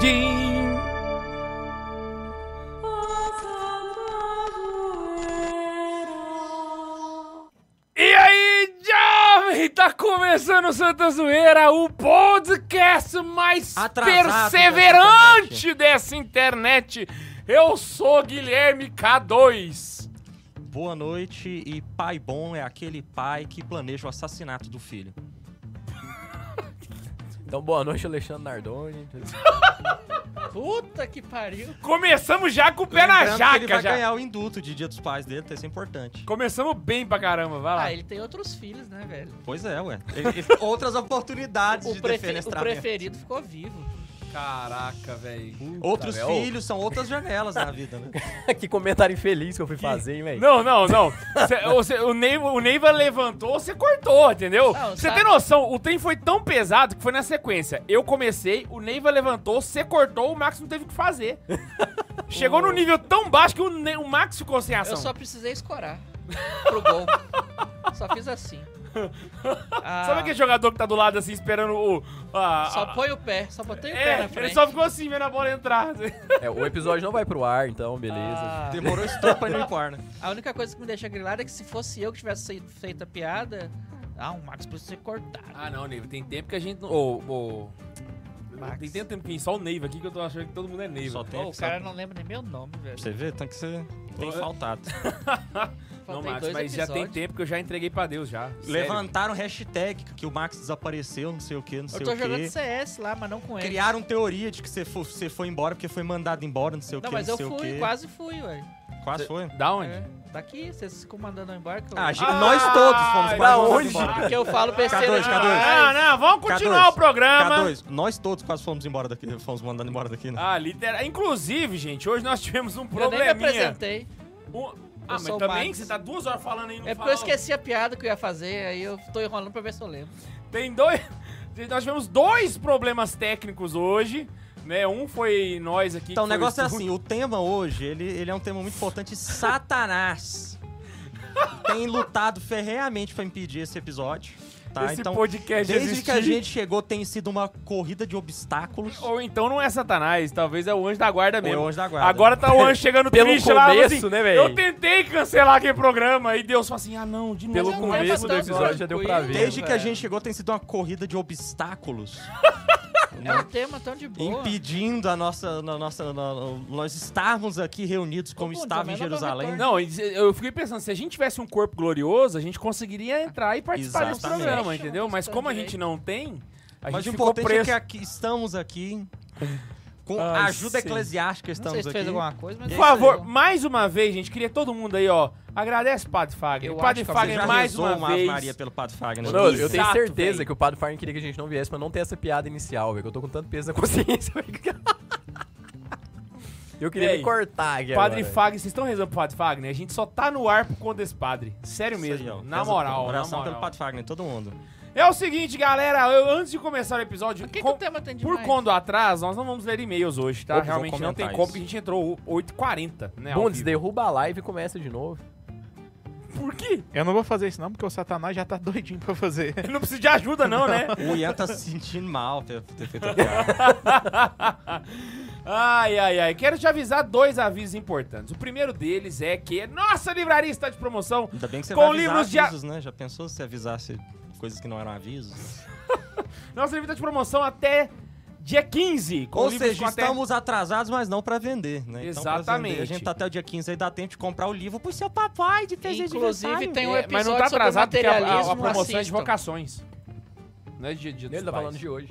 jardim. E aí, jovem, tá começando o Santa Zoeira, o podcast mais Atrasado perseverante dessa internet. Eu sou Guilherme K2. Boa noite e pai bom é aquele pai que planeja o assassinato do filho. Então, boa noite, Alexandre Nardoni. Puta que pariu. Começamos já com o pé na Lembrando que ele jaca, vai já. ganhar o induto de Dia dos Pais dele, então isso é importante. Começamos bem pra caramba, vai lá. Ah, ele tem outros filhos, né, velho? Pois é, ué. Ele- ele- outras oportunidades O, de prefe- o defenestramento. preferido ficou vivo. Caraca, velho. Outros velho. filhos são outras janelas na vida, né? que comentário infeliz que eu fui fazer, hein, velho? Não, não, não. Cê- você- o, Neiva, o Neiva levantou, você cortou, entendeu? Você tem noção, o trem foi tão pesado que foi na sequência. Eu comecei, o Neiva levantou, você cortou, o Max não teve o que fazer. Chegou no nível tão baixo que o, Ne- o Max ficou sem ação. Eu só precisei escorar pro gol. só fiz assim. Ah, Sabe aquele jogador que tá do lado assim, esperando o... a- Só põe o pé, só botei o pé É, na ele frente. só ficou assim, vendo a bola entrar. É, o episódio não vai pro ar, então, beleza. Ah, Demorou esse tempo pra ir no ar, né? a única coisa que me deixa grilado é que se fosse eu que tivesse feito a piada, ah, o Max precisa ser cortado. Ah, não, Neiva, tem tempo que a gente... não- Ô, ô... Max. Tem tanto tempo que só o Neiva aqui que eu tô achando que todo mundo é Neiva. Só tem Ô, o cara não lembra nem meu nome, velho. Você ver, tem que ser. Tem Ô, Não, Max, dois mas já tem episódios. tempo que eu já entreguei pra Deus já. Sério. Levantaram hashtag que o Max desapareceu, não sei o que, não sei Eu tô o jogando quê. CS lá, mas não com ele. Criaram teoria de que você foi, você foi embora porque foi mandado embora, não sei o Não, que, mas não eu sei o fui, quê. quase fui, ué. Quase foi. Da onde? É, daqui, vocês ficam mandando eu embora que eu... Ah, a gente- nós todos fomos mandados onde? embora. Porque eu falo besteira K2, K2. demais. Ah, não, vamos continuar K2, o programa. K2, nós todos quase fomos embora daqui, fomos mandando embora daqui, né? Ah, literal. Inclusive, gente, hoje nós tivemos um Eu nem me probleminha. apresentei. Um- Ah, mas o também Max. você tá duas horas falando aí no É porque eu esqueci a piada que eu ia fazer, aí eu tô enrolando pra ver se eu lembro. Tem dois. Nós tivemos dois problemas técnicos hoje. Né? Um foi nós aqui. Então, o negócio é estúdio. assim, o tema hoje, ele, ele é um tema muito importante, Satanás tem lutado ferreamente pra impedir esse episódio, tá? Esse então, podcast desde existir. que a gente chegou, tem sido uma corrida de obstáculos. Ou então não é Satanás, talvez é o anjo da guarda Ou é mesmo. o anjo da guarda. Agora tá o anjo chegando Pelo triste lá. começo, assim, né, velho? Eu tentei cancelar aquele programa e Deus falou assim: ah, não, de novo. Pelo é começo do episódio já deu pra ver. Desde que a gente chegou, tem sido uma corrida de obstáculos. É um tema tão de boa. impedindo a nossa, na nossa, na- nós estarmos aqui reunidos como estava em o Jerusalém. Não, eu fiquei pensando, se a gente tivesse um corpo glorioso, a gente conseguiria entrar e participar desse Exatamente. programa, entendeu? Mas como a gente não tem, a Mas o gente ficou importante é preso. que aqui, estamos aqui com, Ai, ajuda sim. eclesiástica, Não estamos sei se aqui. fez alguma coisa, mas... Por é aí, favor, mais uma vez, gente, queria todo mundo aí, ó. Agradece o Padre Fagner. Eu Padre acho que Você Fagner, mais uma uma vez. Maria pelo Padre Fagner. Não, eu tenho certeza velho. que o Padre Farn queria que a gente não viesse pra não ter essa piada inicial, velho. Que eu tô com tanto peso na consciência, velho. Eu queria Ei, me cortar aqui Padre agora. Fagner, vocês estão rezando pro Padre Fagner? A gente só tá no ar por conta desse padre. Sério Isso aí, mesmo. ó. na moral, na Oração moral. pelo Padre Fagner, todo mundo. É o seguinte, galera, eu- antes de começar o episódio, que, que com- o tema tem por demais? conta do atraso, nós não vamos ler e-mails hoje, tá? Realmente não tem como, porque a gente entrou 8h40, né? Bundes, derruba a live e começa de novo. Por quê? Eu não vou fazer isso não, porque o Satanás já tá doidinho pra fazer. Ele não precisa de ajuda, não, né? O Ian tá se sentindo mal ter, ter feito a piada. Ai, ai, ai. Quero te avisar dois avisos importantes. O primeiro deles é que nossa livraria está de promoção. Ainda bem que você Com vai avisar livros de a- avisos, né? Já pensou se você avisasse coisas que não eram avisos? Nossa livraria está de promoção até dia 15. Com Ou seja, com até- estamos atrasados, mas não pra vender, né? Então, Exatamente. vender, a gente tá até o dia 15 aí, dá tempo de comprar o livro pro seu papai de presente de Inclusive, tem um É, episódio mas não tá atrasado porque a, a- a promoção é de assistam. vocações. Não é de dia dos Ele tá falando de hoje.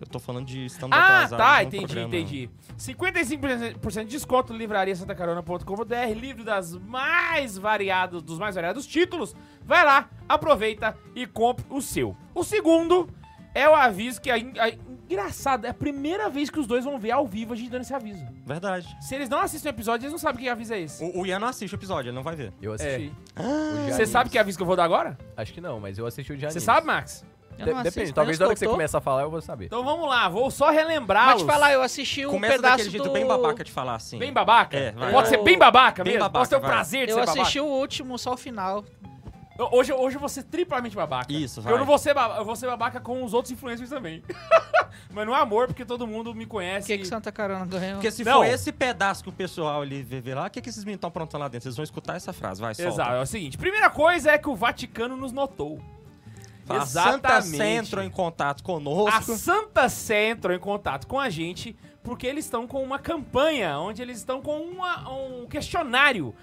Eu tô falando de estamos Ah, atrasados. tá, no entendi, programa. entendi. 55% de desconto livraria santacarona.com.br, livro das mais variados, dos mais variados títulos. Vai lá, aproveita e compre o seu. O segundo é o aviso que é é engraçado, é a primeira vez que os dois vão ver ao vivo a gente dando esse aviso. Verdade. Se eles não assistem o episódio, eles não sabem que aviso é esse. O, o Ian não assiste o episódio, ele não vai ver. Eu assisti. O de Você sabe que aviso que eu vou dar agora? Acho que não, mas eu assisti o de Você sabe, Max? Eu De- não depende, assisto, talvez na hora que você começar a falar eu vou saber. Então vamos lá, vou só relembrá-los. Mas te falar, eu assisti um Começa pedaço daquele jeito do... bem babaca de falar assim. Bem babaca? É, vai. Pode ser Eu- bem babaca Bem mesmo? babaca, Posso ter o vai. prazer de Eu ser babaca? assisti o último, só o final. Hoje, hoje eu vou ser triplamente babaca. Isso, Eu vai. não vou ser babaca, eu vou ser babaca com os outros influencers também. Mas não é amor, porque todo mundo me O conhece. que, que Santa Carona ganhou? Porque se Não. for esse pedaço que o pessoal ali vê, vê lá, o que, que esses meninos estão aprontando lá dentro? Vocês vão escutar essa frase, vai, solta. Exato, é o seguinte. Primeira coisa é que o Vaticano nos notou. A Santa Exatamente. Sé entrou em contato A conosco. Santa Sé entrou em contato com a gente porque eles estão com uma campanha, onde eles estão com uma- um questionário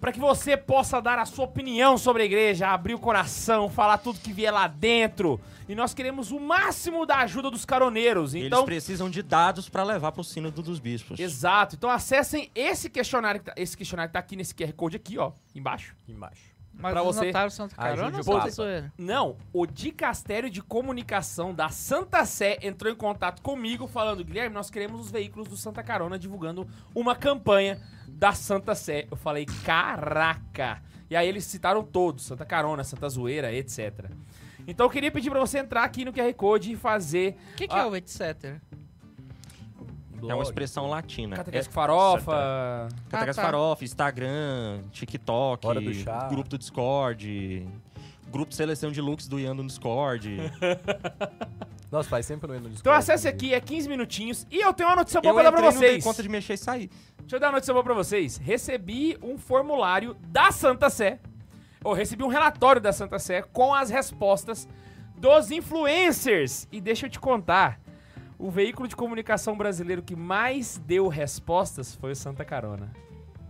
para que você possa dar a sua opinião sobre a igreja, abrir o coração, falar tudo que vier lá dentro. E nós queremos o máximo da ajuda dos caroneiros. Eles Então, precisam de dados pra levar pro sino dos bispos. exato. Então acessem esse questionário, que tá- esse questionário que tá aqui nesse QR Code aqui, ó, embaixo. Embaixo. Mas pra você- notaram Santa Carona ou Santa. Zoeira? Não, o Dicastério de Comunicação da Santa Sé entrou em contato comigo falando, Guilherme, nós queremos os veículos do Santa Carona divulgando uma campanha da Santa Sé. Eu falei, caraca! E aí eles citaram todos, Santa Carona, Santa Zoeira, etc. Então eu queria pedir pra você entrar aqui no QR Code e fazer O que, que Ah. é o etc? É uma expressão latina. catequese É, farofa. Catequese Ah, tá. Farofa, Instagram, TikTok, Hora do chá. grupo do Discord, grupo de seleção de looks do Ian no Discord. Nossa, faz sempre no no Discord. Então acesse aqui, é 15 minutinhos. E eu tenho uma notícia boa eu pra dar pra vocês. conta de mexer e sair. Deixa eu dar uma notícia boa pra vocês. Recebi um formulário da Santa Sé. Ou recebi um relatório da Santa Sé com as respostas dos influencers. E deixa eu te contar. O veículo de comunicação brasileiro que mais deu respostas foi o Santa Carona.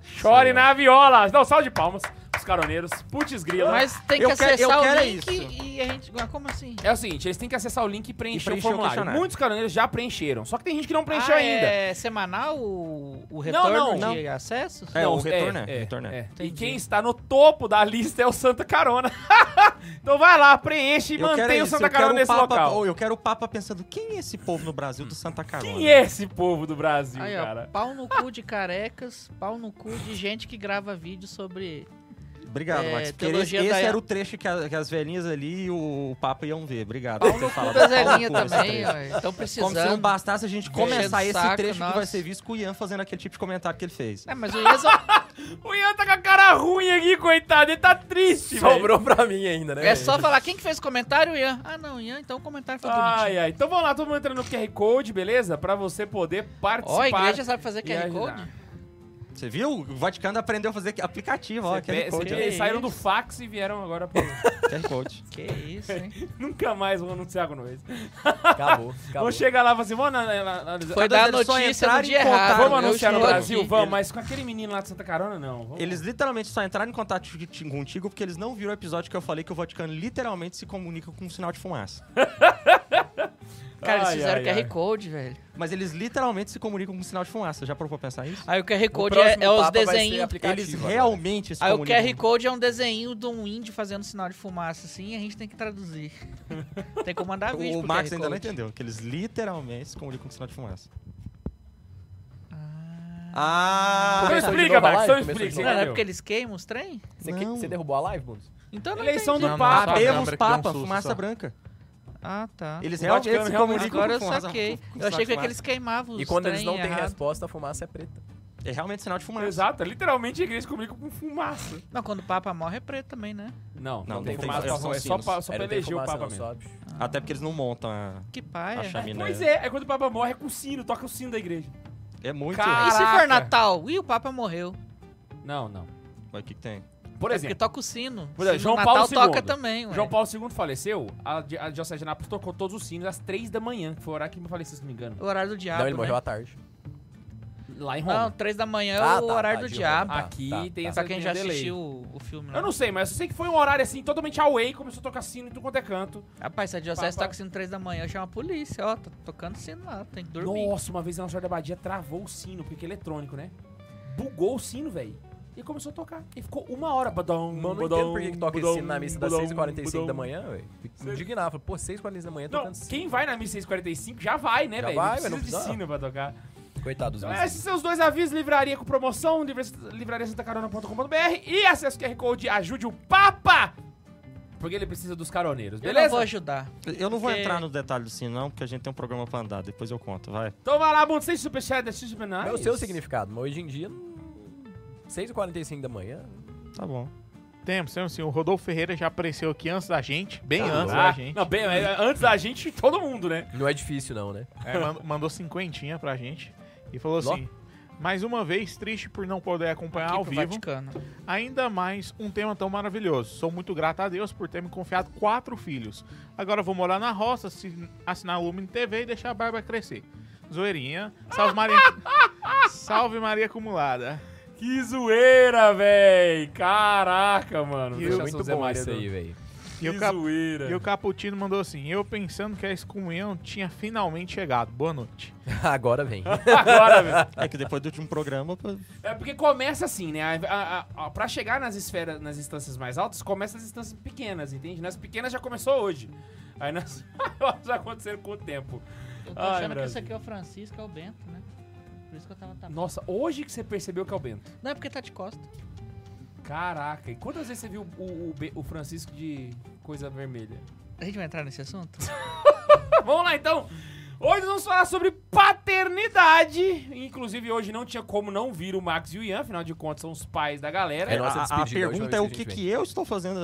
Chore Sim, na viola! Não, salve de palmas os caroneiros. Putz grila. Mas tem que Eu quero- acessar eu o quero é link isso. e a gente... Como assim? É o seguinte, eles têm que acessar o link e preencher, preencher o o formulário. questionário. Muitos caroneiros já preencheram. Só que tem gente que não preencheu ah, ainda. é semanal o, o retorno não. de acesso? É, o retorno é, é, retorno é. é. E quem está no topo da lista é o Santa Carona. então vai lá, preenche e Eu quero mantém o Santa eu quero Carona o nesse Papa, local. ou eu quero o Papa pensando, quem é esse povo no Brasil do Santa Carona? Quem é esse povo do Brasil, Aí, ó, cara? pau no cu de carecas, pau no cu de gente que grava vídeo sobre... Obrigado, É, Max. Porque esse, esse da- era o trecho que, a- que as velhinhas ali e o, o Papa iam ver. Obrigado Pau por ter no cu falado. da Pau no Zelinha cu esse também, ó. Estão Como precisando. se não bastasse a gente começar esse saco, trecho que vai nossa. ser visto com o Ian fazendo aquele tipo de comentário que ele fez. É, mas o Ian só- O Ian tá com a cara ruim aqui, coitado. Ele tá triste. Sobrou pra mim ainda, né? é só falar quem que fez o comentário, Ian. Ah, não, Ian, então o comentário foi Ai, bonitinho. ai. Então vamos lá, todo mundo entrando no QR Code, beleza? Pra você poder participar. Ó, a igreja sabe fazer QR ajudar. Code? Você viu? O Vaticano aprendeu a fazer aplicativo, ó, code. Eles saíram do fax e vieram agora pro... QR Code. Que isso, hein? Nunca mais vão anunciar com nós. Acabou, acabou. Vamos chegar lá e falar assim, vamos na- na- analisar. Foi dar a notícia no dia em contato, errado. Vamos anunciar no Brasil? aqui. Vamos, mas com aquele menino lá de Santa Carona, não. Vamos. Eles literalmente só entraram em contato ti- contigo porque eles não viram o episódio que eu falei que o Vaticano literalmente se comunica com um sinal de fumaça. Cara, eles Ai, fizeram ai, QR ai. Code, velho. Mas eles literalmente se comunicam com um sinal de fumaça. Já parou pra pensar isso? Aí o QR O Code é, próximo é os Papa vai ser desenhos. aplicativo Eles agora. realmente se Aí o comunicam. QR Code é um desenho de um índio fazendo sinal de fumaça, assim, e a gente tem que traduzir. tem como mandar vídeo O pro Max QR ainda não Code. entendeu, que eles literalmente se comunicam com sinal de fumaça. Ah. Ah! Então Começou de explica, novo a Max, live? então Começou de explica. novo. Não, não é porque eles queimam os trem? Você, que- Não. você derrubou a live, Bundes? Então não Eleição entendi. do Não, Papa. não, só que deu um Papa, susto fumaça só. branca. Ah, tá. Eles O realmente Vaticano se comunicam Agora eu com fumaça. saquei. com Eu sinal achei que fumaça. eles queimavam os E quando eles não têm errado. resposta, a fumaça é preta. É realmente sinal de fumaça. Exato, literalmente a igreja comunica com fumaça. Não, quando o Papa morre é preto também, né? Não, Não, não, tem tem fumaça, fumaça, é só, sinos. pra, só É, pra eleger o fumaça, Papa não, mesmo. sobe. Até porque eles não montam a, Que pai a é. chaminé. Pois é, é quando o Papa morre é com sino, toca o sino da igreja. É muito... Cara- E se Caraca. for Natal? Ih, o Papa morreu. Não, não. Mas o que, que tem? Por é exemplo, porque toca o sino. Por exemplo, João Paulo toca II. também, ué. João Paulo II faleceu, a, di- a Diocese de Anápolis tocou todos os sinos às 3 da manhã, que foi o horário que me faleceu, se não me engano. O horário do diabo, não, ele né? morreu à tarde. Lá em Roma. Não, três da manhã é Ah, o tá, horário tá, do de diabo. Roma. Aqui tá, tem tá. essa Pra quem tem já delay. assistiu o, o filme lá. Eu não sei, mas eu sei que foi um horário assim, totalmente away, começou a tocar sino em tudo quanto é canto. Rapaz, se a diocese Papa- toca sino três da manhã, chama a polícia. Ó, tá tocando sino lá, tem que dormir. Nossa, uma vez a Nossa Senhora da Badia travou o sino, porque é eletrônico, né? Bugou o sino, velho. E começou a tocar. E ficou uma hora. Badão, Mano, não entendo por que, que toca esse sino na missa das badão, 6h45 da manhã, velho. Fico indignado. Falei, pô, 6h45 da manhã Não, tocando sino. quem vai na missa 645 já vai, né, Já velho? vai, Não precisa não de sino pra tocar. Coitado dos Então, esses são os dois avisos, livraria com promoção, livra- livrariasantacarona.com.br e acesse o QR Code Ajude o Papa, porque ele precisa dos caroneiros, Eu não beleza? vou ajudar. Eu não vou Porque- entrar no detalhe do sino, não, porque a gente tem um programa pra andar. Depois eu conto, vai. Então vai lá, Mundo, sem superchat, deixa super nice. É o seu significado, mas hoje em dia, não- 6h45 da manhã, Tá bom. Temos, temos sim. O Rodolfo Ferreira já apareceu aqui antes da gente, bem Tá antes Ah, da gente. Não, bem, é, antes da gente, todo mundo, né? Não é difícil, não, né? É, mandou, cinquentinha pra gente e falou assim: mais uma vez, triste por não poder acompanhar Aqui ao vivo. Vaticano. Ainda mais um tema tão maravilhoso. Sou muito grato a Deus por ter me confiado quatro filhos. Agora vou morar na roça, assi- assinar a Lumen TV e deixar a barba crescer. Zoeirinha. Salve Maria. Salve Maria acumulada. Que zoeira, véi! Caraca, mano. E Deixa Muito Zé bom Maria isso do- aí, velho. E o, Que Cap... zoeira. e o Caputino mandou assim: Eu pensando que a excomunhão tinha finalmente chegado. Boa noite. Agora vem. Agora, velho. É que depois do último programa, É porque começa assim, né? A, a, a- pra chegar nas esferas, nas instâncias mais altas, começa nas instâncias pequenas, entende? Nas pequenas já começou hoje. Aí nas já aconteceram com o tempo. Eu tô Ai, achando que Brasil. esse aqui é o Francisco, é o Bento, né? Por isso que eu tava tapando. Nossa, hoje que você percebeu que é o Bento. Não é porque tá de costa. Caraca, e quantas vezes você viu o, o, o Francisco de coisa vermelha? A gente vai entrar nesse assunto? Vamos lá então. Hoje nós vamos falar sobre paternidade. Inclusive, hoje não tinha como não vir o Max e o Ian, afinal de contas, são os pais da galera. É nossa a, pergunta é o que que, eu estou fazendo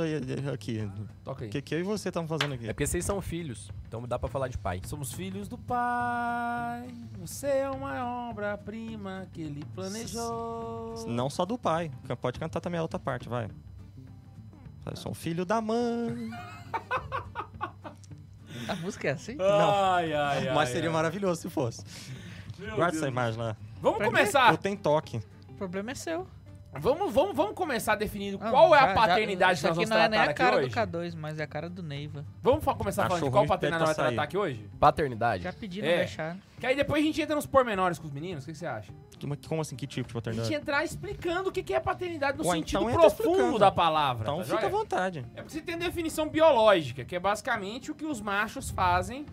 aqui. Toca aí. O que, que eu e você estamos fazendo aqui? É porque vocês são filhos, então dá pra falar de pai. Somos filhos do pai. Você é uma obra-prima que ele planejou. Não só do pai. Pode cantar também a outra parte, vai. Eu sou um filho da mãe. A música é assim? Não. Ai, ai, ai. Mas seria ai. maravilhoso se fosse. Meu Guarda Deus. essa imagem lá. Vamos Pra quê? começar. Eu tenho toque. O problema é seu. Vamos, vamos, vamos começar definindo Não, qual é já- a já- paternidade isso que nós aqui vamos não é nem tratar a cara hoje. do K2, mas é a cara do Neiva. Vamos fa- começar falando de qual paternidade nós vamos tratar aqui hoje? Paternidade. Já pediram, É. deixaram. Que aí depois a gente entra nos pormenores com os meninos, o que que você acha? Como- Como assim? Que tipo de A gente paternidade? entrar explicando o que que é paternidade no Ué, sentido então profundo da palavra. Então tá fica à joia? vontade. É porque você tem definição biológica, que é basicamente o que os machos fazem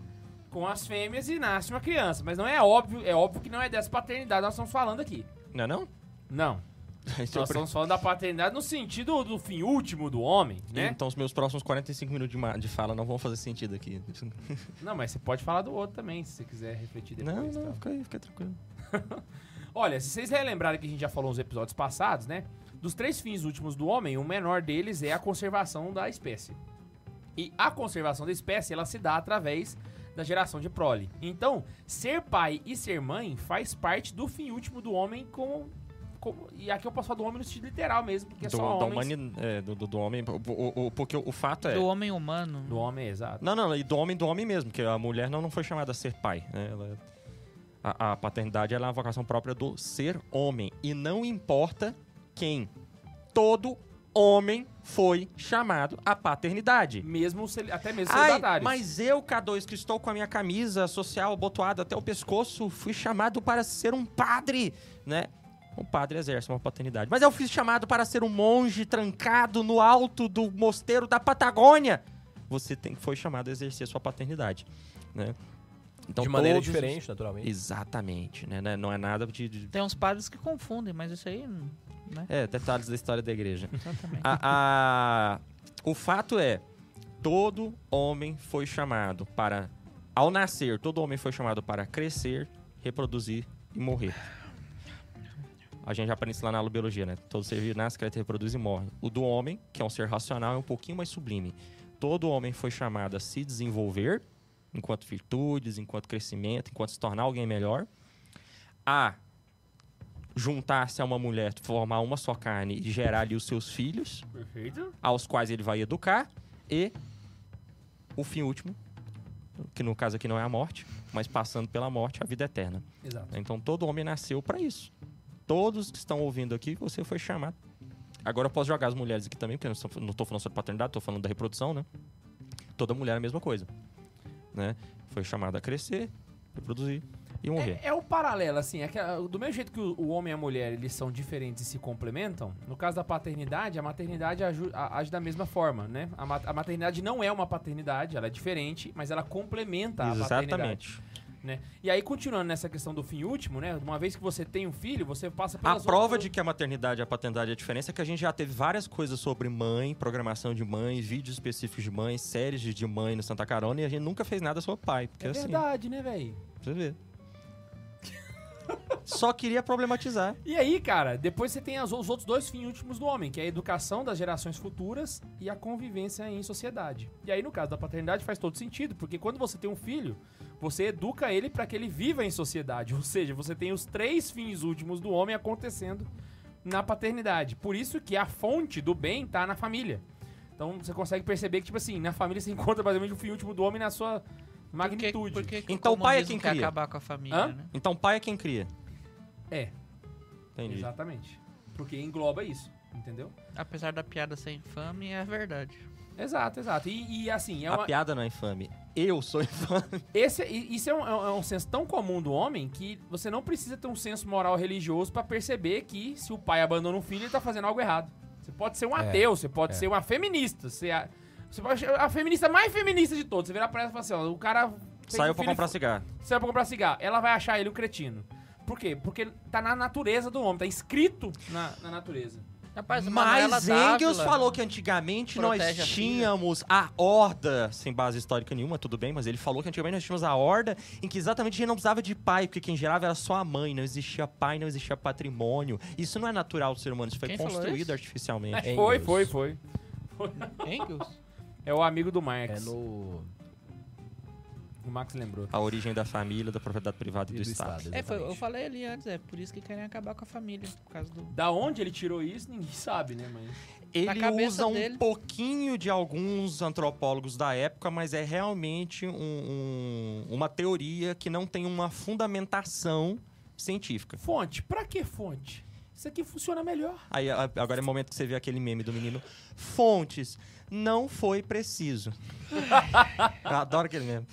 com as fêmeas e nasce uma criança. Mas não é óbvio, é óbvio que não é dessa paternidade que nós estamos falando aqui. Não é não? Não. Então, Nós estamos falando da paternidade no sentido do fim último do homem, né? Então os meus próximos 45 minutos de, de fala não vão fazer sentido aqui. Não, mas você pode falar do outro também, se você quiser refletir depois. não, tá? não, fica aí, fica tranquilo. Olha, se vocês relembrarem que a gente já falou nos episódios passados, né? Dos três fins últimos do homem, o menor deles é a conservação da espécie. E a conservação da espécie, ela se dá através da geração de prole. Então, ser pai e ser mãe faz parte do fim último do homem como... como e aqui eu posso falar do homem no sentido literal mesmo, porque é do, só da homens... humani- é, do, do- do homem. o- o- o- porque o fato é. Do homem humano. Do homem, exato. Não, não, e do homem do homem mesmo, porque a mulher não, não foi chamada a ser pai. Né? Ela- a, a paternidade ela é uma vocação própria do ser homem. E não importa quem. Todo homem foi chamado à paternidade. Mesmo, até mesmo Ai, mas eu, K2, que estou com a minha camisa social abotoada até o pescoço, fui chamado para ser um padre, né? Um padre exerce uma paternidade. Mas eu fui chamado para ser um monge trancado no alto do mosteiro da Patagônia. Você tem, foi chamado a exercer sua paternidade, né? Então, de maneira os- diferente, naturalmente. Exatamente, né? Né? Não é nada de... de- Tem uns padres que confundem, mas isso aí, né? É, detalhes da história da igreja. Exatamente. A- a- o fato é, todo homem foi chamado para, ao nascer, todo homem foi chamado para crescer, reproduzir e morrer. A gente aprende isso lá na aula de biologia, né? Todo ser vivo nasce, cresce, reproduz e morre. O do homem, que é um ser racional, é um pouquinho mais sublime. Todo homem foi chamado a se desenvolver, enquanto virtudes, enquanto crescimento, enquanto se tornar alguém melhor, a juntar-se a uma mulher, formar uma só carne e gerar ali os seus filhos, Perfeito. aos quais ele vai educar, e o fim último, que no caso aqui não é a morte, mas passando pela morte, a vida eterna. Exato. Então todo homem nasceu para isso. Todos que estão ouvindo aqui, você foi chamado. Agora eu posso jogar as mulheres aqui também, porque eu não estou- falando sobre paternidade, estou falando da reprodução, né? Toda mulher é a mesma coisa, né? Foi chamada a crescer, reproduzir e morrer. É, é o paralelo, assim, é que, ah, do mesmo jeito que o, o homem e a mulher eles são diferentes e se complementam, no caso da paternidade, a maternidade aju- a- age da mesma forma, né? A, a maternidade não é uma paternidade, ela é diferente, mas ela complementa a paternidade. Exatamente. Né? E aí, continuando nessa questão do fim último, né? Uma vez que você tem um filho, você passa A pelas prova outras- de que a maternidade e a paternidade é a diferença é que a gente já teve várias coisas sobre mãe, programação de mãe, vídeos específicos de mãe, séries de mãe no Santa Carona e a gente nunca fez nada sobre pai. Porque É assim, verdade, né, velho? você ver. Só queria problematizar. E aí, cara, depois você tem as- os outros dois fins últimos do homem, que é a educação das gerações futuras e a convivência em sociedade. E aí, no caso da paternidade, faz todo sentido, porque quando você tem um filho, você educa ele para que ele viva em sociedade. Ou seja, você tem os três fins últimos do homem acontecendo na paternidade. Por isso que a fonte do bem tá na família. Então você consegue perceber que, tipo assim, na família você encontra basicamente o fim último do homem na sua magnitude. Por que, que Então o o pai é quem cria. acabar com a família, né? Então, pai é quem cria. É, Entendi. exatamente. Porque engloba isso, entendeu? Apesar da piada ser infame, é verdade. Exato, exato. E, e, assim, é A uma, piada não é infame. Eu sou infame. Esse, isso é um, é um- é um senso tão comum do homem que você não precisa ter um senso moral religioso pra perceber que se o pai abandona um filho, ele tá fazendo algo errado. Você pode ser um É, ateu, você pode é. ser uma feminista. Você, a- você pode ser a feminista mais feminista de todos. Você virar pra ela e falar assim, ó, o cara... Saiu um pra e comprar cigarro. Saiu pra comprar cigarro. Ela vai achar ele um cretino. Por quê? Porque tá na natureza do homem, tá escrito na, na natureza. Rapaz, Mas Engels Dávila falou que antigamente nós protege a tínhamos a horda, sem base histórica nenhuma, tudo bem, mas ele falou que antigamente nós tínhamos a horda em que exatamente a gente não precisava de pai, porque quem gerava era só a mãe, não existia pai, não existia patrimônio. Isso não é natural do ser humano, isso foi Quem construído isso? artificialmente. Engels. Foi, foi, foi. Engels? É o amigo do É Marx. no. O Max lembrou. A origem da família, da propriedade privada e do, Estado. É, foi, eu falei ali antes, é por isso que querem acabar com a família. Por causa do. Da onde ele tirou isso, ninguém sabe, né? Mas... Ele usa um dele. pouquinho de alguns antropólogos da época, mas é realmente um- um- uma teoria que não tem uma fundamentação científica. Fonte? Pra que fonte? Isso aqui funciona melhor. Aí agora é o momento que você vê aquele meme do menino. Fontes, não foi preciso. Eu adoro aquele meme.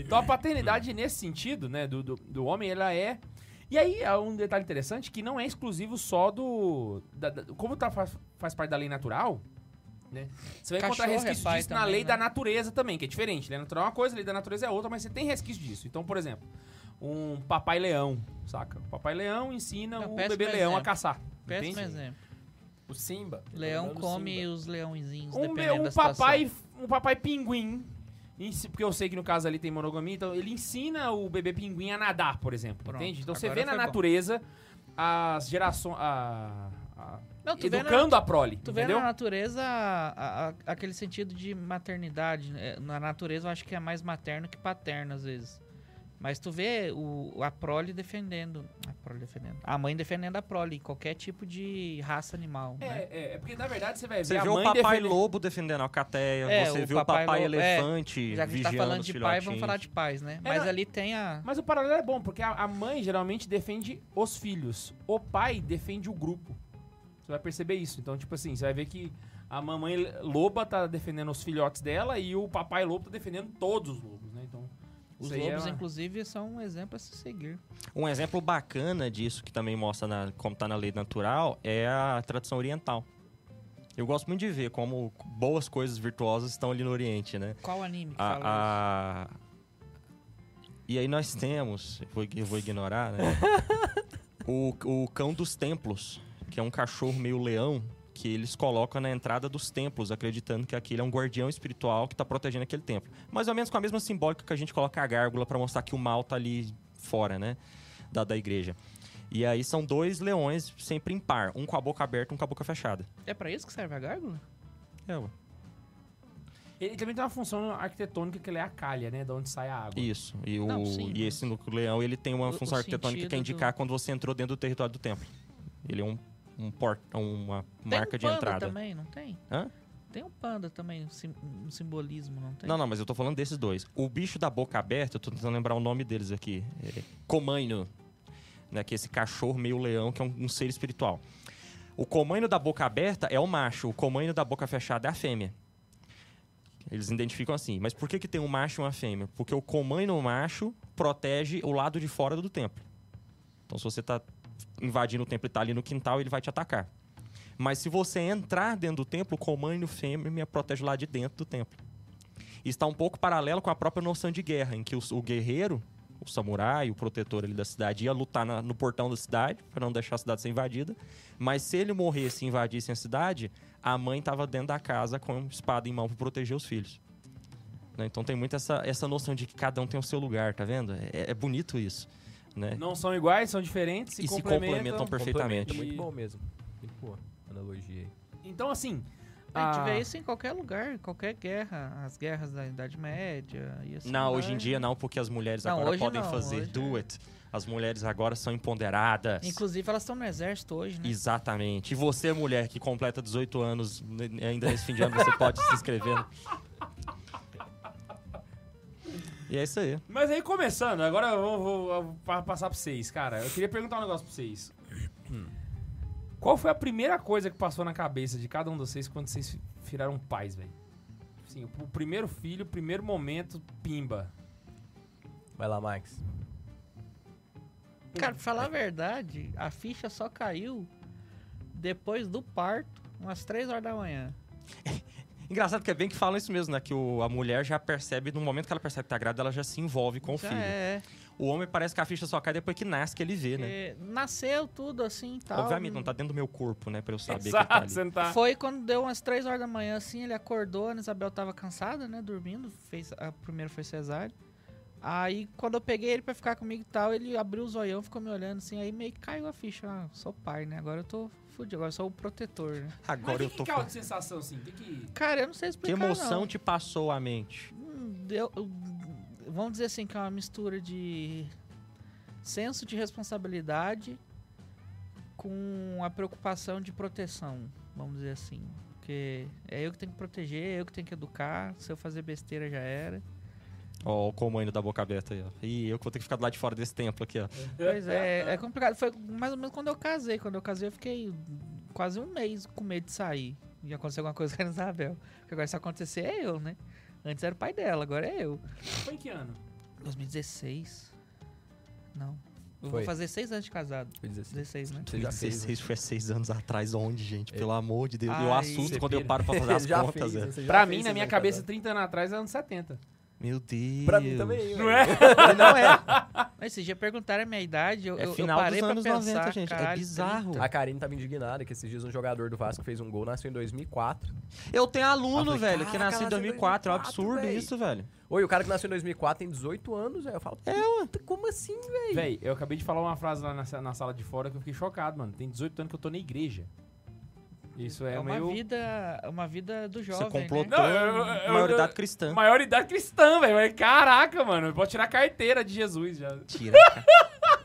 Então a paternidade nesse sentido, né, do, do, do homem, ela é... E aí, há um detalhe interessante que não é exclusivo só do... da- da- como tá, faz, faz parte da lei natural, né? Você vai encontrar é resquícios pai disso na também, lei né? da natureza também, que é diferente. Lei natural é uma coisa, lei da natureza é outra, mas você tem resquício disso. Então, por exemplo, um papai leão, saca? O papai leão ensina É um o bebê leão a caçar. Péssimo entende? exemplo. O Simba. Leão come Simba. os leãozinhos, Um, dependendo um da situação. papai, um papai pinguim, porque eu sei que no caso ali tem monogamia, então ele ensina o bebê pinguim a nadar, por exemplo, Pronto, entende? Então você vê na foi bom. natureza as gerações, a, a- Não, tu vê na- educando a prole, Tu vê entendeu? na natureza a- a- aquele sentido de maternidade. né? Na natureza eu acho que é mais materno que paterno, às vezes. Mas tu vê o, a prole defendendo. A prole defendendo. A mãe defendendo a prole, em qualquer tipo de raça animal. É, né? é, é porque na verdade você vai Você ver a vê o papai lobo defendendo a alcateia, É, você o vê o papai papai lobo- é, elefante Já que a gente tá falando de pai, vamos falar de pais, né? É, Mas não- ali tem a. Mas o paralelo é bom, porque a, a mãe geralmente defende os filhos. O pai defende o grupo. Você vai perceber isso. Então, tipo assim, você vai ver que a mamãe loba tá defendendo os filhotes dela e o papai lobo tá defendendo todos os lobos, Os aí é lobos, uma- inclusive, são um exemplo a se seguir. Um exemplo bacana disso, que também mostra na- como está na lei natural, é a tradição oriental. Eu gosto muito de ver como boas coisas virtuosas estão ali no Oriente, né? Qual anime que fala A, a- E aí nós temos, eu vou, eu vou ignorar, né? o, o cão dos templos, que é um cachorro meio leão, que eles colocam na entrada dos templos, acreditando que aquele é um guardião espiritual que está protegendo aquele templo. Mais ou menos com a mesma simbólica que a gente coloca a gárgula para mostrar que o mal tá ali fora, né? Da, da igreja. E aí são dois leões sempre em par, um com a boca aberta, um com a boca fechada. É pra isso que serve a gárgula? É, ué. Ele também tem uma função arquitetônica que ele é a calha, né? Da onde sai a água. Isso. E, o, Não, sim, e esse núcleo leão, ele tem uma O- função o arquitetônica que é indicar quando você entrou dentro do território do templo. Ele é um, um portão, uma Tem marca um de panda entrada. também, não tem? Hã? Tem um panda também, um, sim- simbolismo, não tem? Não, não, mas eu tô falando desses dois. O bicho da boca aberta, eu tô tentando lembrar o nome deles aqui. É Comaino. Né, que é esse cachorro meio leão, que é um, um ser espiritual. O comaino da boca aberta é o macho, o comaino da boca fechada é a fêmea. Eles identificam assim. Mas por que, que tem um macho e uma fêmea? Porque o comaino macho protege o lado de fora do templo. Então, se você tá invadindo o templo e tá ali no quintal, ele vai te atacar. Mas se você entrar dentro do templo, o comaino fêmea protege lado de dentro do templo. Está um pouco paralelo com a própria noção de guerra, em que o, o guerreiro, o samurai, o protetor ali da cidade, ia lutar na- no portão da cidade para não deixar a cidade ser invadida. Mas se ele morresse e invadisse a cidade, a mãe estava dentro da casa com espada em mão para proteger os filhos. Né? Então tem muito essa, essa noção de que cada um tem o seu lugar, tá vendo? É, é bonito isso. Né? Não são iguais, são diferentes, se E se complementam. complementam perfeitamente. Complementa, muito E- bom mesmo. Muito boa analogia aí. Então, assim. A gente ah, vê isso em qualquer lugar, qualquer guerra, as guerras da Idade Média e assim Não, hoje em dia não, porque as mulheres Não, agora podem não, fazer hoje do é. it. As mulheres agora são empoderadas. Inclusive, elas estão no exército hoje, né? Exatamente. E você, mulher que completa 18 anos, né, ainda nesse fim de ano, você pode se inscrever. E é isso aí. Mas aí, começando, agora eu vou, vou- vou pa- passar pra vocês, cara. Eu queria perguntar um negócio pra vocês. Qual foi a primeira coisa que passou na cabeça de cada um de vocês quando vocês viraram pais, velho? Assim, o, o primeiro filho, o primeiro momento, pimba. Vai lá, Max. Cara, pra falar a verdade, a ficha só caiu depois do parto, umas 3 horas da manhã. Engraçado que é bem que falam isso mesmo, né? Que o- a mulher já percebe, no momento que ela percebe que tá grávida, ela já se envolve com o Já filho. é. O homem parece que a ficha só cai depois que nasce, que ele vê, né? É, nasceu tudo assim e tal. Obviamente, não tá dentro do meu corpo, né? Pra eu saber que tá ali. tá... Foi quando deu umas 3 horas da manhã, assim, ele acordou, a Ana Isabel tava cansada, né, dormindo, fez, a primeira foi cesárea. Aí, quando eu peguei ele pra ficar comigo e tal, ele abriu o zoião, ficou me olhando assim, aí meio que caiu a ficha, ah, sou pai, né, agora eu tô fudido, agora eu sou o protetor, né. Mas Agora o eu que, tô. que causa de sensação, assim? Que que... Cara, eu não sei Que explicar, emoção não. te passou à mente? Hum, deu- eu- vamos dizer assim, que é uma mistura de senso de responsabilidade com a preocupação de proteção, vamos dizer assim. Porque é eu que tenho que proteger, é eu que tenho que educar, se eu fazer besteira já era. Ó, o comando da boca aberta aí, ó. Ih, eu que vou ter que ficar do lado de fora desse templo aqui, ó. Pois é, é complicado. Foi mais ou menos quando eu casei. Quando eu casei, eu fiquei quase um mês com medo de sair. E acontecer alguma coisa com a Isabel. Porque agora se acontecer é eu, né? Antes era o pai dela, agora é eu. Foi em que ano? 2016. Não. Eu Foi. vou fazer seis anos de casado. Foi 16. 16, né? Você já fez, 2016 foi seis anos atrás, onde, gente? É. Pelo amor de Deus. eu Ai, assusto Você quando eu pira. paro pra fazer as contas, fez, já Pra mim, na minha cabeça, casado. 30 anos atrás, é anos 70. Meu Deus. Pra mim também. Não velho. é? Não é. Mas se já perguntaram a minha idade, eu, É eu, eu final parei dos pra anos pensar, 90, gente. É caralho, bizarro. 30. A Karine tava indignada que esses dias um jogador do Vasco fez um gol, nasceu em 2004. Eu tenho aluno, Eu falei, velho, que "Caraca, nasceu em nasceu em 2004. É um 2004, absurdo velho." isso, velho. Oi, o cara que nasceu em 2004 tem 18 anos, velho. Eu falo, é, ué. como assim, velho? Véi, eu acabei de falar uma frase lá na, na sala de fora que eu fiquei chocado, mano. Tem 18 anos que eu tô na igreja. Isso é, É uma meio... vida, uma vida do Você jovem, complotou né? Não, eu- eu- maioridade eu- cristã. Maioridade cristã, velho. Caraca, mano. Posso tirar a carteira de Jesus já. Tira.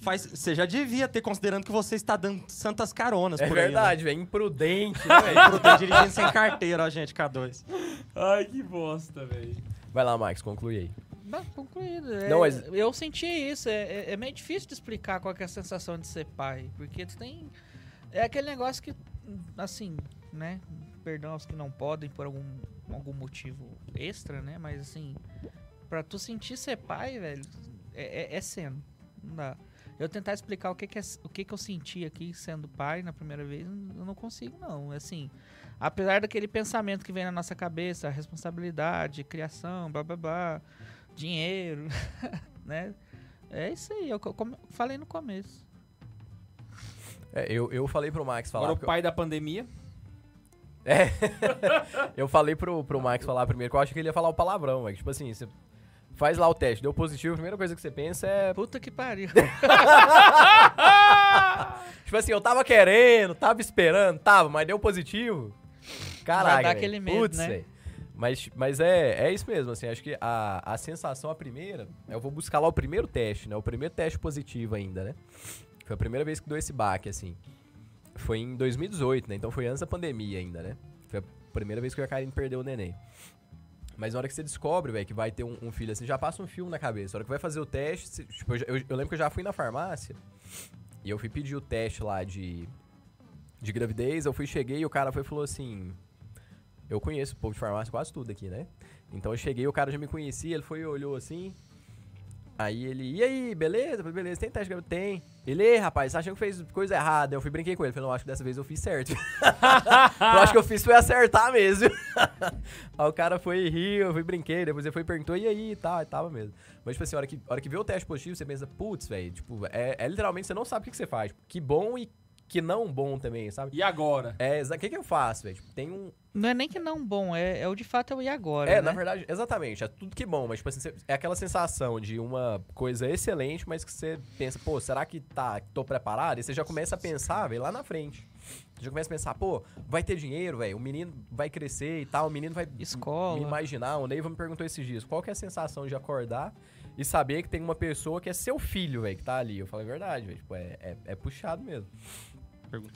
Faz, você já devia ter, considerando que você está dando santas caronas É por aí. verdade, velho. Imprudente, né, velho? Né? Pro ter dirigindo sem carteira, ó, gente, K2. Ai, que bosta, velho. Vai lá, Max, conclui aí. Bom, concluído. É, Não, mas- Eu senti isso. É, é- é meio difícil de explicar qual que é a sensação de ser pai. Porque tu tem. É aquele negócio que, assim, né? Perdão aos que não podem por algum, algum motivo extra, né? Mas assim, pra tu sentir ser pai, velho, é, é, é sendo. Não dá. Eu tentar explicar o que, que, é, o que, que eu senti aqui sendo pai na primeira vez, eu não consigo, não. Assim, apesar daquele pensamento que vem na nossa cabeça, responsabilidade, criação, blá blá blá, dinheiro, né? É isso aí, eu como- falei no começo. É, eu, eu falei pro Max falar. Agora o pai da pandemia. É. eu falei pro, pro Max falar primeiro, que eu acho que ele ia falar o palavrão, velho. Tipo assim, você faz lá o teste, deu positivo, a primeira coisa que você pensa é. Puta que pariu. Tipo assim, eu tava querendo, tava esperando, tava, mas deu positivo. Caraca. dá velho. aquele medo, Putz, né? Mas, mas é, é isso mesmo, assim, acho que a, a sensação, a primeira, eu vou buscar lá o primeiro teste, né? O primeiro teste positivo ainda, né? Foi a primeira vez que deu esse baque, assim. Foi em 2018, né? Então foi antes da pandemia ainda, né? Foi a primeira vez que a Karine perdeu o neném. Mas na hora que você descobre, velho, que vai ter um, um filho assim, já passa um filme na cabeça. Na hora que vai fazer o teste, você- tipo, eu, eu- eu lembro que eu já fui na farmácia e eu fui pedir o teste lá de, de gravidez. Eu fui, cheguei e o cara foi falou assim: Eu conheço o povo de farmácia quase tudo aqui, né? Então eu cheguei, o cara já me conhecia, ele foi e olhou assim. Aí ele, e aí, beleza? Beleza, tem teste de gravidez? Tem. Ele, "Ei, rapaz, você achando que fez coisa errada? Eu fui brinquei com ele. Falei, não, acho que dessa vez eu fiz certo. eu acho que eu fiz foi acertar mesmo. aí o cara foi riu, eu fui brinquei, depois ele foi e perguntou, e aí, e tal, e tava mesmo. Mas, tipo assim, a hora que, hora que vê o teste positivo, você pensa, putz, velho, tipo, é, é literalmente, você não sabe o que, que você faz. Que bom e que não bom também, sabe? E agora? É, exa- o que que eu faço, velho? Tipo, tem um... Não é nem que não bom, é, é o de fato é o e agora, É, né? na verdade, exatamente, é tudo que bom, mas tipo assim, é aquela sensação de uma coisa excelente, mas que você pensa, pô, será que tá, tô preparado? E você já começa a pensar, velho, lá na frente. Você já começa a pensar, pô, vai ter dinheiro, velho, o menino vai crescer e tal, o menino vai Escola. me imaginar. O Neiva me perguntou esses dias, qual que é a sensação de acordar e saber que tem uma pessoa que é seu filho, velho, que tá ali? Eu falei, é verdade, velho, tipo, é, é, é puxado mesmo.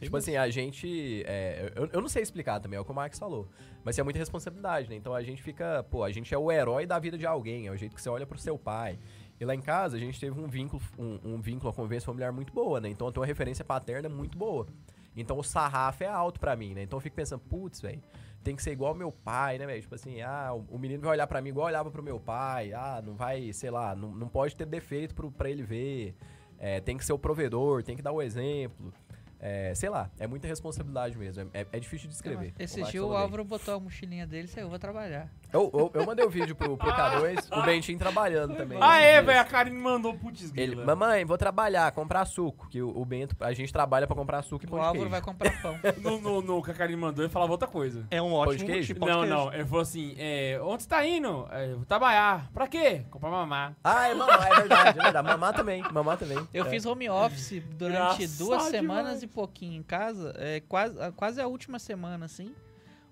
Tipo assim, a gente. é, eu, eu não sei explicar também, é o que o Max falou. Mas é muita responsabilidade, né? Então a gente fica. Pô, a gente é o herói da vida de alguém, é o jeito que você olha pro seu pai. E lá em casa a gente teve um vínculo, um, um vínculo, uma convivência familiar muito boa, né? Então eu tenho uma referência paterna muito boa. Então o sarrafo é alto pra mim, né? Então eu fico pensando, putz, velho, tem que ser igual ao meu pai, né, velho? Tipo assim, ah, o, menino vai olhar pra mim igual olhava pro meu pai, ah, não vai, sei lá, não, não pode ter defeito pro, pra ele ver. É, tem que ser o provedor, tem que dar o exemplo. É, sei lá, é muita responsabilidade mesmo. É, é difícil de descrever. Esse Max dia o. Álvaro botou a mochilinha dele e saiu, vou trabalhar. Eu, eu, eu mandei o vídeo pro, pro K2, o Bentinho trabalhando também. Ah, é, velho. A. Karine mandou putz Ele, grila. mamãe, vou trabalhar, comprar suco. Que o, o Bento, a gente trabalha pra comprar suco e O pão de Álvaro queijo. vai comprar pão. No, no, no que a Karine mandou, ele falava outra coisa. É um de ótimo queijo? motivo, pão de não, queijo. não. Ele falou assim: é, onde você tá indo? É, vou trabalhar. Pra quê? Comprar mamar. Ah, é mamar, é verdade, é verdade. Mamar também, mamar também. Eu É. fiz home office durante Engraçado duas demais. semanas e pouquinho em casa, é, quase, quase a última semana, assim.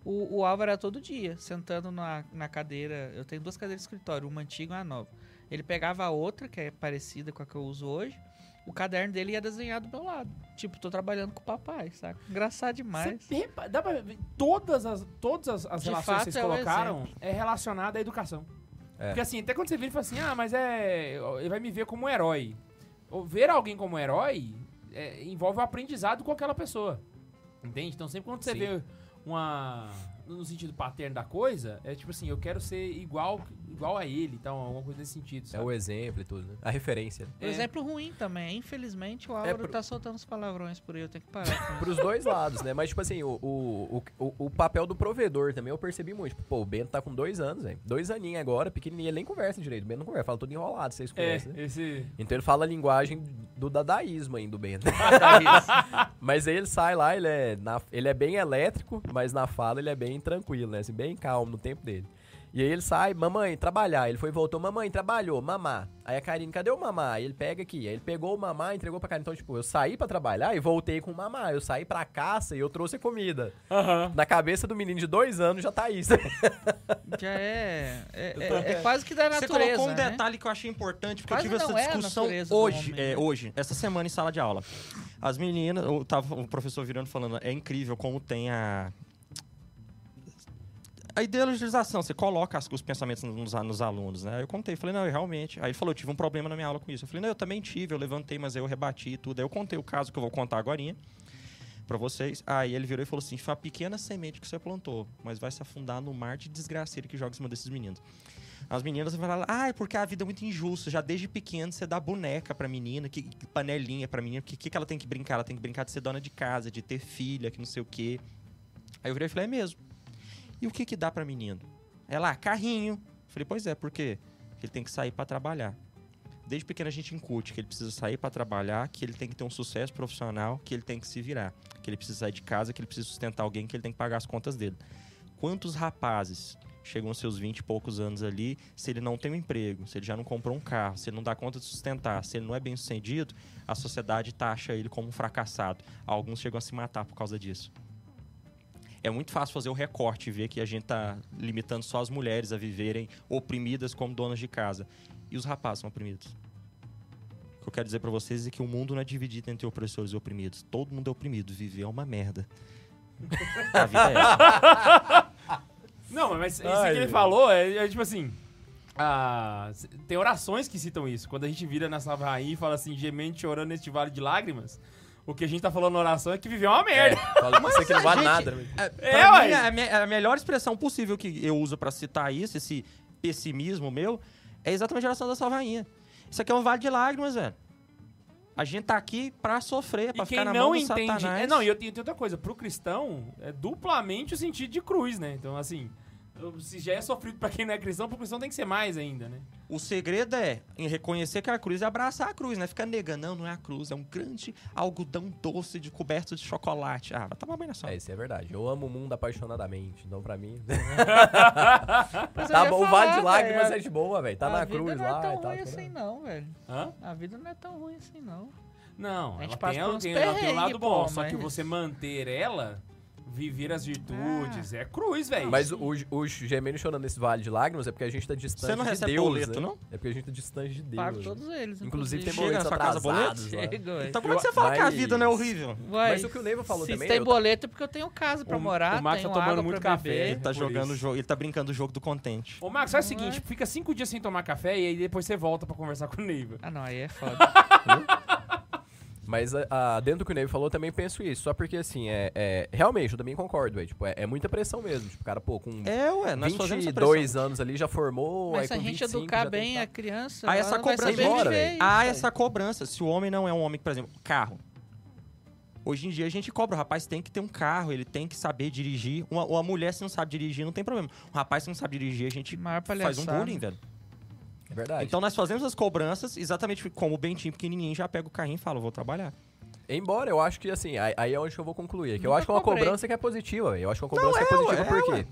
O, o Álvaro era todo dia, sentando na, na cadeira. Eu tenho duas cadeiras de escritório, uma antiga e uma nova. Ele pegava a outra, que é parecida com a que eu uso hoje. O caderno dele ia desenhar do meu lado. Tipo, tô trabalhando com o papai, saca? Engraçado demais. Você dá pra ver, todas as, todas as, as relações fato, que vocês é colocaram é relacionada à educação. É. Porque assim, até quando você vira e fala assim, ah, mas é. Ele vai me ver como um herói. Ou ver alguém como um herói é, envolve o aprendizado com aquela pessoa. Entende? Então sempre quando você Sim. vê uma. No sentido paterno da coisa, é tipo assim, eu quero ser igual, igual a ele, então, alguma coisa nesse sentido. É Sabe? o exemplo e tudo, né? A referência. Um exemplo ruim também. Infelizmente, o É Álvaro pro- tá soltando os palavrões por aí. Eu tenho que parar. Pros dois lados, né? Mas, tipo assim, o, o, o, o papel do provedor também eu percebi muito. Tipo, pô, o Bento tá com dois anos, velho. Dois aninhos agora, pequenininho. Ele nem conversa direito. O Bento não conversa, fala tudo enrolado, vocês É, conhecem, né? esse. Então ele fala a linguagem do dadaísmo ainda, do Bento. Mas aí ele sai lá, ele é, na- ele é bem elétrico, mas na fala ele é bem tranquilo, né? Assim, bem calmo no tempo dele. E aí ele sai, mamãe, trabalhar. Ele foi e voltou, mamãe, trabalhou, mamar. Aí a Karine, cadê o mamar? Aí ele pega aqui. Aí ele pegou o mamar e entregou pra Karine. Então, tipo, eu saí pra trabalhar e voltei com o mamar. Eu saí pra caça e eu trouxe comida. Aham. Na cabeça do menino de dois anos já tá isso. Já é. É, é- é quase que da Você natureza. colocou um né? detalhe que eu achei importante, porque Quase eu tive não essa é discussão hoje, é, né? hoje, essa semana em sala de aula. As meninas, eu tava, o professor virando falando, é incrível como tem a. A ideologização, você coloca os pensamentos nos, nos alunos, né? Eu contei, falei, não, eu realmente. Aí ele falou, eu tive um problema na minha aula com isso. Eu falei, não, eu também tive, eu levantei, mas eu rebati e tudo. Aí eu contei o caso que eu vou contar agora pra vocês. Aí ele virou e falou assim: foi uma pequena semente que você plantou, mas vai se afundar no mar de desgraceira que joga em cima desses meninos. As meninas vão falar, ah, é porque a vida é muito injusta. Já desde pequeno você dá boneca pra menina, que, que panelinha pra menina. O que, que ela tem que brincar? Ela tem que brincar de ser dona de casa, de ter filha, que não sei o quê. Aí eu virei e falei, é mesmo. E o que que dá pra menino? Ela, ah, carrinho. Falei, pois é, por quê? Porque ele tem que sair pra trabalhar. Desde pequeno a gente incute que ele precisa sair pra trabalhar, que ele tem que ter um sucesso profissional, que ele tem que se virar, que ele precisa sair de casa, que ele precisa sustentar alguém, que ele tem que pagar as contas dele. Quantos rapazes chegam aos seus 20 e poucos anos ali, se ele não tem um emprego, se ele já não comprou um carro, se ele não dá conta de sustentar, se ele não é bem sucedido, a sociedade taxa ele como um fracassado. Alguns chegam a se matar por causa disso. É muito fácil fazer o recorte e ver que a gente tá limitando só as mulheres a viverem oprimidas como donas de casa. E os rapazes são oprimidos. O que eu quero dizer pra vocês é que o mundo não é dividido entre opressores e oprimidos. Todo mundo é oprimido. Viver é uma merda. A vida é essa. Não, mas isso Ai, que ele falou é, é tipo assim. ah, tem orações que citam isso. Quando a gente vira na Salve Rainha e fala assim, gemente chorando neste vale de lágrimas, o que a gente tá falando na oração é que viver é uma merda. fala pra você que não vale gente, nada. É, É, ué. mim, a, me- a melhor expressão possível que eu uso pra citar isso, esse pessimismo meu, é exatamente a oração da Salvainha. Isso aqui é um vale de lágrimas, velho. A gente tá aqui pra sofrer, pra E ficar quem na não mão do entende. Satanás. É, não, e eu tenho, outra coisa. Pro cristão, é duplamente o sentido de cruz, né? Então, assim, se já é sofrido pra quem não é cristão, pro cristão tem que ser mais ainda, né? O segredo é em reconhecer que é a cruz e abraçar a cruz, né? Ficar negando, não, não é a cruz, é um grande algodão doce de coberto de chocolate. Ah, vai tomar banho na sua. É, isso é verdade. Eu amo o mundo apaixonadamente. Então, pra mim. Eu tá bom, o Vale de Lágrimas é de boa, velho. Tá a na vida cruz não lá. é tão e tal, ruim tudo. assim, não, velho. Hã? A vida não é tão ruim assim, não. Não, A gente ela passa tem, por ela tem, ela tem um lado bom, pô, só que você manter ela, viver as virtudes, é cruz, velho. Mas o, o gemendo chorando nesse vale de lágrimas é porque a gente tá distante Você não de recebe Deus, boleto, né? não? É porque a gente tá distante de Deus. Pago né? todos eles. Inclusive tem Chega boletos na sua casa atrasados lá. Chega, velho. Então como é que você fala que a mas- vida não é horrível? Uai, Mas o que o Neiva falou se também... tem eu- boleto é porque eu tenho casa pra O- morar, o Max tenho tá tomando água muito pra café. beber. Ele tá por jogando o isso. jogo, ele tá brincando o jogo do contente. Ô, Max, faz o Não seguinte, é? fica cinco dias sem tomar café e aí depois você volta pra conversar com o Neiva. Ah, não, aí é foda. Mas ah, dentro do que o Neiva falou, eu também penso isso. Só porque, assim, é, é- realmente, eu também concordo. Tipo, é, é muita pressão mesmo. Tipo, o cara, pô, com É, ué, nós fazemos essa 22 pressão. anos ali já formou, Mas aí se a gente 25 educar bem que a tá- criança, Ah, essa cobrança embora, viver Ah, essa cobrança. Se o homem não é um homem, por exemplo, carro. Hoje em dia a gente cobra, o rapaz tem que ter um carro, ele tem que saber dirigir. Uma, uma mulher, se não sabe dirigir, não tem problema. Um rapaz, se não sabe dirigir, a gente faz um bullying, velho. É verdade. Então nós fazemos as cobranças exatamente como o Bentinho pequenininho já pega o carrinho e fala, vou trabalhar. Embora eu acho que, assim, aí, é onde eu vou concluir. Que eu Nunca acho que é uma cobrei. cobrança que é positiva. Eu acho que é uma cobrança que é é, positiva ué, é, quê?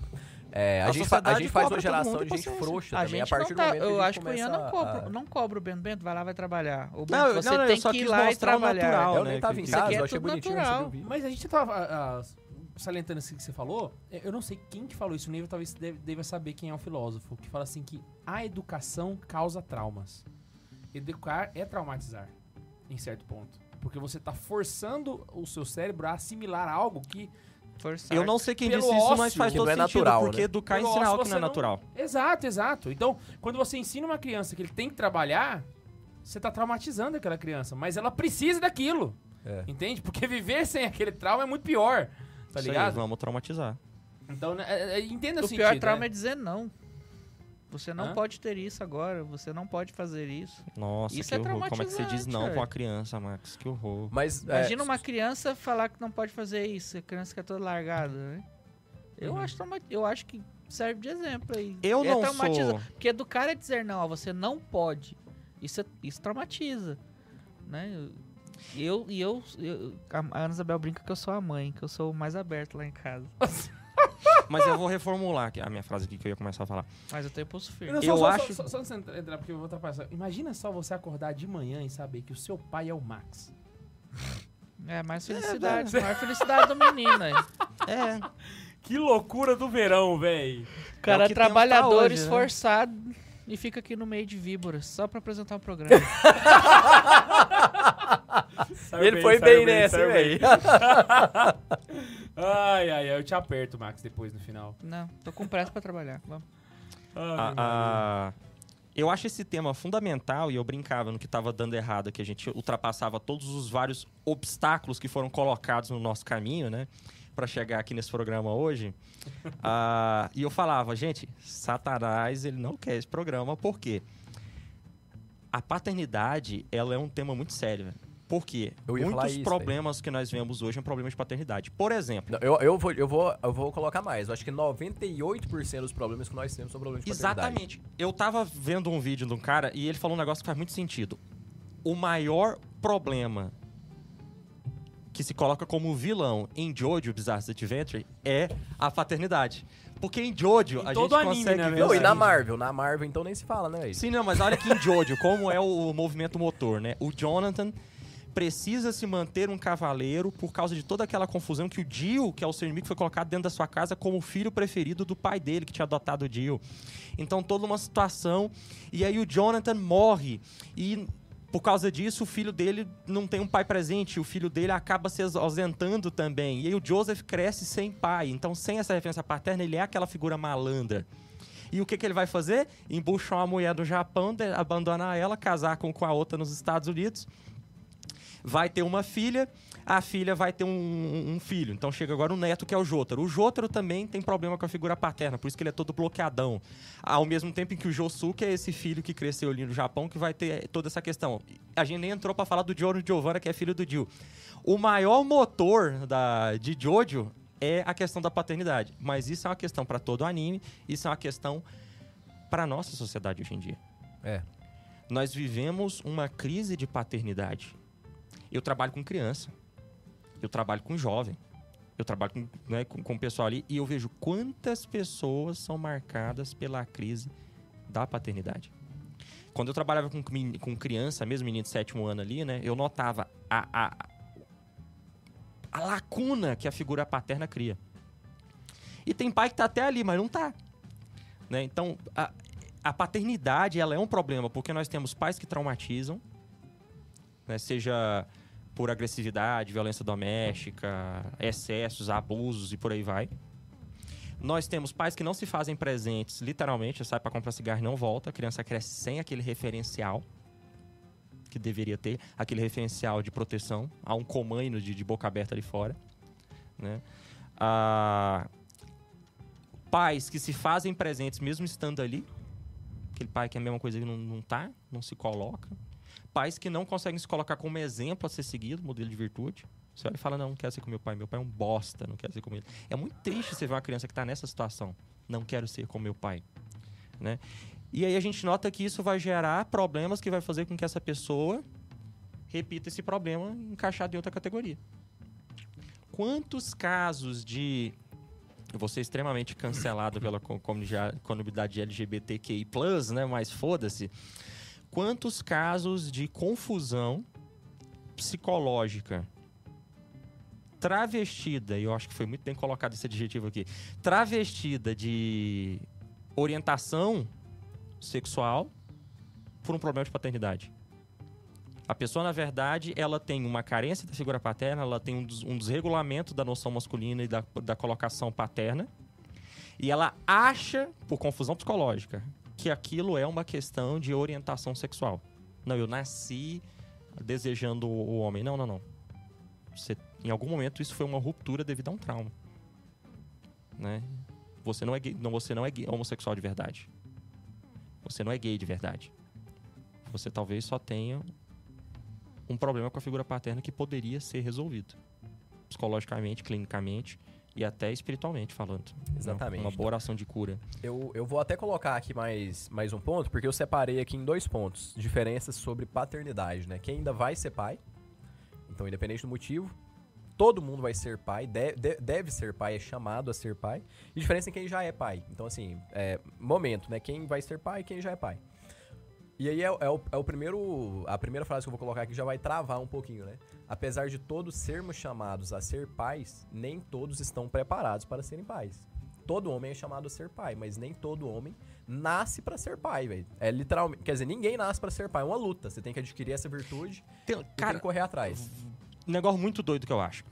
É, a, A gente fa- a gente faz uma geração de gente frouxa A também. gente a partir não do tá, momento que eu acho que o Ian não cobra, a- não cobra o Bento. Bento, vai lá, vai trabalhar. O Bento, Não, eu- você não, tem só que ir quis lá e mostrar o trabalhar. natural, Eu né, nem tava que- em casa, é eu achei bonitinho, natural. Mas a gente tava salientando isso que você falou, eh, eu não sei quem que falou isso, o Neiva talvez deve, deva saber quem é o filósofo, que fala assim que a educação causa traumas. Educar é traumatizar, em certo ponto. Porque você tá forçando o seu cérebro a assimilar algo que Forçar. Eu não sei quem Pelo disse isso, mas faz que todo não é sentido, natural, porque né? educar é Pelo ensinar algo que não é não- natural. Exato, exato. Então, quando você ensina uma criança que ele tem que trabalhar, você tá traumatizando aquela criança, mas ela precisa daquilo. É. Entende? Porque viver sem aquele trauma é muito pior. Tá Isso aí, ligado? vamos traumatizar. Então, né, é, é, entenda o, O sentido. pior trauma né? é dizer não. Você não Hã? pode ter isso agora, você não pode fazer isso. Nossa, Isso que é horror. Como é que você diz não velho. uma criança, Max? Que horror. Mas, é, Imagina uma criança falar que não pode fazer isso, a criança que é toda largada, né? Eu, Uhum. acho, trauma- eu acho que serve de exemplo aí. Eu é não traumatiza- sou... Porque educar é dizer não, ó, você não pode. Isso, é- isso traumatiza, né? Eu, e eu, eu- a Ana Isabel brinca que eu sou a mãe, que eu sou o mais aberto lá em casa. Mas eu vou reformular a minha frase aqui que eu ia começar a falar. Mas eu tenho pulso firme. Não, Eu só, acho- Só, só, só antes de entrar, porque eu vou atrapalhar. Imagina só você acordar de manhã e saber que o seu pai é o Max. É, mais felicidade, maior felicidade do menino aí. É, Que loucura do verão, véi. Cara, o que temos trabalhador hoje, né? esforçado e fica aqui no meio de víboras, só pra apresentar um programa. ele foi bem nessa, hein, velho. Ai, ai, ai, eu te aperto, Max, depois no final. Não, tô com pressa pra trabalhar. Vamos. Ah, a- a- eu acho esse tema fundamental e eu brincava no que estava dando errado, que a gente ultrapassava todos os vários obstáculos que foram colocados no nosso caminho, né? Para chegar aqui nesse programa hoje. Ah, e eu falava, gente, Satanás, ele não quer esse programa, por quê? A paternidade, ela é um tema muito sério. velho. Por quê? Eu ia falar Muitos isso, problemas que nós vemos hoje é um problema de paternidade. Por exemplo, Não, eu, eu, vou, eu, vou, eu vou colocar mais. Eu acho que 98% dos problemas que nós temos são problemas de paternidade. Exatamente. Eu tava vendo um vídeo de um cara e ele falou um negócio que faz muito sentido. O maior problema que se coloca como vilão em Jojo Bizarre Adventure é a paternidade. Porque em Jojo Em a todo gente anime, consegue né, ver? Não, e na Marvel? Na Marvel, então nem se fala, né? Sim, não, mas olha aqui em Jojo, como é o movimento motor, né? O Jonathan precisa se manter um cavaleiro por causa de toda aquela confusão que o Dio, que é o seu inimigo, foi colocado dentro da sua casa como o filho preferido do pai dele, que tinha adotado o Dio. Então, toda uma situação. E aí o Jonathan morre. E por causa disso, o filho dele não tem um pai presente. O filho dele acaba se ausentando também. E aí o Joseph cresce sem pai. Então, sem essa referência paterna, ele é aquela figura malandra. E o que, que ele vai fazer? Embuchar uma mulher do Japão, abandonar ela, casar com, com a outra nos Estados Unidos. Vai ter uma filha, a filha vai ter um, um- um filho. Então chega agora o neto, que é o Jotaro. O Jotaro também tem problema com a figura paterna, por isso que ele é todo bloqueadão. Ao mesmo tempo em que o Josuke é esse filho que cresceu ali no Japão, que vai ter toda essa questão. A gente nem entrou pra falar do Giorno Giovanna, que é filho do Dio. O maior motor da, de Jojo é a questão da paternidade. Mas isso é uma questão pra todo o anime, isso é uma questão pra nossa sociedade hoje em dia. É. Nós vivemos uma crise de paternidade. Eu trabalho com criança. Eu trabalho com jovem. Eu trabalho com, né, com, com o pessoal ali e eu vejo quantas pessoas são marcadas pela crise da paternidade. Quando eu trabalhava com, com criança, mesmo menino de sétimo ano ali, né? Eu notava a, a, a lacuna que a figura paterna cria. E tem pai que tá até ali, mas não tá. Né? Então, a, a paternidade, ela é um problema, porque nós temos pais que traumatizam, né? seja por agressividade, violência doméstica, excessos, abusos e por aí vai. Nós temos pais que não se fazem presentes, literalmente, sai para comprar cigarro e não volta, a criança cresce sem aquele referencial que deveria ter, aquele referencial de proteção, há um comando de, de boca aberta ali fora, né? Ah, pais que se fazem presentes mesmo estando ali, aquele pai que é a mesma coisa que não, não tá, não se coloca. Pais que não conseguem se colocar como exemplo a ser seguido, modelo de virtude. Você olha e fala, não, não quero ser como meu pai, meu pai é um bosta, não quero ser como ele. É muito triste você ver uma criança que está nessa situação. Não quero ser como meu pai. Né? E aí a gente nota que isso vai gerar problemas que vai fazer com que essa pessoa repita esse problema encaixado em outra categoria. Quantos casos de ser extremamente cancelado pela co- comunidade comunidade LGBTQI+, né? Mas foda-se. Quantos casos de confusão psicológica travestida, e eu acho que foi muito bem colocado esse adjetivo aqui, travestida de orientação sexual por um problema de paternidade. A pessoa, na verdade, ela tem uma carência da figura paterna, ela tem um, des- desregulamento da noção masculina e da, da colocação paterna, e ela acha, por confusão psicológica, que aquilo é uma questão de orientação sexual. Não, eu nasci desejando o homem. Não, não, não. Você, em algum momento isso foi uma ruptura devido a um trauma. Né? Você não é gay, não, você não é gay- homossexual de verdade. Você não é gay de verdade. Você talvez só tenha um problema com a figura paterna que poderia ser resolvido. Psicologicamente, clinicamente e até espiritualmente falando. né? Exatamente. Uma boa oração de cura. Eu, eu vou até colocar aqui mais, mais um ponto, porque eu separei aqui em dois pontos. Diferenças sobre paternidade, né? Quem ainda vai ser pai, então independente do motivo, todo mundo vai ser pai, de- de- deve ser pai, é chamado a ser pai. E diferença em quem já é pai. Então, assim, é, momento, né? Quem vai ser pai e quem já é pai. E aí é, o- é o, é o primeiro. A primeira frase que eu vou colocar aqui já vai travar um pouquinho, né? Apesar de todos sermos chamados a ser pais, nem todos estão preparados para serem pais. Todo homem é chamado a ser pai, mas nem todo homem nasce pra ser pai, velho. É literalmente. Quer dizer, ninguém nasce pra ser pai. É uma luta. Você tem que adquirir essa virtude Tem- e tem cara, que correr atrás. um negócio muito doido que eu acho.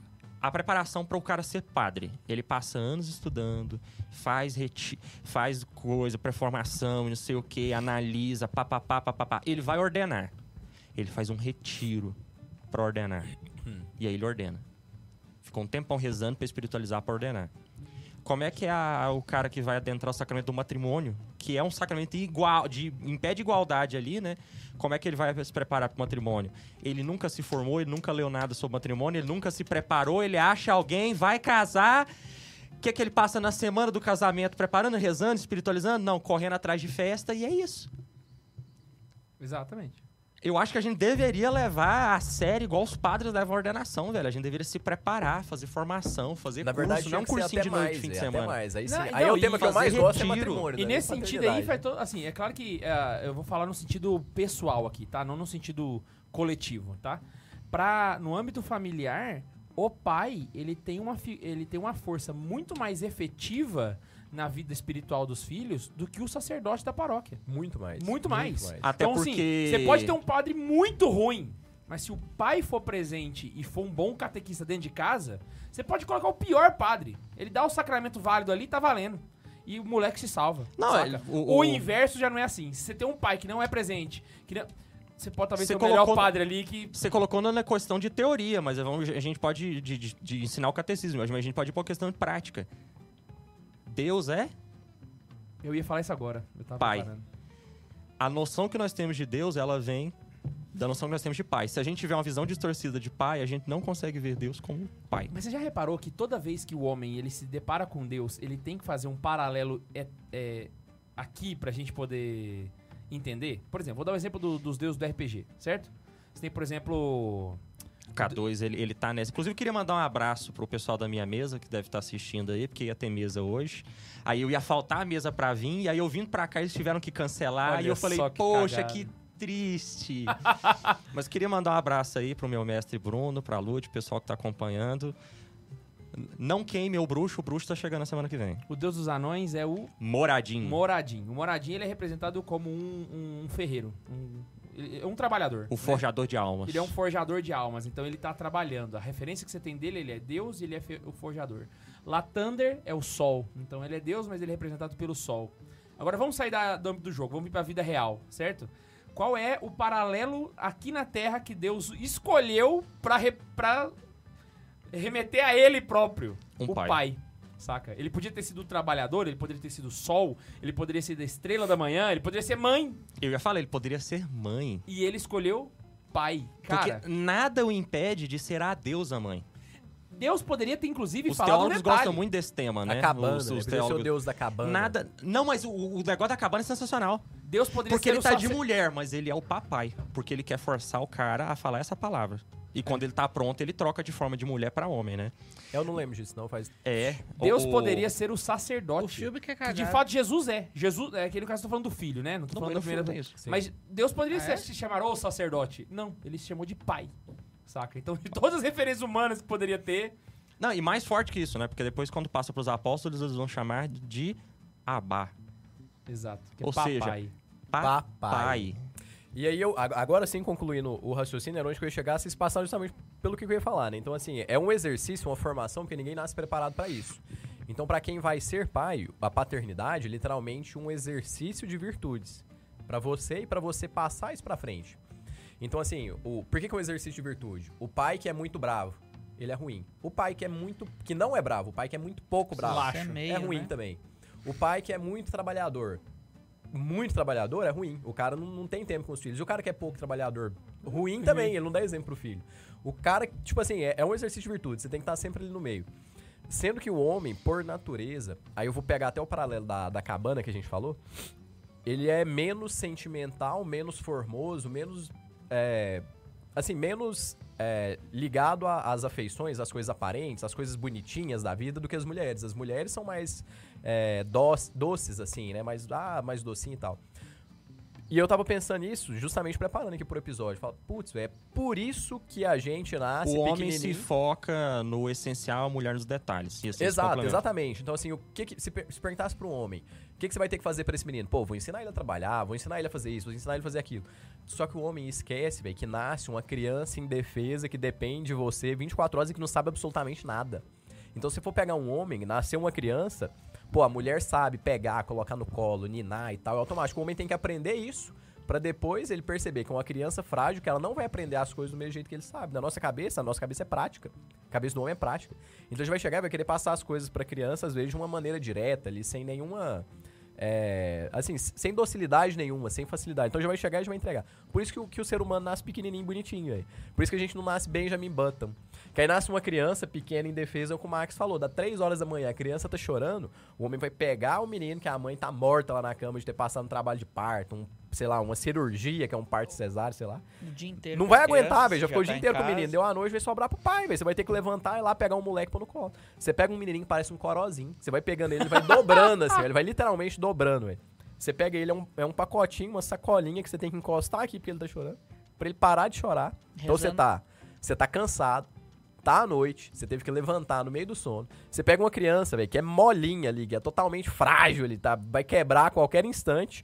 A preparação para o cara ser padre. Ele passa anos estudando, faz reti faz coisa, pré-formação, não sei o que, analisa, papapá, papapá. Ele vai ordenar. Ele faz um retiro para ordenar. E aí ele ordena. Ficou um tempão rezando para espiritualizar, para ordenar. Como é que é a- o cara que vai adentrar o sacramento do matrimônio, que é um sacramento igual, de, em pé de igualdade ali, né? Como é que ele vai se preparar para o matrimônio? Ele nunca se formou, ele nunca leu nada sobre matrimônio, ele nunca se preparou, ele acha alguém, vai casar. O que é que ele passa na semana do casamento? Preparando, rezando, espiritualizando? Não, correndo atrás de festa e é isso. Exatamente. Eu acho que a gente deveria levar a sério igual os padres levam a ordenação, velho. A gente deveria se preparar, fazer formação, fazer Na curso, verdade, não um cursinho de noite, mais, fim de é, semana. Até mais. Aí, sim, Não, aí não, o tema que eu mais fazer gosto é retiro. matrimônio. E né? nesse sentido aí faz todo. Assim, é claro que é, eu vou falar no sentido pessoal aqui, tá? Não no sentido coletivo, tá? Pra, no âmbito familiar, o pai, ele tem, uma, fi- ele tem uma força muito mais efetiva na vida espiritual dos filhos do que o sacerdote da paróquia. Muito mais. Muito mais. Até então, porque- assim, você pode ter um padre muito ruim, mas se o pai for presente e for um bom catequista dentro de casa, você pode colocar o pior padre. Ele dá o sacramento válido ali, tá valendo. E o moleque se salva. Não, saca? ele- o, o- o- inverso já não é assim. Se você tem um pai que não é presente, que não- você pode talvez Você ter o melhor padre ali que. Você colocou na questão de teoria, mas vamos- a gente pode de, de- de ensinar o catecismo, mas a gente pode ir pra questão de prática. Deus é Eu ia falar isso agora. Eu tava Pai. preparando. a noção que nós temos de Deus, ela vem da noção que nós temos de pai. Se a gente tiver uma visão distorcida de pai, a gente não consegue ver Deus como pai. Mas você já reparou que toda vez que o homem ele se depara com Deus, ele tem que fazer um paralelo é, é, aqui pra gente poder entender, por exemplo, vou dar um exemplo do- dos deuses do RPG, certo? Você tem, por exemplo. O K2, ele, ele tá nessa. Inclusive, eu queria mandar um abraço pro pessoal da minha mesa, que deve estar assistindo aí, porque ia ter mesa hoje. Aí eu ia faltar a mesa pra vir, e aí eu vindo pra cá, eles tiveram que cancelar. Olha e eu falei, que poxa, cagada." que triste. Mas queria mandar um abraço aí pro meu mestre Bruno, pra Lud, pessoal que tá acompanhando. Não queime o bruxo, o bruxo tá chegando na semana que vem. O deus dos anões é o Moradinho. Moradinho. O Moradinho ele é representado como um, um ferreiro, um, ele é um trabalhador. o né? forjador de almas. Ele é um forjador de almas, então ele tá trabalhando. A referência que você tem dele, ele é Deus e ele é o forjador. Latander é o sol, então ele é Deus, mas ele é representado pelo sol. Agora vamos sair da, do âmbito do jogo, vamos ir pra vida real, certo? Qual é o paralelo aqui na Terra que Deus escolheu pra, re- remeter a ele próprio? Um o pai. Saca? Ele podia ter sido trabalhador, ele poderia ter sido sol, ele poderia ser da estrela da manhã, ele poderia ser mãe. Eu ia falar, ele poderia ser mãe. E ele escolheu pai. Cara, Porque nada o impede de ser a deusa mãe. Deus poderia ter, inclusive, Os falado um teólogos detalhe. gostam muito desse tema, né? A cabana, Os, né? os Podia ser o teólogos. deus da cabana. Nada. Não, mas o, o negócio da cabana é sensacional. Deus poderia Porque ser ele o tá de sacer- mulher, mas ele é o papai. Porque ele quer forçar o cara a falar essa palavra. E quando ele tá pronto, ele troca de forma de mulher pra homem, né? Eu não lembro disso, não. Faz... É. Deus o- poderia ser o sacerdote. O filme que é que cagado. de fato Jesus é. Jesus, é aquele caso que eu tô falando do filho, né? Não tô Não, falando da primeira isso. Sim. Mas Deus poderia Ah, ser- é? se chamar o sacerdote. Não, ele se chamou de pai. Saca? Então, de todas as referências humanas que poderia ter, Não, e mais forte que isso, né? Porque depois, quando passa pros apóstolos, eles vão chamar de Abá. Exato. Que é Ou papai. seja, Papai. Papai. E aí, eu, ag- agora sim, concluindo o raciocínio, era onde eu ia chegar, vocês passaram justamente pelo que eu ia falar, né? Então, assim, é um exercício, uma formação, porque ninguém nasce preparado pra isso. Então, pra quem vai ser pai, a paternidade, é literalmente um exercício de virtudes. Pra você e pra você passar isso pra frente. Então, assim, o, por que, que é um exercício de virtude? O pai que é muito bravo, ele é ruim. O pai que é muito. que não é bravo, o pai que é muito pouco bravo, é meio, é ruim né? também. O pai que é muito trabalhador. Muito trabalhador é ruim. O cara não, não tem tempo com os filhos. E o cara que é pouco trabalhador, ruim também, ele não dá exemplo pro filho. O cara, tipo assim, é, é um exercício de virtude, você tem que estar sempre ali no meio. Sendo que o homem, por natureza, aí eu vou pegar até o paralelo da, da cabana que a gente falou, ele é menos sentimental, menos formoso, menos. É, assim, menos é, ligado às afeições, às coisas aparentes, às coisas bonitinhas da vida do que as mulheres. As mulheres são mais é, doce- doces, assim, né? Mais, ah, mais docinho e tal. E eu tava pensando nisso, justamente preparando aqui pro episódio. Fala, putz, é por isso que a gente nasce o homem se foca no essencial, a mulher nos detalhes. Se Exato, exatamente. Então, assim, o que, que- se, per- se perguntasse para um homem, o que, que você vai ter que fazer para esse menino? Pô, vou ensinar ele a trabalhar, vou ensinar ele a fazer isso, vou ensinar ele a fazer aquilo. Só que o homem esquece, velho, que nasce uma criança indefesa que depende de você 24 horas e que não sabe absolutamente nada. Então, se for pegar um homem, nascer uma criança, pô, a mulher sabe pegar, colocar no colo, ninar e tal, é automático. O homem tem que aprender isso Pra depois ele perceber que é uma criança frágil, que ela não vai aprender as coisas do mesmo jeito que ele sabe. Na nossa cabeça, a nossa cabeça é prática. A cabeça do homem é prática. Então a gente vai chegar e vai querer passar as coisas pra criança, às vezes, de uma maneira direta, ali, sem nenhuma. É, assim, sem docilidade nenhuma, sem facilidade. Então já vai chegar e já vai entregar. Por isso que o, que o ser humano nasce pequenininho, bonitinho, velho. Por isso que a gente não nasce Benjamin Button. Que aí nasce uma criança pequena, indefesa, é o que o Max falou. Dá três horas da manhã, a criança tá chorando, o homem vai pegar o menino, que a mãe tá morta lá na cama de ter passado um trabalho de parto, um, sei lá, uma cirurgia, que é um parto cesáreo, sei lá. O dia inteiro. Não vai aguentar, velho. Já ficou o dia tá inteiro com o menino. Deu a noite, vai sobrar pro pai, velho. Você vai ter que levantar e lá pegar um moleque e pôr no colo. Você pega um menininho que parece um corozinho. Você vai pegando ele, ele vai dobrando, assim. Ele vai literalmente dobrando, velho. Você pega ele, é um, é um pacotinho, uma sacolinha que você tem que encostar aqui porque ele tá chorando. Pra ele parar de chorar. Então você Rezando. tá. Você tá cansado. Tá à noite, você teve que levantar no meio do sono. Você pega uma criança, velho, que é molinha ali, que é totalmente frágil, ele tá, vai quebrar a qualquer instante,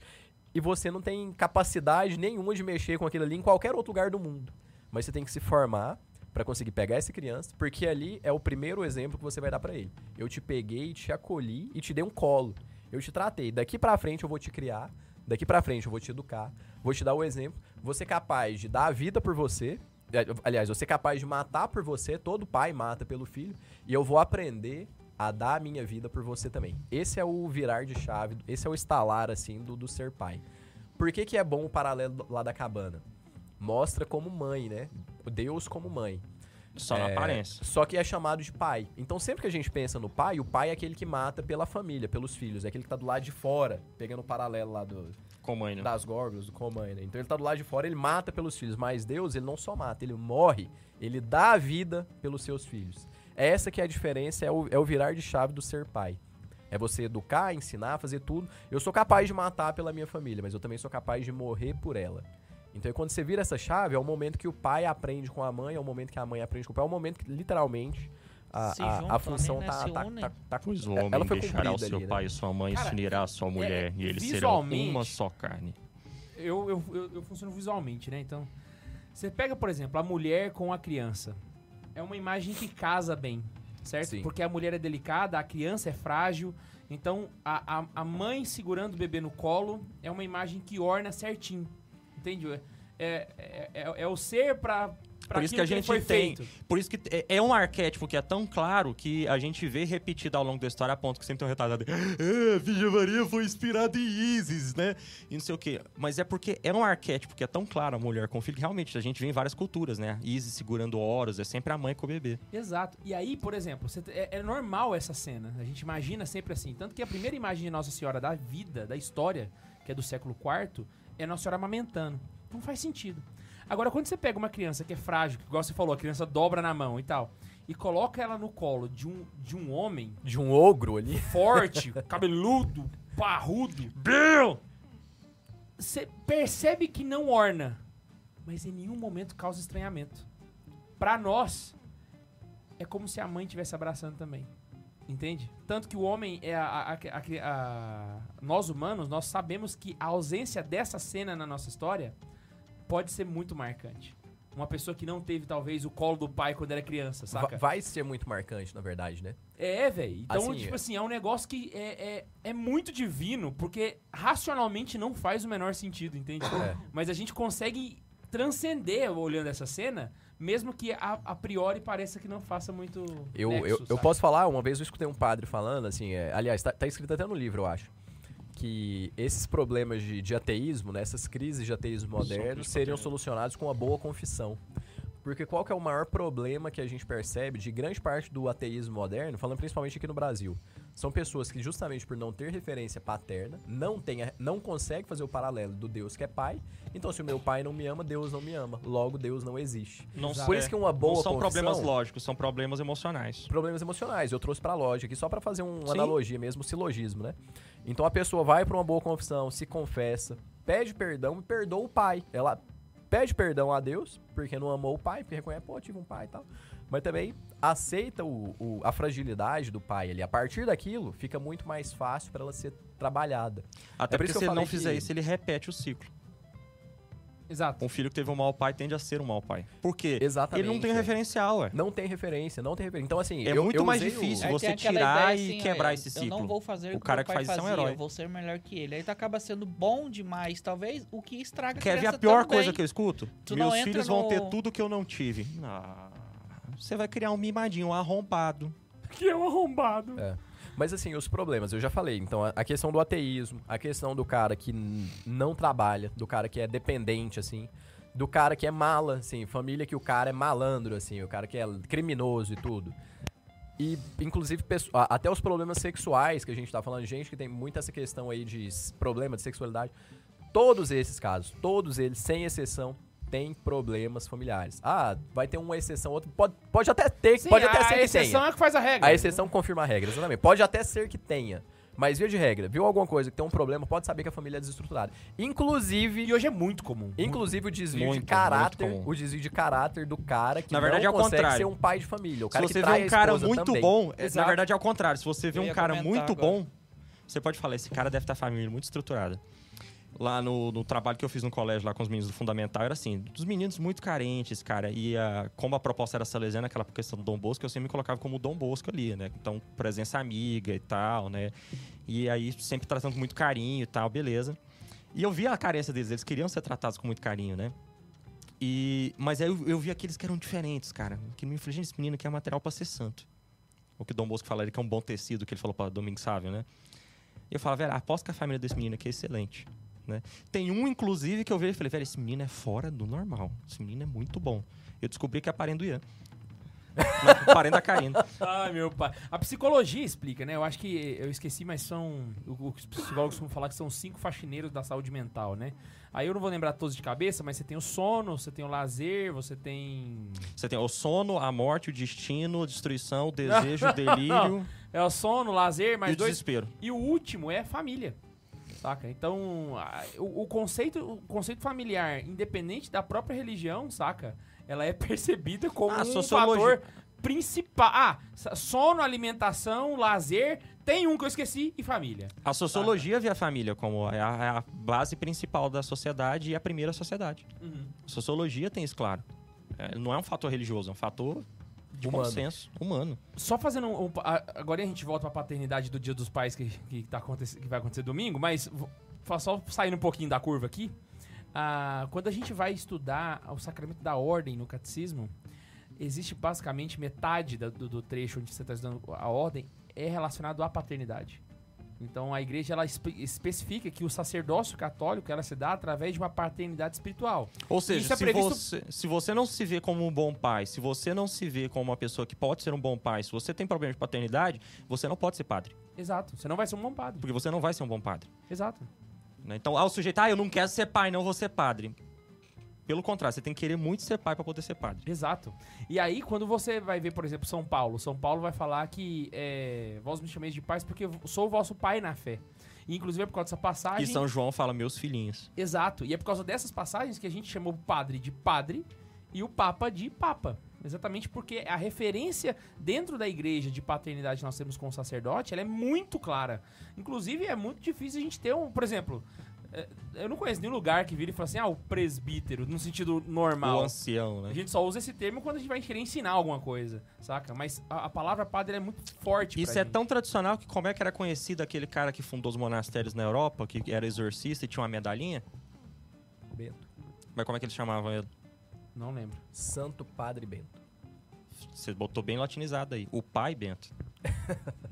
e você não tem capacidade nenhuma de mexer com aquilo ali em qualquer outro lugar do mundo. Mas você tem que se formar pra conseguir pegar essa criança, porque ali é o primeiro exemplo que você vai dar pra ele. Eu te peguei, te acolhi e te dei um colo. Eu te tratei. Daqui pra frente eu vou te criar, daqui pra frente eu vou te educar, vou te dar o exemplo, vou ser capaz de dar a vida por você. É, Aliás, eu ser capaz de matar por você, todo pai mata pelo filho, e eu vou aprender a dar a minha vida por você também. Esse é o virar de chave, esse é o estalar, assim, do, do ser pai. Por que, que é bom o paralelo lá da cabana? Mostra como mãe, né? Deus como mãe. Só na É, aparência. Só que é chamado de pai. Então sempre que a gente pensa no pai, o pai é aquele que mata pela família, pelos filhos. É aquele que tá do lado de fora, pegando o paralelo lá do, Das górgolas, do Comane. né? Então ele tá do lado de fora, ele mata pelos filhos. Mas Deus, ele não só mata, ele morre, ele dá a vida pelos seus filhos. É essa que é a diferença, é o, é o virar de chave do ser pai. É você educar, ensinar, fazer tudo. Eu sou capaz de matar pela minha família, mas eu também sou capaz de morrer por ela. Então, quando você vira essa chave, é o momento que o pai aprende com a mãe, é o momento que a mãe aprende com o pai, é o momento que, literalmente, a, a- função né? tá, tá, tá, tá- Pois o ela homem foi deixará o seu ali, né? pai e sua mãe, Cara, se unirá a sua mulher, e eles serão uma só carne. Eu, eu, eu, eu funciono visualmente, né? Então, você pega, por exemplo, a mulher com a criança. É uma imagem que casa bem, certo? Sim. Porque a mulher é delicada, a criança é frágil. Então, a, a, a mãe segurando o bebê no colo é uma imagem que orna certinho. Entende? É, é, é, é o ser pra Por isso que a gente tem. feito. Por isso que é, é um arquétipo que é tão claro que a gente vê repetido ao longo da história a ponto que sempre tem um retardado. Ah, a Virgem Maria foi inspirada em Isis, né? E não sei o quê. Mas é porque é um arquétipo que é tão claro a mulher com filho que realmente a gente vê em várias culturas, né? Isis segurando Horus, é sempre a mãe com o bebê. Exato. E aí, por exemplo, é, é normal essa cena. A gente imagina sempre assim. Tanto que a primeira imagem de Nossa Senhora da vida, da história, que é do século IV, é Nossa Senhora amamentando. Não faz sentido. Agora, quando você pega uma criança que é frágil, que igual você falou, a criança dobra na mão e tal, e coloca ela no colo de um, de um homem de um ogro ali. forte, cabeludo, parrudo, Bill! Você percebe que não orna, mas em nenhum momento causa estranhamento. Pra nós, é como se a mãe estivesse abraçando também. Entende? Tanto que o homem é a- a- a- a- Nós humanos, nós sabemos que a ausência dessa cena na nossa história pode ser muito marcante. Uma pessoa que não teve, talvez, o colo do pai quando era criança, saca? Vai ser muito marcante, na verdade, né? É, velho. Então, Assim, tipo é. assim, é um negócio que é, é, é muito divino, porque racionalmente não faz o menor sentido, entende? É. Mas a gente consegue transcender olhando essa cena, mesmo que a, a priori pareça que não faça muito. Eu, nexo, eu, eu posso falar, uma vez eu escutei um padre falando, assim, é, aliás, tá, tá escrito até no livro, eu acho, que esses problemas de, de ateísmo, né, essas crises de ateísmo moderno, seriam solucionados com uma boa confissão. Porque qual que é o maior problema que a gente percebe de grande parte do ateísmo moderno, falando principalmente aqui no Brasil? São pessoas que justamente por não ter referência paterna, não tem, a- não consegue fazer o paralelo do Deus que é pai. Então se o meu pai não me ama, Deus não me ama. Logo Deus não existe. Não. Por isso que uma boa Não são confissão- problemas lógicos, são problemas emocionais. problemas emocionais. Eu trouxe pra lógica aqui só pra fazer uma Sim. analogia mesmo, um silogismo, né? Então a pessoa vai pra uma boa confissão, se confessa, pede perdão e perdoa o pai. Ela pede perdão a Deus, porque não amou o pai, porque reconhece, pô, tive um pai e tal. Mas também aceita o, o- a fragilidade do pai ali. A partir daquilo, fica muito mais fácil pra ela ser trabalhada. Até É por porque se ele não fizer que- isso, ele repete o ciclo. Exato. Um filho que teve um mau pai tende a ser um mau pai. Por quê? Exatamente. Ele não tem é. referencial, ué. Não tem referência, não tem referência. Então, assim, É eu, muito eu mais usei o- difícil. Aí você tirar ideia, e assim, quebrar é, esse Eu não ciclo. vou fazer O cara que faz isso é um herói. eu vou ser melhor que ele. Aí tu acaba sendo bom demais, talvez, o que estraga Quer ver a pior também. coisa que eu escuto? Tu Meus filhos vão no- ter tudo que eu não tive. Ah, você vai criar um mimadinho, um arrombado. Que é um arrombado. É. Mas assim, os problemas, eu já falei. Então, a- questão do ateísmo, a questão do cara que não trabalha, do cara que é dependente, assim, do cara que é mala, assim, família que o cara é malandro, assim, o cara que é criminoso e tudo. E, inclusive, até os problemas sexuais que a gente tá falando, gente que tem muita essa questão aí de problema de sexualidade. Todos esses casos, todos eles, sem exceção, têm problemas familiares. Ah, vai ter uma exceção, outra. Pode, pode até ter, Sim, pode até a ser que exceção tenha. é que faz a regra. A exceção confirma a regra, exatamente. Pode até ser que tenha. Mas via de regra, viu alguma coisa que tem um problema, pode saber que a família é desestruturada. Inclusive, E hoje é muito comum. inclusive o desvio Muito, de caráter, o desvio de caráter do cara que Na verdade, não é ao consegue contrário. ser um pai de família. O cara Se você vê um a cara muito também. bom, é- na Exato. verdade é ao contrário. Se você vê um cara muito agora. bom, você pode falar, esse cara deve ter a família muito estruturada. Lá no, no trabalho que eu fiz no colégio lá com os meninos do Fundamental, era assim, dos meninos muito carentes, cara. E a, como a proposta era salesiana, aquela questão do Dom Bosco, eu sempre me colocava como Dom Bosco ali, né? Então, presença amiga e tal, né? E aí, sempre tratando com muito carinho e tal, beleza. E eu via a carência deles, eles queriam ser tratados com muito carinho, né? E, mas aí eu, eu vi aqueles que eram diferentes, cara. Que me gente, esse menino aqui é material pra ser santo. O que o Dom Bosco fala, ele que é um bom tecido, que ele falou pra Domingo Sávio, né? E eu falava, velho, aposto que a família desse menino aqui é excelente. Né? Tem um, inclusive, que eu vi e falei, velho, esse menino é fora do normal. Esse menino é muito bom. Eu descobri que é parente do Ian. Não, parente da Karina. Ai, meu pai. A psicologia explica, né? Eu acho que eu esqueci, mas são. O, o os psicólogos costumam falar que são cinco faxineiros da saúde mental, né? Aí eu não vou lembrar todos de cabeça, mas você tem o sono, você tem o lazer, você tem. Você tem o sono, a morte, o destino, a destruição, o desejo, o delírio É o sono, o lazer, e mais o dois. desespero. E o último é família. Saca? Então, a- o, o conceito, o conceito familiar, independente da própria religião, saca? Ela é percebida como Ah, um sociologia. fator principal. Ah, sono, alimentação, lazer, tem um que eu esqueci e família. A sociologia vê a família como a, a- a base principal da sociedade e a primeira sociedade. A sociologia tem isso claro. É, não é um fator religioso, é um fator de Humano. consenso humano. Só fazendo um, um- a- agora a gente volta pra paternidade do Dia dos Pais que, que, tá que vai acontecer domingo, mas só saindo um pouquinho da curva aqui. ah, quando a gente vai estudar o sacramento da ordem no catecismo, existe basicamente metade do, do trecho onde você está estudando a ordem é relacionado à paternidade. Então a igreja ela espe- especifica que o sacerdócio católico ela se dá através de uma paternidade espiritual. Ou seja, é se, previsto- você, se você não se vê como um bom pai, se você não se vê como uma pessoa que pode ser um bom pai, se você tem problema de paternidade, você não pode ser padre. Exato. Você não vai ser um bom padre. Porque você não vai ser um bom padre. Exato. né? Então, ah, o sujeito, ah, eu não quero ser pai, não vou ser padre. Pelo contrário, você tem que querer muito ser pai para poder ser padre. Exato. E aí, quando você vai ver, por exemplo, São Paulo, São Paulo vai falar que é, vós me chameis de pais porque eu sou o vosso pai na fé. E, inclusive é por causa dessa E passagem. São João fala, meus filhinhos. Exato. E é por causa dessas passagens que a gente chamou o padre de padre e o papa de papa. Exatamente porque a referência dentro da igreja de paternidade que nós temos com o sacerdote, ela é muito clara. Inclusive, é muito difícil a gente ter um, por exemplo, eu não conheço nenhum lugar que vira e fala assim, ah, o presbítero, no sentido normal. O ancião, A né? gente só usa esse termo quando a gente vai querer ensinar alguma coisa, saca? Mas a, a palavra padre é muito forte Isso pra é gente. tão tradicional que como é que era conhecido aquele cara que fundou os monastérios na Europa, que era exorcista e tinha uma medalhinha? Bento. Mas como é que ele chamava ele? Não lembro. Santo Padre Bento. Você botou bem latinizado aí. O pai Bento.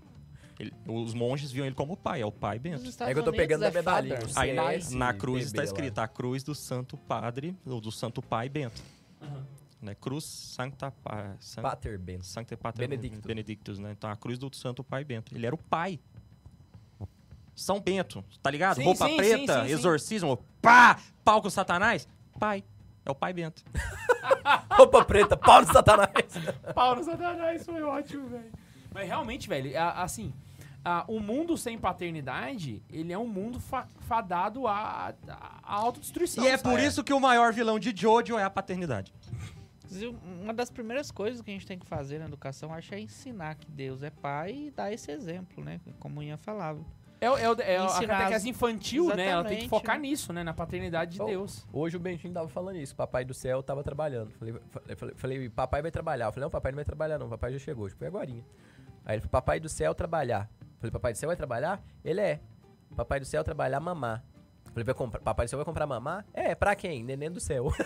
Ele- os monges viam ele como pai, é o pai Bento. É que eu tô pegando é a father. o Aí na, CS na cruz está escrito a cruz do Santo Padre, ou do Santo Pai Bento. Né? Cruz Sancta Pa- San- Pater Bento. Sancta Pater Benedictus. Benedictus, né? Então a cruz do Santo Pai Bento. Ele era o pai. São Bento, tá ligado? Sim, Roupa sim, preta, sim, sim, sim. exorcismo, pá, pau com Satanás. Pai. É o pai Bento. Roupa preta, pau no satanás. Paulo Satanás foi ótimo, velho. Mas realmente, velho, a- assim, a- o mundo sem paternidade, ele é um mundo fa- fadado à, à autodestruição. E é sabe? por isso que o maior vilão de Jojo é a paternidade. Inclusive, Uma das primeiras coisas que a gente tem que fazer na educação, acho, é ensinar que Deus é pai e dar esse exemplo, né? Como o Ian falava. É, o- é, é a catequese infantil, né? Ela tem que Exatamente, focar nisso, né? Na paternidade de Oh, Deus. Hoje o Bentinho tava falando isso. Papai do céu tava trabalhando. Falei, falei, falei, falei, papai vai trabalhar. Eu falei, não, papai não vai trabalhar, não. Papai já chegou. Tipo, é agorinha. Aí ele falou, papai do céu trabalhar. Falei, papai do céu vai trabalhar? Ele é. Papai do céu trabalhar, mamar. Falei, vai comprar, papai do céu vai comprar mamar? É, pra quem? Neném do céu.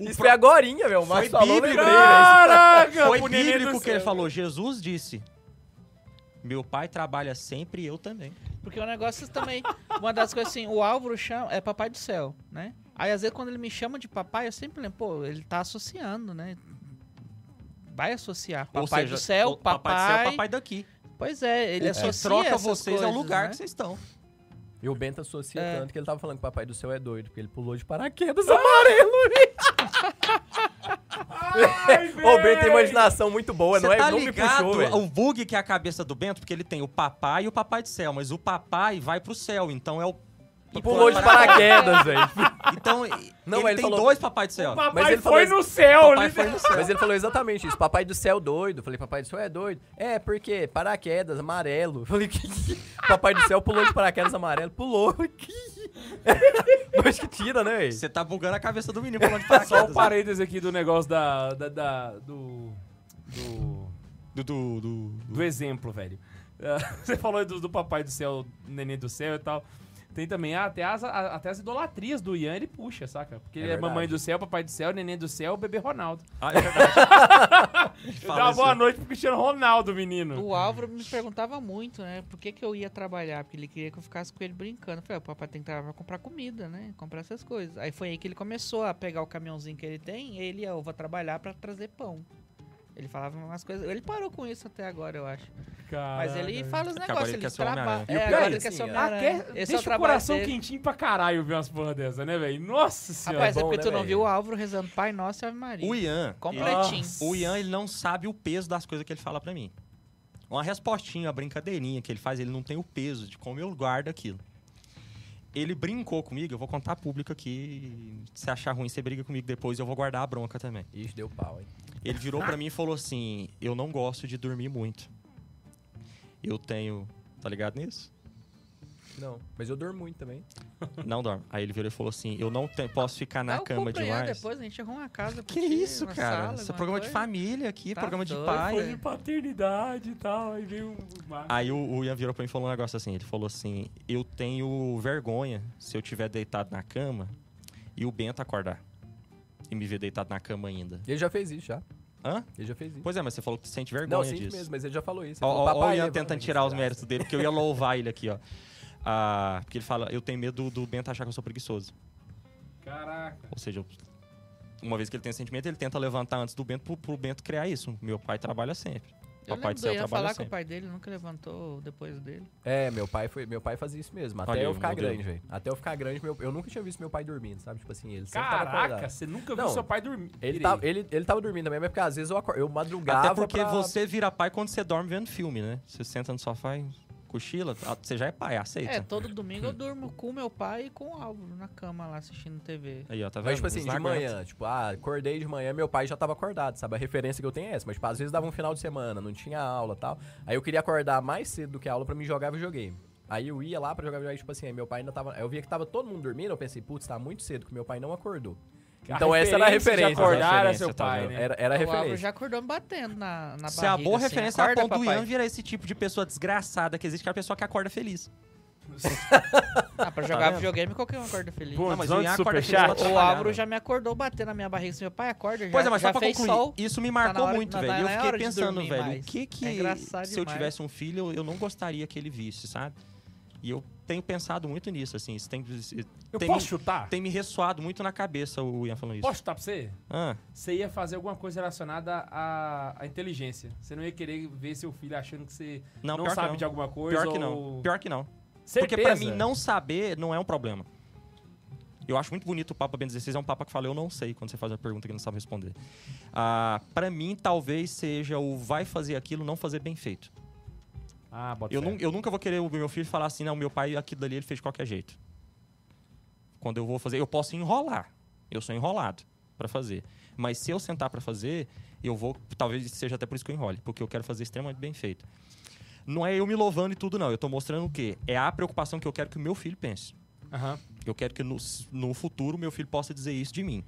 Isso foi agorinha, meu. O falou, lembrei. Caraca! Foi pro neném bíblico que ele céu. falou. Jesus disse: Meu pai trabalha sempre e eu também. Porque o negócio também. Uma das coisas assim, o Álvaro chama, é papai do céu, né? Aí às vezes quando ele me chama de papai, eu sempre lembro, pô, ele tá associando, né? Vai associar. Papai seja, do céu, papai. papai do céu é o papai daqui. Pois é, ele que associa. troca essas vocês é o coisas, lugar né? que vocês estão. E o Bento associa É. tanto que ele tava falando que o papai do céu é doido, porque ele pulou de paraquedas amarelo. Ô, o Bento tem imaginação muito boa, Você não é? tá não me ligado puxou, velho. o bug que é a cabeça do Bento? Porque ele tem o papai e o papai do céu, mas o papai vai pro céu, então é o... E pulou de paraquedas, velho. Então, Não, ele, ele tem falou- dois papai do céu. O papai Mas ele foi falou no céu, Papai literal- foi no céu. Mas ele falou exatamente isso. Papai do céu doido. Falei, papai do céu é doido. É, porque paraquedas, amarelo. Falei, que... papai do céu pulou de paraquedas amarelo. Pulou. Mas que tira, né, velho? Você tá bugando a cabeça do menino falando de paraquedas. Só um né? parênteses aqui do negócio da. da, da- do. Do. do, do, do- do exemplo, velho. Você falou do, do papai do céu, neném do céu e tal. Tem também até as, a- até as idolatrias do Ian, ele puxa, saca? Porque É ele é verdade. mamãe do céu, papai do céu, neném do céu, bebê Ronaldo. Ah, é verdade. Dá uma isso. boa noite pro Cristiano Ronaldo, menino. O Álvaro me perguntava muito, né? Por que, que eu ia trabalhar? Porque ele queria que eu ficasse com ele brincando. Eu falei, o papai tem que trabalhar pra comprar comida, né? Comprar essas coisas. Aí foi aí que ele começou a pegar o caminhãozinho que ele tem. Ele, eu vou trabalhar pra trazer pão. Ele falava umas coisas. Ele parou com isso até agora, eu acho. Mas ele fala os É negócios, ele trabalha. Homem-Aranha. O É, agora é ele assim, quer ser. Ah, Homem-Aranha. Esse é o deixa o trabalho coração dele. quentinho pra caralho ver umas porra dessa, né, velho? Nossa senhora. Rapaz, é bom, porque né, tu não viu o Álvaro rezando Pai Nosso e Ave Maria. O Ian, Completinho. Nossa. o Ian, ele não sabe o peso das coisas que ele fala pra mim. Uma respostinha, uma brincadeirinha que ele faz, ele não tem o peso de como eu guardo aquilo. Ele brincou comigo, eu vou contar público aqui. Se achar ruim, você briga comigo depois, eu vou guardar a bronca também. Ixi, deu pau, hein? Ele virou pra mim e falou assim: Eu não gosto de dormir muito. Eu tenho. Tá ligado nisso? Não, mas eu durmo muito também. Não dorme. Aí ele virou e falou assim: Eu não te- posso ficar na eu cama demais. depois, a gente arruma uma casa pra Que ti, isso, uma cara? sala, Isso é alguma programa de coisa. família aqui, Tá programa de doido, pai. Foi de paternidade e tal, aí veio um... Aí o, o Ian virou pra mim e falou um negócio assim: ele falou assim, eu tenho vergonha se eu tiver deitado na cama e o Bento acordar. E me ver deitado na cama ainda. Ele já fez isso, já. Hã? Ele já fez isso. Pois é, mas você falou que sente não, vergonha sim disso. mesmo, mas ele já falou isso. Ó, Ele falou, ó, ó, o "Papai, Ian levanta tentando aqui, tirar os desgraça." méritos dele, porque eu ia louvar ele aqui, ó. Ah, porque ele fala, eu tenho medo do, Bento achar que eu sou preguiçoso. Caraca. Ou seja, uma vez que ele tem sentimento, ele tenta levantar antes do Bento pro, pro Bento criar isso. Meu pai trabalha sempre. Eu Papai lembro do céu trabalha falar que o sempre. pai dele nunca levantou depois dele. É, meu pai, foi, meu pai fazia isso mesmo. Até Olha eu ficar grande, velho. Até eu ficar grande, meu, eu nunca tinha visto meu pai dormindo, sabe? Tipo assim, ele sempre tava Caraca, você nunca viu Não, seu pai dormir. Ele tava, ele, ele tava dormindo também, mas porque às vezes eu, acor- eu madrugava Até porque pra- você vira pai quando você dorme vendo filme, né? Você senta no sofá e cochila, ah, você já é pai, aceita. É, todo domingo eu durmo com meu pai e com o Álvaro na cama lá assistindo TV. Aí, ó, tá vendo? Mas, tipo assim, de manhã, tipo, ah, acordei de manhã, meu pai já tava acordado, sabe? A referência que eu tenho é essa. Mas, tipo, às vezes dava um final de semana, não tinha aula e tal. Aí eu queria acordar mais cedo do que a aula pra me jogar videogame. Aí eu ia lá pra jogar videogame, tipo assim, aí meu pai ainda tava. Eu via que tava todo mundo dormindo, eu pensei, putz, tá muito cedo, que meu pai não acordou. A Então essa era a referência de referência. acordar era referência, seu tá pai, né? Era, era a o Álvaro referência. já acordou me batendo na, na Se a barriga, boa assim, referência é a "Acorda, ponto do papai." Ian vira esse tipo de pessoa desgraçada que existe, que é a pessoa que acorda feliz. Ah, pra jogar vendo? videogame qualquer um acorda feliz. Pô, Não, mas o Ian acorda feliz O Álvaro velho. já me acordou batendo na minha barriga assim, meu pai acorda, já, Pois é, mas já só pra fez concluir, sol. isso me Tá marcou na hora- muito, tá velho. E eu fiquei pensando, velho, mais. o que que... É engraçado se eu tivesse um filho, eu não gostaria que ele visse, sabe? E eu tenho pensado muito nisso, assim. Isso tem, Eu tem, posso me, chutar? tem me ressoado muito na cabeça o Ian falando isso. Posso chutar pra você? Ah, Você ia fazer alguma coisa relacionada à, à inteligência. Você não ia querer ver seu filho achando que você não, não, sabe que não. de alguma coisa Pior que ou... não. Pior que não. Certeza? Porque pra mim não saber não é um problema. Eu acho muito bonito o Papa Bento XVI, é um Papa que fala eu não sei quando você faz uma pergunta que não sabe responder. Ah, para mim, talvez seja o vai fazer aquilo, não fazer bem feito. Ah, bota Eu, eu nunca vou querer o meu filho falar assim, não, meu pai aquilo dali ele fez de qualquer jeito. Quando eu vou fazer, eu posso enrolar. Eu sou enrolado pra fazer. Mas se eu sentar pra fazer, eu vou, talvez seja até por isso que eu enrole, porque eu quero fazer extremamente bem feito. Não é eu me louvando e tudo não, eu tô mostrando o quê? É a preocupação que eu quero que o meu filho pense. Aham. Eu quero que no, no futuro meu filho possa dizer isso de mim.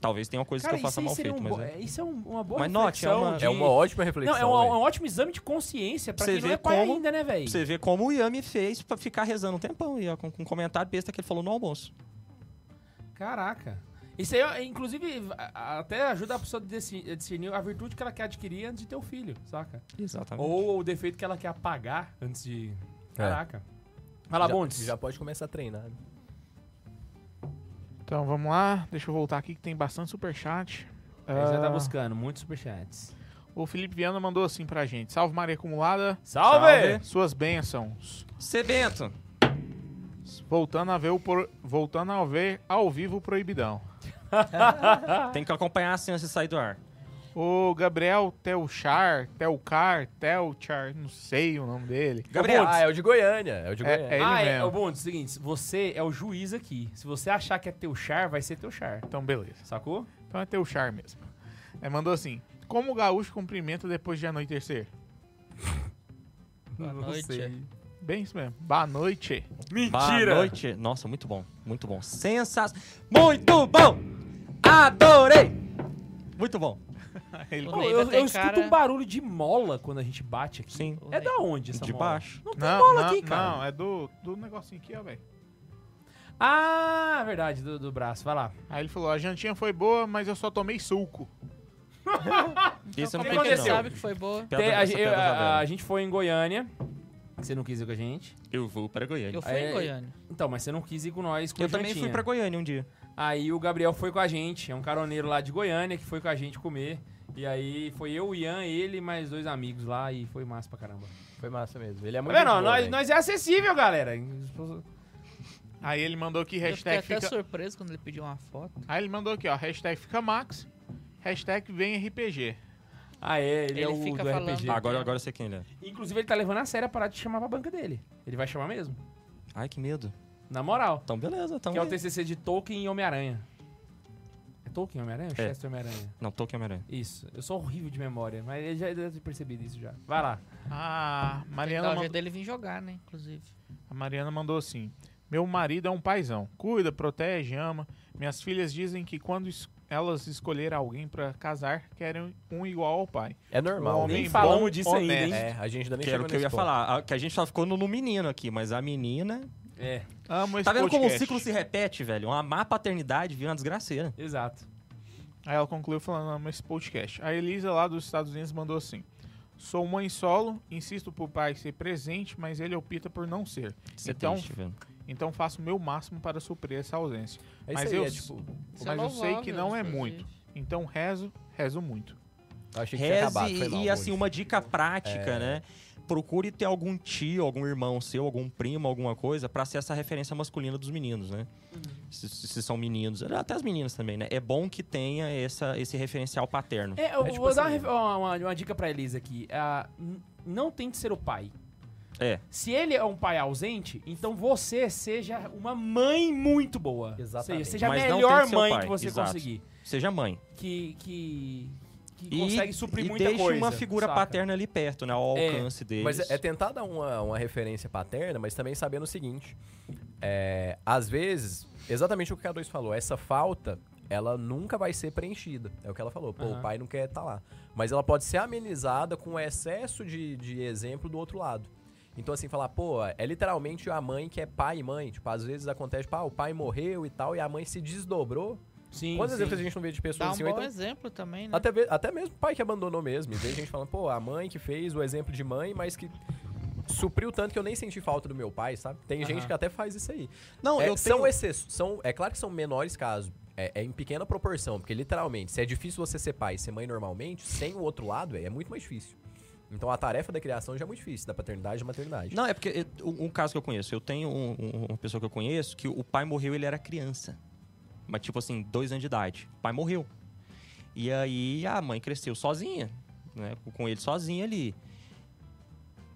Talvez tenha uma coisa Cara, que eu faça mal feito, um mas é. é- isso é um- uma boa Mas note, é reflexão uma- de- É uma ótima reflexão. Não, é um, é um ótimo exame de consciência pra Você quem não vê é pai como- ainda, né, velho? Você ver como o me fez pra ficar rezando um tempão ó, com, com um comentário besta que ele falou no almoço. Caraca. Isso aí, é, inclusive, até ajuda a pessoa a discernir a virtude que ela quer adquirir antes de ter o filho, saca? Exatamente. Ou o defeito que ela quer apagar antes de... É. Caraca. Vai lá, já, Bontes. já pode começar a treinar. Então vamos lá, deixa eu voltar aqui que tem bastante superchat. Aí já tá Ah, buscando muitos superchats. o Felipe Viana mandou assim pra gente: Salve Maria Acumulada, Salve! suas bênçãos. C. Bento. Voltando a ver, o pro- Voltando a ver ao vivo o Proibidão. Tem que acompanhar assim antes de sair do ar. O Gabriel Telchar, Telcar, Telchar, não sei o nome dele. Gabriel, Ah, é o de Goiânia. É o de É- Goiânia. é ele ah, é, mesmo. o Bontes, seguinte, você é o juiz aqui. Se você achar que é teu char, vai ser teu char. Então, beleza. Sacou? Então é Telchar mesmo. É, mandou assim: Como o gaúcho cumprimenta depois de anoitecer? Boa noite. Bem isso mesmo. Boa noite. Boa noite. Nossa, muito bom. Muito bom. Sensacional. Muito bom. Adorei. Muito bom. Ele Pô, eu, eu escuto cara- um barulho de mola quando a gente bate aqui. Sim. É da onde essa De mola? baixo. Não tem Não, mola não, aqui, cara. não, é do, do negocinho aqui, ó, velho. Ah, verdade, do, do braço. Vai lá. Aí ele falou, a jantinha foi boa, mas eu só tomei suco. Isso eu o não aconteceu? entendendo. sabe que foi boa. Tem- a, eu- a- a gente foi em Goiânia. Você não quis ir com a gente. Eu vou para Goiânia. Eu fui É, em Goiânia. Então, mas você não quis ir com nós com Eu também jantinha. fui pra Goiânia um dia. Aí o Gabriel foi com a gente. É um caroneiro lá de Goiânia que foi com a gente comer. E aí foi eu, o Ian, ele e mais dois amigos lá. E foi massa pra caramba. Foi massa mesmo. Ele é Tá muito vendo? boa, nós, velho. nós é acessível, galera. Aí ele mandou aqui, Eu fiquei hashtag até fica... surpreso quando ele pediu uma foto. Aí ele mandou aqui, ó, hashtag fica Max, hashtag vem RPG. Ah, é, ele, é Ele o fica do falando. RPG. Ah, agora, agora eu sei quem ele é. Inclusive, ele tá levando a sério a parar de chamar pra banca dele. Ele vai chamar mesmo. Ai, que medo. Na moral. Então, beleza. Então que é o. TCC de Tolkien e Homem-Aranha. É Tolkien e Homem-Aranha? ou É. Chester e Homem-Aranha? Não, Tolkien Homem-Aranha. Isso. Eu sou horrível de memória, mas ele já deve ter percebido isso já. Vai lá. Ah, Dá Mariana, o mandou, jeito dele vir jogar, né? Inclusive. a Mariana mandou assim, meu marido é um paizão, cuida, protege, ama. Minhas filhas dizem que quando es- elas escolherem alguém pra casar, querem um igual ao pai. É normal. Homem Nem bom, falamos disso ainda, honesto. hein? É, a gente ainda nem Que era chegou o que eu ia ponto. falar. A- Que a gente só ficou no, no menino aqui, mas a menina. É, Amo esse Tá vendo como o podcast. ciclo se repete, velho? Uma má paternidade vira uma desgraceira. exato. Aí ela concluiu falando, amo esse podcast. A Elisa lá dos Estados Unidos mandou assim, sou mãe solo, insisto pro pai ser presente, mas ele opta por não ser. É Então, triste, velho. Então faço o meu máximo para suprir essa ausência. É Mas eu- é tipo... Mas é eu sei que não é inclusive. muito. Então rezo, rezo muito. Eu achei que tinha acabado, Reze foi mal, e assim, uma dica prática, É. né? Procure ter algum tio, algum irmão seu, algum primo, alguma coisa, pra ser essa referência masculina dos meninos, né? Se, se são meninos, até as meninas também, né? É bom que tenha essa, esse referencial paterno. É, eu É tipo vou dar uma, assim- ref- uma, uma- uma dica pra Elisa aqui. N- não tente ser o pai. É. Se ele é um pai ausente, então você seja uma mãe muito boa. Exatamente. Seja, seja a melhor mãe que você exato. conseguir. Seja mãe. Que, que, que E, consegue suprir e muita deixe coisa. uma figura saca? paterna ali perto, né? Ao É. alcance deles. Mas é, é tentar dar uma, uma referência paterna, mas também sabendo o seguinte. É, às vezes, exatamente o que a K2 falou, essa falta, ela nunca vai ser preenchida. É o que ela falou. Pô, Aham. o pai não quer estar lá. Mas ela pode ser amenizada com o excesso de, de exemplo do outro lado. Então, assim, falar, pô, é literalmente a mãe que é pai e mãe. Tipo, às vezes acontece, pá, o pai morreu e tal, e a mãe se desdobrou. Sim, Quantas sim. vezes a gente não vê de pessoas Dá um assim, bom então, exemplo também, né? até, até mesmo pai que abandonou mesmo. E vejo gente falando, pô, a mãe que fez o exemplo de mãe, mas que supriu tanto que eu nem senti falta do meu pai, sabe? Tem gente que até faz isso aí. Não, É, eu são tenho... exceções. São, é claro que são menores casos. É, é em pequena proporção, porque literalmente, se é difícil você ser pai e ser mãe normalmente, sem o outro lado, é, é muito mais difícil. Então a tarefa da criação já é muito difícil, da paternidade e da maternidade. Não, é porque eh, um, um caso que eu conheço, eu tenho um- um- uma pessoa que eu conheço que o pai morreu ele era criança. Mas tipo assim, dois anos de idade. O pai morreu. E aí a mãe cresceu sozinha, né? Com ele sozinha ali.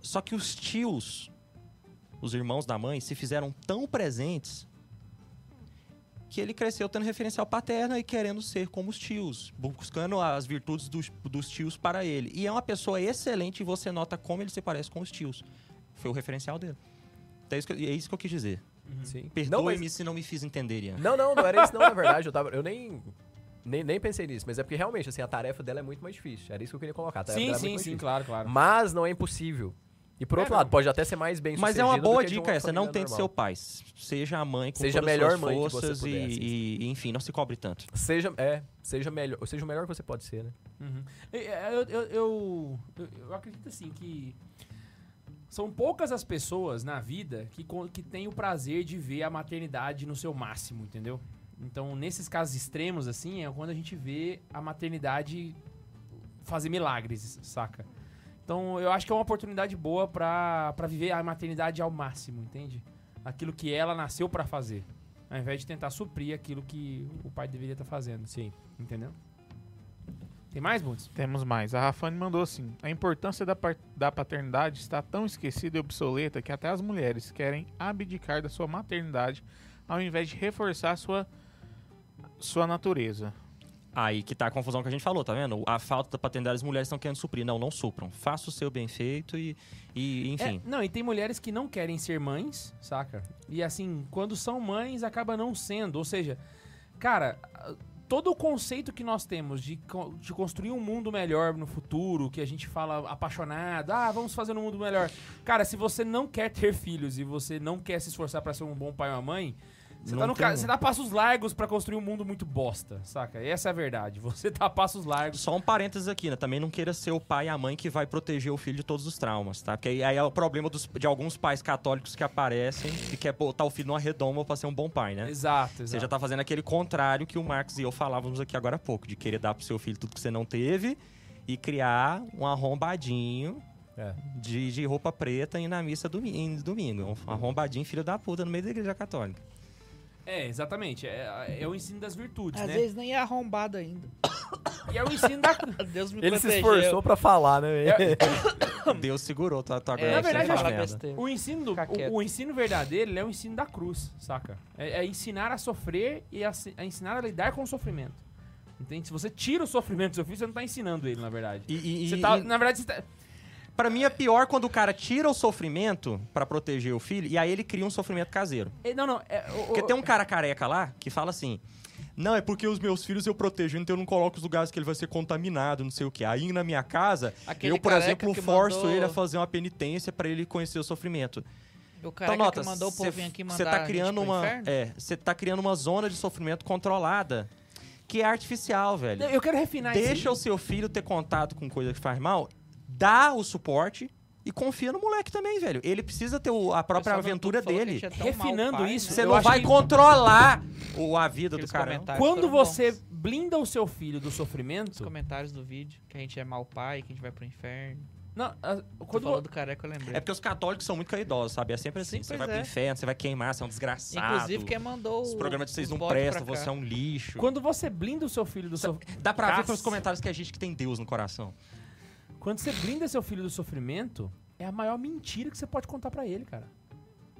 Só que os tios, os irmãos da mãe, se fizeram tão presentes que ele cresceu tendo referencial paterna e querendo ser como os tios, buscando as virtudes dos, dos tios para ele. E é uma pessoa excelente e você nota como ele se parece com os tios. Foi o referencial dele. Então é isso que, é isso que eu quis dizer. Sim. Não, Perdoe-me mas- se não me fiz entender, Ian. não, não, não era isso não, na verdade. Eu, tava, eu nem, nem, nem pensei nisso. Mas é porque realmente, assim, a tarefa dela é muito mais difícil. Era isso que eu queria colocar. A tarefa Sim, dela é sim, sim, claro, claro. Mas não é impossível. E por É, outro não. lado, pode até ser mais bem Mas é uma boa dica uma essa, não tente ser o normal. pai. Seja a mãe com Seja a todas as melhor suas mãe que você forças puder, e, assim. e, enfim, não se cobre tanto. Seja, é, seja, melhor, seja o melhor que você pode ser, né? Uhum. Eu, eu, eu, eu- eu acredito assim que são poucas as pessoas na vida que, que têm o prazer de ver a maternidade no seu máximo, entendeu? Então, nesses casos extremos, assim, é quando a gente vê a maternidade fazer milagres, saca? Então, eu acho que é uma oportunidade boa pra, pra viver a maternidade ao máximo, entende? Aquilo que ela nasceu pra fazer. Ao invés de tentar suprir aquilo que o pai deveria estar fazendo. Sim. Entendeu? Tem mais, Bundes? Temos mais. A Rafane mandou assim: A importância da, da paternidade está tão esquecida e obsoleta que até as mulheres querem abdicar da sua maternidade ao invés de reforçar sua, sua natureza. Aí que tá a confusão que a gente falou, tá vendo? A falta da paternidade as mulheres estão querendo suprir. Não, não supram. Faça o seu bem feito e, e enfim. É, não, e tem mulheres que não querem ser mães, saca? E assim, quando são mães, acaba não sendo. Ou seja, cara, todo o conceito que nós temos de, de construir um mundo melhor no futuro, que a gente fala apaixonado, ah, vamos fazer um mundo melhor. Cara, se você não quer ter filhos e você não quer se esforçar pra ser um bom pai ou uma mãe, você tá, ca- você dá passos largos pra construir um mundo muito bosta, saca? Essa é a verdade. Você dá passos largos. Só um parênteses aqui, né? Também não queira ser o pai e a mãe que vai proteger o filho de todos os traumas, tá? Porque aí, aí é o problema dos- de alguns pais católicos que aparecem e quer botar o filho numa redoma pra ser um bom pai, né? Exato, exato. Você já tá fazendo aquele contrário que o Marcos e eu falávamos aqui agora há pouco, de querer dar pro seu filho tudo que você não teve e criar um arrombadinho É. de, de roupa preta e na missa domingo, domingo. Um arrombadinho filho da puta no meio da igreja católica. É, exatamente. É, é o ensino das virtudes, Às né? vezes nem é arrombado ainda. E é o ensino da. Deus me Ele se protegeu. esforçou pra falar, né? Deus segurou tua, tua É, Na verdade, acho que-. O ensino, o, o ensino verdadeiro é o ensino da cruz, saca? É, é ensinar a sofrer e a, se- a ensinar a lidar com o sofrimento. Entende? Se você tira o sofrimento do seu filho, você não tá ensinando ele, na verdade. E, e, Você e- tá, e- na verdade, você tá, pra mim é pior quando o cara tira o sofrimento pra proteger o filho e aí ele cria um sofrimento caseiro. é, Não, não. É, o- Porque tem um cara careca lá que fala assim: Não, é porque os meus filhos eu protejo, então eu não coloco os lugares que ele vai ser contaminado, não sei o que. Aí na minha casa, Aquele eu, por exemplo, forço mandou- ele a fazer uma penitência pra ele conhecer o sofrimento. O cara então, nota, que mandou o povinho aqui mandar cê a tá criando uma, é, você tá criando uma zona de sofrimento controlada, que é artificial, velho. Eu quero refinar isso. Deixa o seu filho ter contato com coisa que faz mal, dá o suporte e confia no moleque também, velho. Ele precisa ter o- a própria aventura dele. é Refinando pai, isso, né? Você não vai que- controlar o, a vida Aqueles do cara. Quando você bons. blinda o seu filho do Os sofrimento. comentários do vídeo, que a gente é mau pai, que a gente vai pro inferno. Não, a- Quando falou do careca, eu lembrei. É porque os católicos são muito caidosos, sabe? É sempre assim. Sim, você vai pro é. inferno, você vai queimar, você é um desgraçado. Inclusive, quem mandou Os programas de vocês os não prestam, você é um lixo. quando você blinda o seu filho do sofrimento. Dá pra ver Caça. pelos comentários que a gente que tem Deus no coração. Quando você blinda seu filho do sofrimento, é a maior mentira que você pode contar pra ele, cara.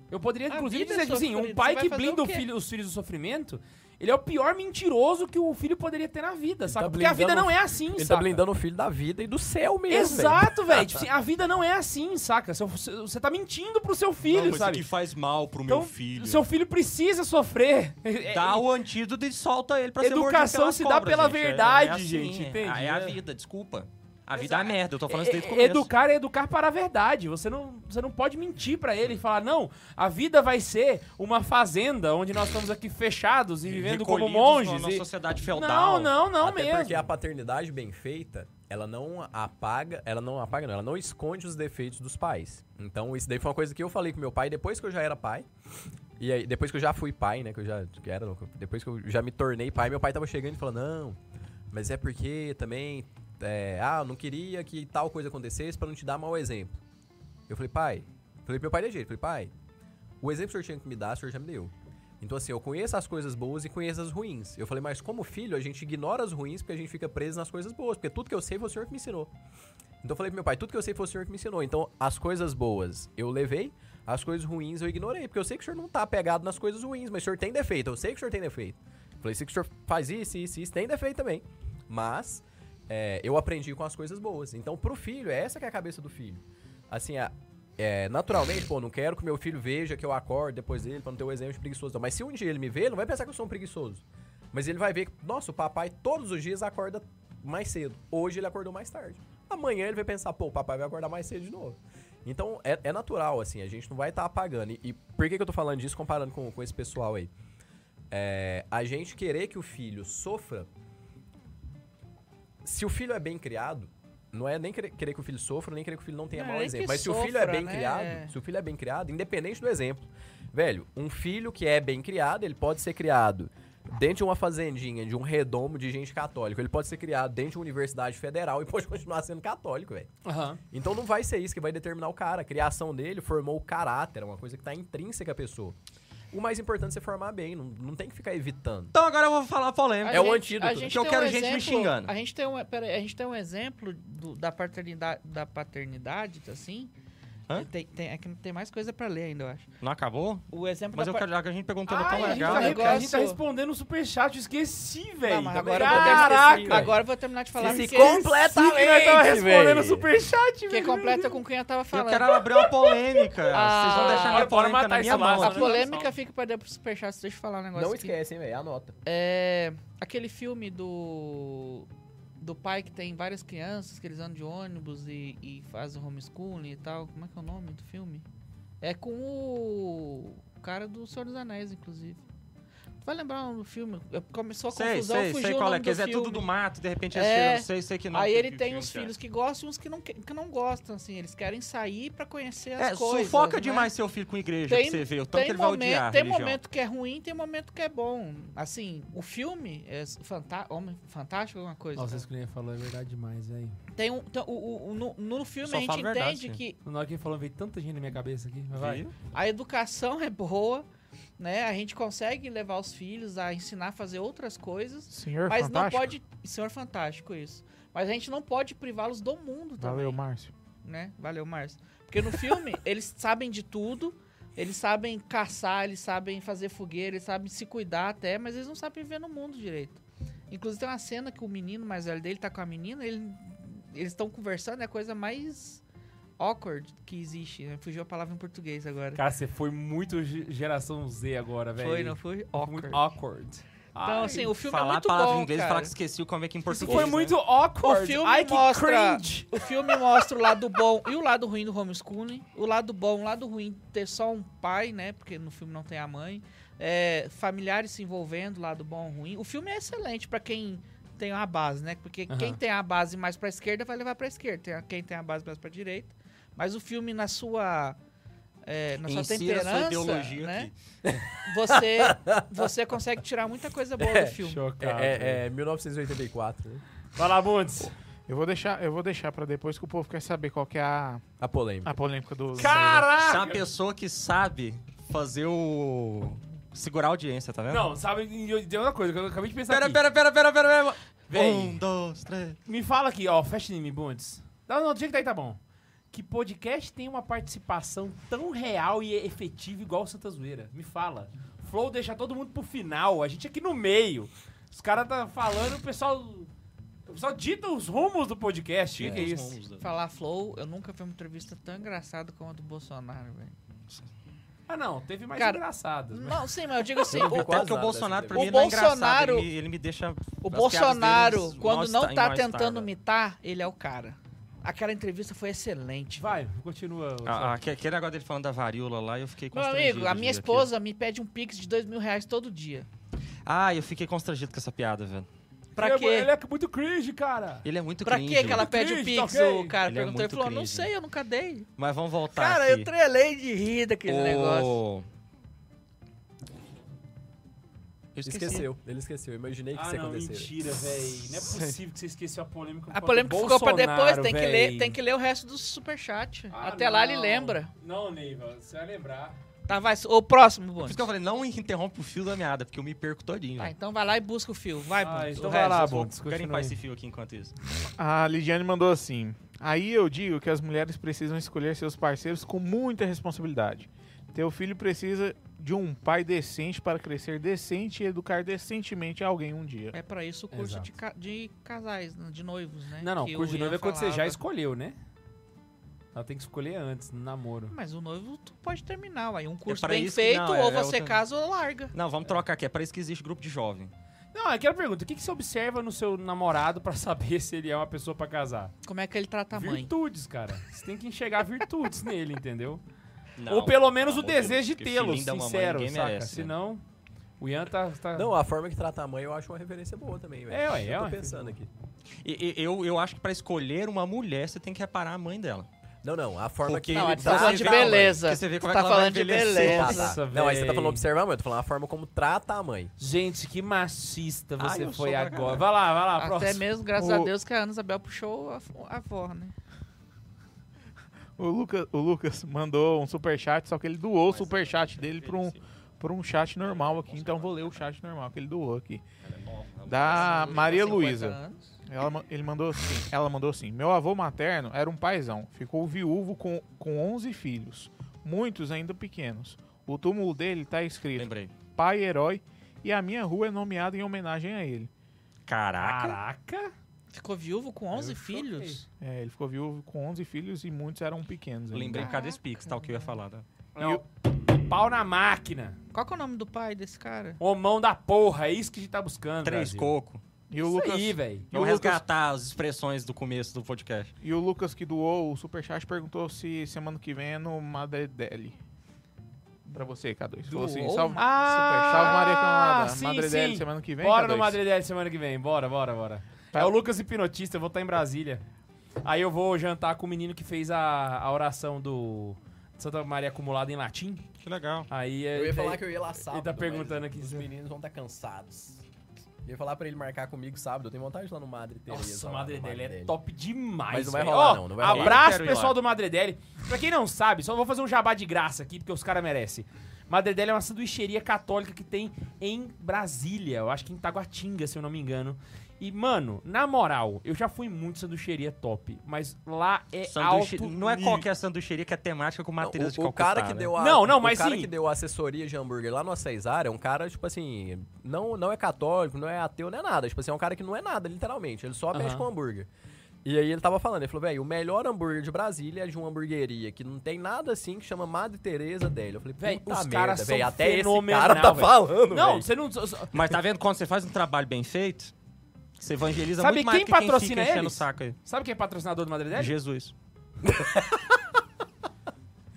Eu poderia, A inclusive, é dizer que assim, um pai que blinda filho- os filhos do sofrimento, ele é o pior mentiroso que o filho poderia ter na vida, sabe? tá Porque a vida não é assim, Ele saca? tá blindando o filho da vida e do céu mesmo. Exato, velho. Tipo assim, a vida não é assim, saca? Você tá mentindo pro seu filho, sabe? faz mal pro Então, seu filho precisa sofrer. É- Dá o antídoto e solta ele pra ser mordido Educação se dá cobras, pela gente. É- verdade, é assim, gente, é- entende? É a É. vida, desculpa. A vida é a merda, eu tô falando isso desde o É- começo. Educar é educar para a verdade. Você não, você não pode mentir pra ele e falar, não, a vida vai ser uma fazenda onde nós estamos aqui fechados e vivendo como monges. Na e- sociedade feudal. Não, não, não Até mesmo. porque a paternidade bem feita, ela não apaga, ela não apaga, não, ela não esconde os defeitos dos pais. Então, isso daí foi uma coisa que eu falei com meu pai depois que eu já era pai. E aí, depois que eu já fui pai, né, que eu já que era, depois que eu já me tornei pai, meu pai tava chegando e falando: "Não, mas é porque também é, ah, não queria que tal coisa acontecesse pra não te dar mau exemplo". Eu falei: "Pai, falei pro meu pai de jeito, falei: "Pai, o exemplo que o senhor tinha que me dar, o senhor já me deu. Então, assim, eu conheço as coisas boas e conheço as ruins. Eu falei, mas como filho, a gente ignora as ruins porque a gente fica preso nas coisas boas. Porque tudo que eu sei foi o senhor que me ensinou. Então, eu falei pro meu pai, tudo que eu sei foi o senhor que me ensinou. Então, as coisas boas eu levei, as coisas ruins eu ignorei. Porque eu sei que o senhor não tá apegado nas coisas ruins, mas o senhor tem defeito. Eu sei que o senhor tem defeito. Eu falei, sei que o senhor faz isso, isso, isso, tem defeito também. Mas, é, eu aprendi com as coisas boas. Então, pro filho, é essa que é a cabeça do filho. Assim, a, é, naturalmente, pô, não quero que meu filho veja que eu acordo depois dele pra não ter o exemplo de preguiçoso. não. Mas se um dia ele me ver, ele não vai pensar que eu sou um preguiçoso. Mas ele vai ver que, nossa, o papai todos os dias acorda mais cedo. Hoje ele acordou mais tarde. Amanhã ele vai pensar, pô, o papai vai acordar mais cedo de novo. Então é, é natural, assim, a gente não vai estar apagando. E, e por que, que eu tô falando disso comparando com, com esse pessoal aí? É, a gente querer que o filho sofra. Se o filho é bem criado, não é nem querer, que o filho sofra, nem querer que o filho não tenha Não mau exemplo. Mas se o filho é sofra, bem né? criado, se o filho é bem criado, independente do exemplo. Velho, um filho que é bem criado, ele pode ser criado dentro de uma fazendinha, de um redomo de gente católica. Ele pode ser criado dentro de uma universidade federal e pode continuar sendo católico, velho. Aham. Então não vai ser isso que vai determinar o cara. A criação dele formou o caráter, é uma coisa que tá intrínseca à pessoa. O mais importante é você formar bem, não, não tem que ficar evitando. Então agora eu vou falar polêmica. É o antídoto, a né? gente Que eu tem quero um gente me exemplo- xingando. A gente tem um, pera aí, a gente tem um exemplo do- da paternidade, da paternidade, assim, Hã? Tem, tem, é que tem mais coisa pra ler ainda, eu acho. Não acabou? O exemplo Mas da eu par- a gente perguntou Ai, tão a, gente legal. tá, né? a gente tá respondendo o superchat, eu esqueci, velho. Tá agora, eu Caraca! agora eu vou terminar de falar Se completamente, que nós tava respondendo o superchat, que velho. completa com quem eu tava Eu falando. quero abrir uma polêmica. Ah, Vocês vão deixar minha polêmica matar na minha mão. A né? polêmica fica pra depois do superchat, deixa eu falar um negócio Não aqui. esquecem, velho. Anota. É, aquele filme do do pai que tem várias crianças que eles andam de ônibus e, e fazem homeschooling e tal. Como é que é o nome do filme? É com o cara do Senhor dos Anéis, inclusive. Vai lembrar o filme? É, Começou a Sei, confusão, sei, fugiu sei o qual é. dizer, é tudo do mato, de repente É. eles sei, sei que não. Aí que- ele que tem que é. filhos que gostam e uns que não, que que não gostam, assim. Eles querem sair pra conhecer as É, coisas. sufoca né? demais seu filho com igreja Tem- pra você ver. O tanto Tem, que ele vai momento, odiar tem religião. momento que é ruim, tem momento que é bom. Assim, o filme é fanta Homem Fantástico, alguma coisa. Nossa, isso que ele falou é verdade demais, velho. Tem um, tem- o, o- no, no filme Só a gente entende verdade, sim. que Na hora que ele falou, veio tanta gente na minha cabeça aqui. Vai. Viu? a educação é boa, né? A gente consegue levar os filhos a ensinar a fazer outras coisas, Senhor mas Fantástico. não pode. Senhor Fantástico, isso. Mas a gente não pode privá-los do mundo também. Valeu, Márcio. né? Valeu, Márcio. Porque no filme, eles sabem de tudo, eles sabem caçar, eles sabem fazer fogueira, eles sabem se cuidar até, mas eles não sabem viver no mundo direito. Inclusive tem uma cena que o menino mais velho dele tá com a menina, ele- eles estão conversando, é a coisa mais awkward que existe, né? Fugiu a palavra em português agora. Cara, você foi muito ge- geração Z agora, velho. Foi, não foi? Muito Awkward. awkward. Então, Ai, assim, o filme falar é a muito palavra bom, em inglês e falar que esqueci como é que em Isso português. foi né? muito awkward. O filme Ai, que mostra- cringe. O filme mostra o lado bom e o lado ruim do homeschooling. O lado bom, o lado ruim ter só um pai, né? Porque no filme não tem a mãe. É, familiares se envolvendo, lado bom ou ruim. O filme é excelente pra quem tem uma base, né? Porque Aham. quem tem a base mais pra esquerda vai levar pra esquerda. A- Quem tem a base mais pra direita. Mas o filme, na sua. é, na sua temperança, sua ideologia né? aqui. Você, você consegue tirar muita coisa boa do filme. Chocado. É, é, é 1984, né? Vai lá, Bundes. Eu vou deixar, eu vou deixar pra depois que o povo quer saber qual que é a, A polêmica. a polêmica do. Você é Caraca! uma pessoa que sabe fazer o. segurar a audiência, tá vendo? Não, sabe, tem outra coisa que eu acabei de pensar Pera, aqui. pera, pera, pera, pera, pera. Véi. Um, dois, três. Me fala aqui, ó, fecha em mim, Bundes. Não, não, do jeito que tá aí tá bom. Que podcast tem uma participação tão real e efetiva igual o Santa Zoeira? Me fala. Flow deixa todo mundo pro final, a gente aqui no meio. Os caras tá falando, o pessoal... O pessoal dita os rumos do podcast. O que, que é isso? Falar Flow, eu nunca vi uma entrevista tão engraçada como a do Bolsonaro, velho. Ah, não, teve mais Cara, engraçadas. mas- Não, sim, mas eu digo assim, Eu o, que o nada Bolsonaro, pra mim, O não é engraçado. Bolsonaro- Ele, me- ele me deixa. o Bolsonaro, deles quando não tá mal-estar, tentando imitar, ele é o cara. Aquela entrevista foi excelente. Vai, continua. Ah, ah, aque- Aquele negócio dele falando da varíola lá, eu fiquei Meu constrangido. amigo, a minha esposa me pede um pix de dois mil reais todo dia. Ah, eu fiquei constrangido com essa piada, velho. Pra ele, quê? É, ele é muito cringe, cara. Ele é muito Pra cringe. quê que ela pede o cringe, pix? tá ok? O cara Ele é perguntou e muito falou, não cringe. sei, eu nunca dei. Mas vamos voltar Cara, aqui. eu trelei de rir daquele O- negócio. Esqueceu, ele esqueceu. Imaginei que Ah, isso ia não, acontecer. mentira, velho. Não é possível que você esqueceu a polêmica. A polêmica ficou pra depois, tem que, ler, tem que ler o resto do superchat. Ah, Até lá ele não. lembra. Não, Neiva, você vai lembrar. Tá, vai. O próximo, Por Boni. isso que eu falei, não interrompe o fio da meada, porque eu me perco todinho. Tá, então vai lá e busca o fio. Vai, Ah, então vai lá, garimpar continua aí. esse fio aqui enquanto isso. A Lidiane mandou assim: Aí eu digo que as mulheres precisam escolher seus parceiros com muita responsabilidade. Teu filho precisa de um pai decente para crescer decente e educar decentemente alguém um dia. É pra isso o curso de, ca- de casais, né, de noivos, né? Não, não, que curso de noivo é quando você já falava. escolheu, né? Ela tem que escolher antes, no namoro. Mas o noivo tu pode terminar, aí um curso pra bem feito, não, é- ou é você outra- casa ou larga. Não, vamos trocar aqui. É para isso que existe grupo de jovem. Não, é aquela pergunta: o que, que você observa no seu namorado pra saber se ele é uma pessoa pra casar? Como é que ele trata a mãe? Virtudes, cara. Você tem que enxergar virtudes nele, entendeu? Não, Ou pelo menos não, o desejo de tê-lo, mamãe sincero, ninguém saca? merece, né? Senão, o Ian tá... tá- Não, a forma que trata a mãe eu acho uma referência boa também, velho. É, ué, eu é tô pensando aqui. E- e- eu, eu acho que pra escolher uma mulher, você tem que reparar a mãe dela. Não, não, a forma Porque que Não, ele a gente tá Você falando de vê- beleza. você vê como é tá que ela vai falando de beleza. Tá, tá. Nossa, Não, aí você tá falando observar a mãe, eu tô falando a forma como trata a mãe. Gente, que machista você eu foi agora. Vai lá, vai lá, Até próximo. mesmo, graças O- a Deus, que a Ana Isabel puxou a, a avó, né? O, Luca, o Lucas mandou um superchat, só que ele doou o superchat dele pra um, pra um chat normal aqui. Então vou ler o chat normal que ele doou aqui. Da Maria 50 Luísa. Ela, ele mandou assim, ela mandou assim: Meu avô materno era um paizão, ficou viúvo com, com 11 filhos, muitos ainda pequenos. O túmulo dele tá escrito Lembrei. Pai Herói e a minha rua é nomeada em homenagem a ele. Caraca. Caraca. Ficou viúvo com 11 Eu choquei. filhos? É, ele ficou viúvo com 11 filhos e muitos eram pequenos. Ainda. lembrei desse pix, tal, que eu ia falar. Né? Não, pau na máquina. Qual que é o nome do pai desse cara? Homão da porra, é isso que a gente tá buscando. Três Brasil. coco. E o, Isso Lucas, aí, velho. e, o Vamos Lucas, resgatar as expressões do começo do podcast. e o Lucas que doou o superchat perguntou se semana que vem é no Madre Deli. Pra você, K2. Falou assim, Doou salve, Ah, salve Maria Canada. sim, Madre Deli sim. semana que vem, Bora K2. no Madre Deli semana que vem. Bora, bora, bora. Tá. É o Lucas Hipnotista, eu vou estar em Brasília. Aí eu vou jantar com o menino que fez a, a oração do Santa Maria Acumulada em latim. Que legal. Aí Eu ele ia tá- falar que eu ia lá sábado. tá perguntando mas aqui Os meninos vão estar cansados. Eu ia falar pra ele marcar comigo sábado. Eu tenho vontade de ir lá no Madre Teresa. Nossa, o lá, Madre no Deli é top demais. Mas não vai velho. rolar, Ó, não, não vai rolar. Abraço, Eu quero ir pessoal lá. do Madre Deli. Pra quem não sabe, só vou fazer um jabá de graça aqui, porque os caras merecem. Madre Deli é uma sanduicheria católica que tem em Brasília. Eu acho que em Taguatinga, se eu não me engano. E, mano, na moral, eu já fui muito sanduicheria top, mas lá é Sanduíche... alto Não é qualquer sanduicheria que é temática com matriz de o, calcutá, cara que né? deu a, Não, não, mas o cara sim. que deu a assessoria de hambúrguer lá no Cesário é um cara, tipo assim, não, não é católico, não é ateu, não é nada. Tipo assim, é um cara que não é nada, literalmente. Ele só mexe Aham. com hambúrguer. E aí ele tava falando, ele falou, velho, o melhor hambúrguer de Brasília é de uma hamburgueria que não tem nada assim que chama Madre Teresa dele. Eu falei, puta os caras são velho, até esse fenomenal, cara tá velho. falando, Não, véi. você não. Mas tá vendo quando você faz um trabalho bem feito, você evangeliza Sabe muito mais quem que quem patrocina fica enchendo o eles? saco aí. Sabe quem é patrocinador do Madre Deli? Jesus.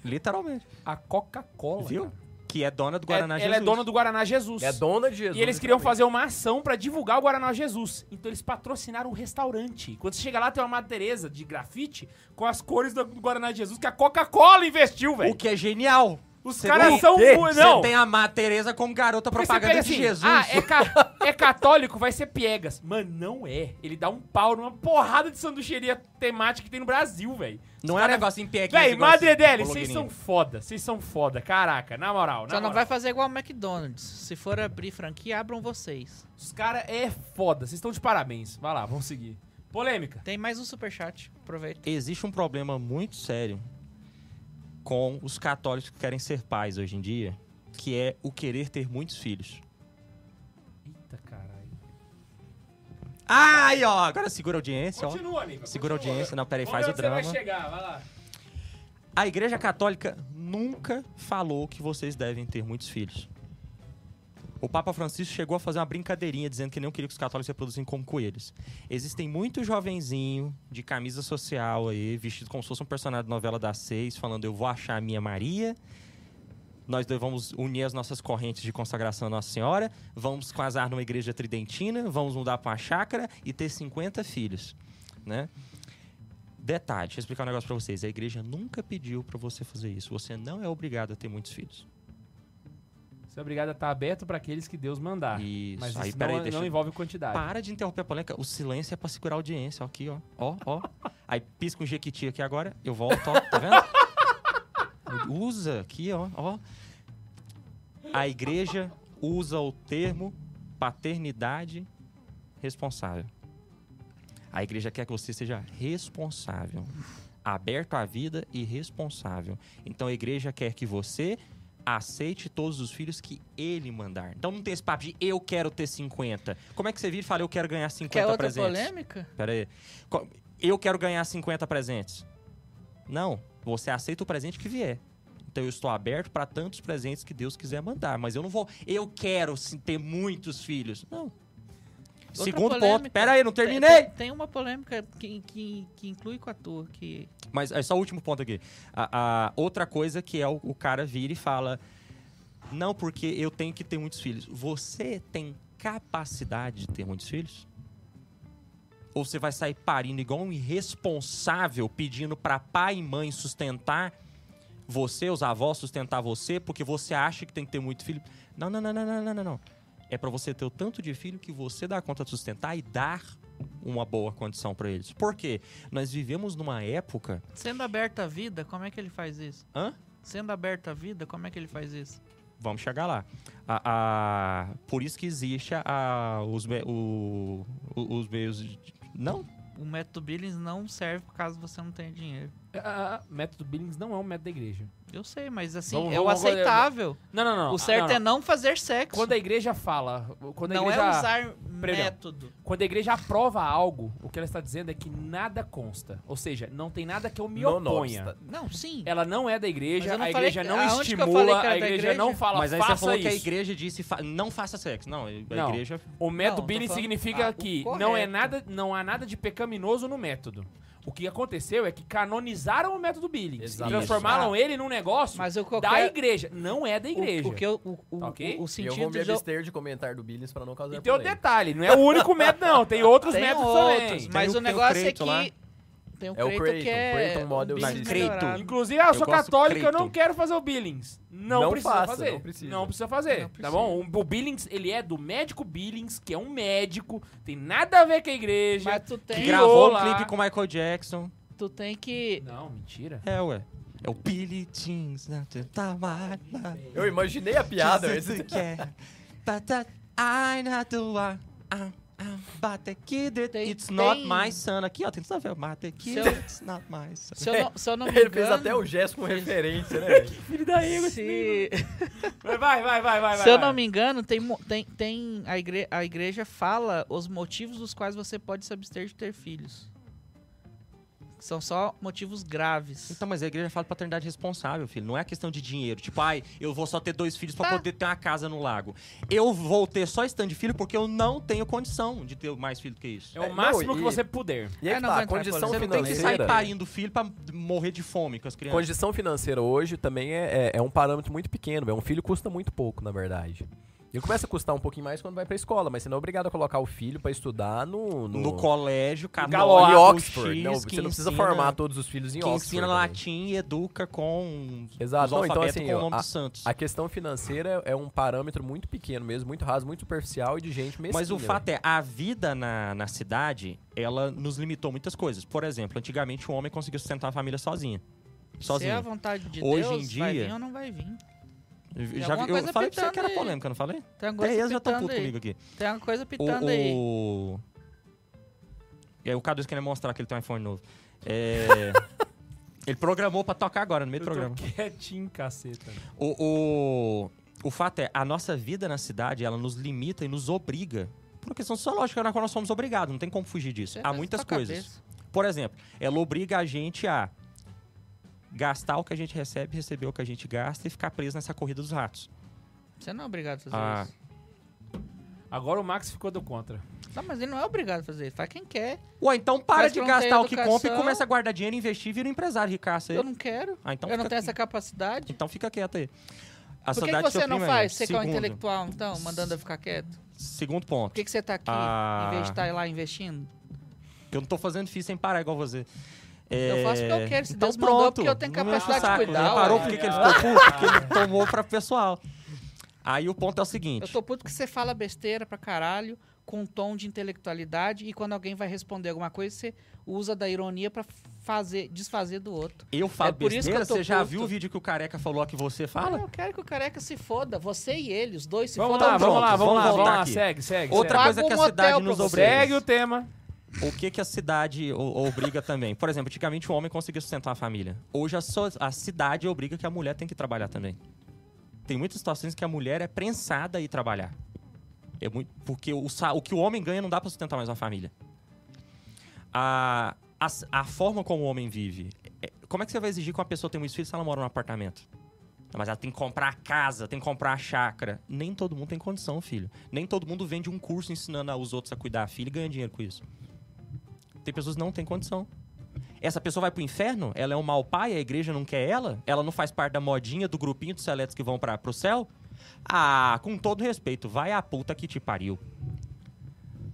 Literalmente. A Coca-Cola. Viu? cara. Que é dona do É- Guaraná ela Jesus. é dona do Guaraná Jesus. É dona de Jesus. E eles queriam fazer uma ação pra divulgar o Guaraná Jesus. Então eles patrocinaram um restaurante. Quando você chega lá, tem uma Madre Teresa de grafite com as cores do Guaraná Jesus que a Coca-Cola investiu, O velho. que é genial. Os caras tem- são... mu- Você Não. tem a Má Teresa como garota propaganda pega de assim, Jesus. Ah, é, ca- é católico, vai ser piegas. Mano, não é. Ele dá um pau numa porrada de sanduicheria temática que tem no Brasil, velho. não Os é um cara- negócio em aqui. Véi, Madre Deli, vocês são foda. Vocês são foda. Caraca, na moral. Na Só não moral. vai fazer igual o McDonald's. Se for abrir franquia, abram vocês. Os caras é foda. Vocês estão de parabéns. Vai lá, vamos seguir. Polêmica. Tem mais um superchat. Aproveita. Existe um problema muito sério com os católicos que querem ser pais hoje em dia, que é o querer ter muitos filhos. Eita, caralho. Ai, ó, agora segura a audiência, ó. Continua, Nico. Segura a audiência, não, peraí, faz o onde você vai drama. chegar, vai lá. A Igreja Católica nunca falou que vocês devem ter muitos filhos. O Papa Francisco chegou a fazer uma brincadeirinha dizendo que não queria que os católicos se reproduzissem como coelhos. Existem muitos jovenzinho de camisa social aí, vestido como se fosse um personagem de novela das seis, falando eu vou achar a minha Maria, nós dois vamos unir as nossas correntes de consagração à Nossa Senhora, vamos casar numa igreja tridentina, vamos mudar para uma chácara e ter 50 filhos, né? Detalhe, deixa eu explicar um negócio pra vocês. A igreja nunca pediu pra você fazer isso. Você não é obrigado a ter muitos filhos. Você é obrigado a estar aberto pra aqueles que Deus mandar. Isso. Mas Aí, isso peraí, não, deixa não envolve quantidade. Para de interromper a polêmica. O silêncio é pra segurar a audiência. Ó, aqui, ó. Ó, ó. Aí pisca um jequiti aqui agora. Eu volto, ó. Tá vendo? Usa aqui, ó. ó. A igreja usa o termo paternidade responsável. A igreja quer que você seja responsável, aberto à vida e responsável. Então a igreja quer que você aceite todos os filhos que ele mandar. Então não tem esse papo de eu quero ter 50. Como é que você vira e fala eu quero ganhar 50 Quer outra presentes? polêmica? Pera aí. Eu quero ganhar 50 presentes. Não, você aceita o presente que vier. Então eu estou aberto para tantos presentes que Deus quiser mandar, mas eu não vou, eu quero sim, ter muitos filhos. Não. Outra Segundo ponto. polêmica. Pera aí, não terminei. Tem, tem uma polêmica que, que, que inclui com a tua, que Mas é só o último ponto aqui. A, a outra coisa que é o, o cara vira e fala: Não, porque eu tenho que ter muitos filhos. Você tem capacidade de ter muitos filhos? Ou você vai sair parindo igual um irresponsável pedindo para pai e mãe sustentar você, os avós sustentar você, porque você acha que tem que ter muito filho? Não, não, não, não, não, não, não. É para você ter o tanto de filho que você dá conta de sustentar e dar uma boa condição para eles. Por quê? Nós vivemos numa época Sendo aberta a vida, como é que ele faz isso? Hã? Sendo aberta a vida, como é que ele faz isso? Vamos chegar lá. A- a- por isso que existe a- a- os, me- o- o- os meios de- Não? O método Billings não serve caso você não tenha dinheiro. Ah, método Billings não é um método da igreja. Eu sei, mas assim, Vamos- é o vamos- vamos- aceitável. Não, não, não. o certo não, é não fazer sexo. Quando a igreja fala, quando a não igreja, é usar Perdão. método. quando a igreja aprova algo, o que ela está dizendo é que nada consta. Ou seja, não tem nada que eu me Não oponha. Não, sim. Ela não é da igreja, não a igreja não estimula, a igreja, igreja? não fala, Mas aí você faça falou que a isso. igreja disse fa- não faça sexo. Não, a Não. igreja. O método Não, falando- significa Ah, o que não é nada, não há nada de pecaminoso no método. O que aconteceu é que canonizaram o método Billings e Exatamente. transformaram ele num negócio eu da igreja. Não é da igreja. O, o que eu, o, o, Tá ok? o, o E eu vou sentido me abster de comentar do Billings pra não causar E tem o polêmica. detalhe, não é o único método, não. Tem outros tem métodos outros, também. mas Tem o o- tem o negócio é que lá. Tem o É o Creighton, Creighton, que é Creighton Model um. Inclusive, ah, eu sou gosto católico, eu não quero fazer o Billings. Não, Não precisa faça, fazer. não precisa. Não precisa fazer, Não tá precisa. bom? O, o Billings, ele é do médico Billings, que é um médico, tem nada a ver com a igreja. Mas tu tem, Que Gravou Criou um lá. clipe com o Michael Jackson. tu tem que... Não, mentira. É, ué. É o Billy Jeans na tamara. Eu imaginei a piada. Jesus antes. quer. Bata- I not ah, ah, Bate kid, Tem- it's not tem- my son. Aqui, ó, tem tudo a ver. Bate kid, Se eu- it's not my son. Se eu não, se eu não me Ele engano... fez até o gesto com referência, né? Filho da. Se, Vai, vai, vai, vai, vai. se eu não me engano, tem, mo- tem, tem a, igre, a igreja fala os motivos dos quais você pode se abster de ter filhos. São só motivos graves. Então, mas a igreja fala de paternidade responsável, filho. Não é questão de dinheiro. Tipo, ai, eu vou só ter dois filhos pra Tá. poder ter uma casa no lago. Eu vou ter só tanto de filho porque eu não tenho condição de ter mais filho do que isso. É É, o não, máximo que e- você puder. E aí É, que não tá, condição. Você não tem que sair financeira... parindo filho pra morrer de fome com as crianças. Condição financeira hoje também é, é, é um parâmetro muito pequeno. velho. Um filho custa muito pouco, na verdade. Ele começa a custar um pouquinho mais quando vai pra escola, mas você não é obrigado a colocar o filho pra estudar no... No, colégio, Em católico, Oxford. X, Não, que você não precisa ensina- formar todos os filhos em que Oxford. ensina também. latim e educa com Exato. Não, então, assim, com o nome a- dos santos. A questão financeira é um parâmetro muito pequeno mesmo, muito raso, muito superficial e de gente mesquinha. Mas o fato é, a vida na, na cidade, ela nos limitou muitas coisas. Por exemplo, antigamente o homem conseguia sustentar a família sozinho. Se é a Sozinho. vontade de Hoje Deus, em vai dia- vir ou não vai vir. Tem Já, alguma vi- eu coisa falei pra você que era polêmica, não falei? Tem uma Até coisa eles já estão putos aí. comigo aqui. Tem uma coisa O, pitando aí. o... E aí o Cadu querendo mostrar que ele tem um iPhone novo. É... ele programou pra tocar agora, no meio do Eu tô programa. quietinho, caceta. O, o, o fato é, a nossa vida na cidade, ela nos limita e nos obriga. Por uma questão sociológica na qual nós somos obrigados, não tem como fugir disso. Você Há muitas coisas. cabeça. Por exemplo, ela obriga a gente a gastar o que a gente recebe, receber o que a gente gasta e ficar preso nessa corrida dos ratos. Você não é obrigado a fazer Ah. isso. Agora o Max ficou do contra. Não, mas ele não é obrigado a fazer isso. Faz quem quer. Ué, então para de gastar o que compra e começa a guardar dinheiro, investir e vira um empresário ricaço aí. Eu não quero. Ah, então eu não tenho essa capacidade. Então fica quieto aí. A Por que, que você não faz? Você que é um intelectual, então, mandando eu ficar quieto? Segundo Por ponto. que, que você tá aqui Ah. em vez de estar lá investindo? Eu não tô fazendo difícil sem parar igual você. Eu faço o que eu É, quero, se então Deus mandou, pronto, porque eu tenho capacidade de saco. cuidar, Já parou porque que ele ficou puto? Porque ele tomou pra pessoal. Aí o ponto é o seguinte. Eu tô puto que você fala besteira pra caralho, com um tom de intelectualidade, e quando alguém vai responder alguma coisa, você usa da ironia pra fazer, desfazer do outro. Eu falo É por isso que eu tô você já puto. viu o vídeo que o careca falou que você Ah, fala? eu quero que o careca se foda. Você e ele, os dois se Vamos fodam. lá, vamos lá, vamos lá, vamos lá. Segue, segue. Outra segue. coisa que a cidade nos obriga. Segue o tema. O que, que a cidade obriga também? Por exemplo, antigamente o homem conseguia sustentar a família. Hoje a, so- a cidade obriga que a mulher tem que trabalhar também. Tem muitas situações que a mulher é prensada a ir trabalhar. É muito, porque o, o que o homem ganha não dá pra sustentar mais uma família. A, a, a forma como o homem vive. é- como é que você vai exigir que uma pessoa tenha muitos filhos se ela mora num apartamento? Mas ela tem que comprar a casa, tem que comprar a chácara. Nem todo mundo tem condição, filho. Nem todo mundo vende um curso ensinando os outros a cuidar da filha e ganha dinheiro com isso. Tem pessoas que não têm condição. Essa pessoa vai pro inferno? Ela é um mau pai? A igreja não quer ela? Ela não faz parte da modinha do grupinho dos seletos que vão para pro céu? Ah, com todo respeito, vai a puta que te pariu.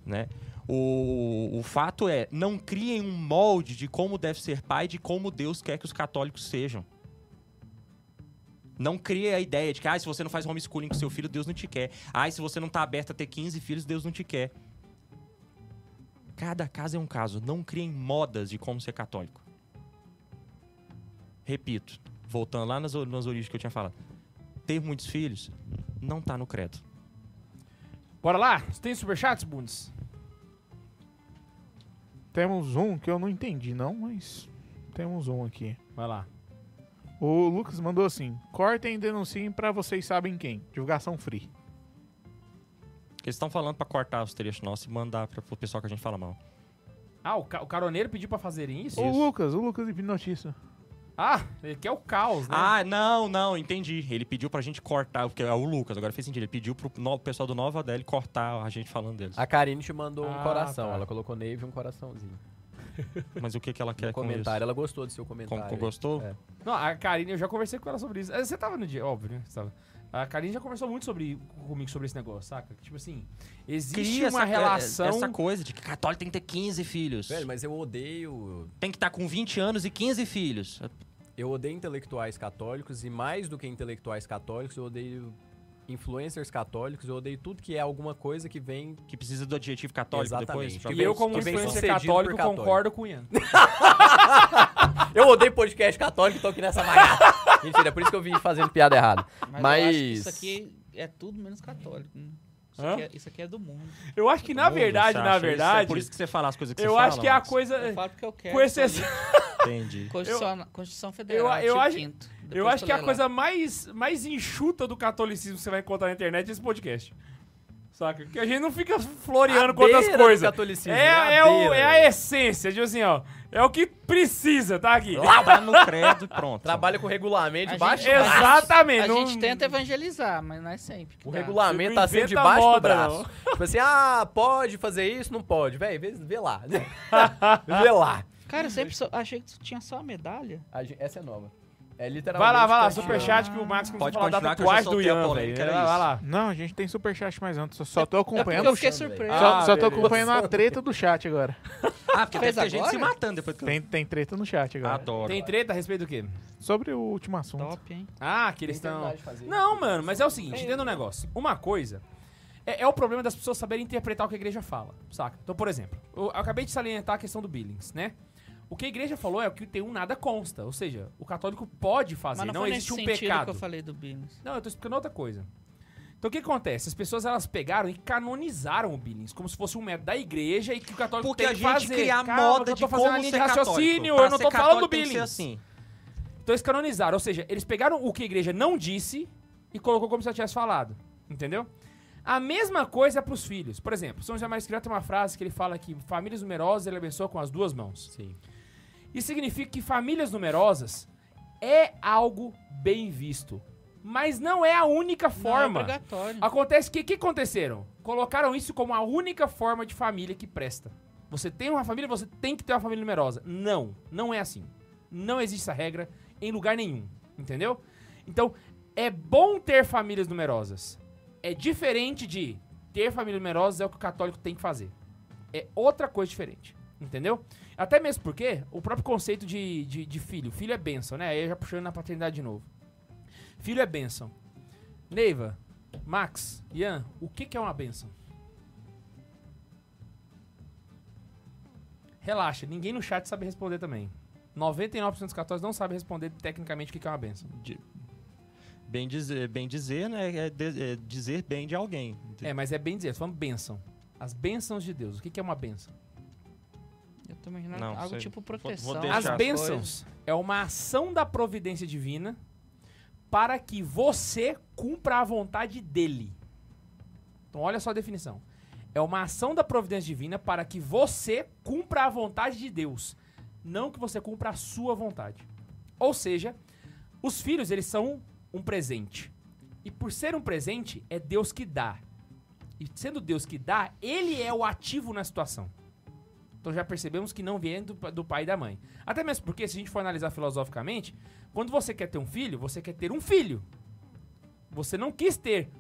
Né? O, o fato é, não criem um molde de como deve ser pai, de como Deus quer que os católicos sejam. Não crie a ideia de que, ah, se você não faz homeschooling com seu filho, Deus não te quer. Ah, se você não tá aberto a ter 15 filhos, Deus não te quer. Cada caso é um caso. Não criem modas de como ser católico. Repito, voltando lá nas, nas origens que eu tinha falado. Ter muitos filhos não tá no credo. Bora lá? Você tem superchats, Bundes? Temos um que eu não entendi, não, mas temos um aqui. Vai lá. O Lucas mandou assim: cortem e denunciem pra vocês sabem quem. Divulgação free. Eles estão falando pra cortar os trechos nossos e mandar pra, pro pessoal que a gente fala mal. Ah, o, ca- o caroneiro pediu pra fazerem isso? O Lucas, o Lucas hipnotista. Ah, ele quer o caos, né? Ah, não, não, entendi. Ele pediu pra gente cortar, porque é o Lucas, agora fez sentido. Ele pediu pro no- pessoal do Nova Deli cortar a gente falando deles. A Karine te mandou um Ah, coração. tá. Ela colocou neve e um coraçãozinho. Mas o que, que ela quer No com comentário. isso? Ela gostou do seu Com, comentário. com- gostou? É. Não, a Karine, eu já conversei com ela sobre isso. Eh, Você tava no dia, óbvio, né? Você tava. A Karine já conversou muito sobre, comigo sobre esse negócio, saca? Tipo assim, existe Cria uma essa, relação... essa coisa de que católico tem que ter 15 filhos. Velho, mas eu odeio. Tem que estar com 20 anos e 15 filhos. Eu odeio intelectuais católicos e mais do que intelectuais católicos, eu odeio influencers católicos, eu odeio tudo que é alguma coisa que vem. Que precisa do adjetivo católico Exatamente. depois. E eu, como influencer católico, católico. concordo com o Ian. Eu odeio podcast católico e tô aqui nessa bagaça. Mentira, é por isso que eu vim fazendo piada errada. Mas, Mas- eu acho que isso aqui é tudo menos católico. né? Isso, aqui é, isso aqui é do mundo. Eu acho que, na Mundo, verdade, na isso? verdade, É por isso que você fala as coisas que eu você acho fala, que a Max. coisa... Eu falo porque eu quero. Com exceção... Entendi. Constituição, Constituição Federal, eu artigo acho- 5º. Eu acho que a lê lá. coisa mais, mais enxuta do catolicismo que você vai encontrar na internet é esse podcast. Saca? Que a gente não fica floreando com outras beira do coisas. catolicismo, É, a é, o, é a essência, tipo assim, ó. É o que precisa, tá aqui. Lá no credo e pronto. Trabalha com regulamento debaixo gente- do braço. Exatamente. A não- gente tenta evangelizar, mas não é sempre. O dá. regulamento tá sempre debaixo moda, do braço. Tipo assim, ah, pode fazer isso? Não pode. Véi, vê, vê lá. vê lá. Cara, eu sempre só- achei que tu tinha só a medalha. Essa é nova. É literalmente... Vai lá, vai lá, superchat que o Max começou Pode a falar da continuar que eu já tatuagem do soltei a Ian, polêmica, velho. era Vai isso. lá. Não, a gente tem superchat mais antes. eu Só tô É acompanhando. eu fiquei surpreso. Só, Ah, só tô beleza. acompanhando a treta do chat agora. Ah, porque Fez deve ter gente agora? se matando depois que eu... Tem, tem treta no chat agora. Adoro. Tem treta a respeito do quê? Sobre o último assunto. Top, hein? Ah, que eles Tem que estão... Não, mano, mas é o seguinte, entenda um negócio. Uma coisa é, é o problema das pessoas saberem interpretar o que a igreja fala, saca? Então, por exemplo, eu, eu acabei de salientar a questão do Billings, né? O que a igreja falou é que tem um nada consta, ou seja, o católico pode fazer, Mas não, não, foi existe nesse um pecado. que eu falei do Billings. Não, eu tô explicando outra coisa. Então o que acontece? As pessoas elas pegaram e canonizaram o Billings como se fosse um método da igreja e que o católico Porque tem a que gente fazer. cria a Calma, moda que eu de tô fazendo a como linha ser de raciocínio, eu não tô falando do Billings. assim. Então eles canonizaram, ou seja, eles pegaram o que a igreja não disse e colocou como se ela tivesse falado. Entendeu? A mesma coisa é pros filhos. Por exemplo, São José Maria Escrivá tem uma frase que ele fala que famílias numerosas ele abençoa com as duas mãos. Sim. Isso significa que famílias numerosas é algo bem visto. Mas não é a única Não é forma. obrigatório. Acontece que o que aconteceram? Colocaram isso como a única forma de família que presta. Você tem uma família, você tem que ter uma família numerosa. Não, não é assim. Não existe essa regra em lugar nenhum, entendeu? Então, é bom ter famílias numerosas. É diferente de ter famílias numerosas é o que o católico tem que fazer. É outra coisa diferente, entendeu? Até mesmo porque o próprio conceito de, de, de filho, filho é bênção, né? Aí já puxando na paternidade de novo. Filho é bênção. Neiva, Max, Ian, o que, que é uma bênção? Relaxa, ninguém no chat sabe responder também. 99% dos católicos não sabem responder tecnicamente o que, é uma bênção. De- Bem dizer, bem dizer, né? É, de- é dizer bem de alguém. É, mas é bem dizer, falando bênção. As bênçãos de Deus. O que, que é uma bênção? Eu tô imaginando Não, algo sei. tipo Vou- vou proteção. deixar. As as bênçãos é uma ação da providência divina para que você cumpra a vontade dele. Então, olha só a definição. É uma ação da providência divina para que você cumpra a vontade de Deus, não que você cumpra a sua vontade. Ou seja, os filhos, eles são um presente. E por ser um presente, é Deus que dá. E sendo Deus que dá, ele é o ativo na situação. Então já percebemos que não vem do, do pai e da mãe. Até mesmo porque, se a gente for analisar filosoficamente, quando você quer ter um filho, você quer ter um filho. Você não quis ter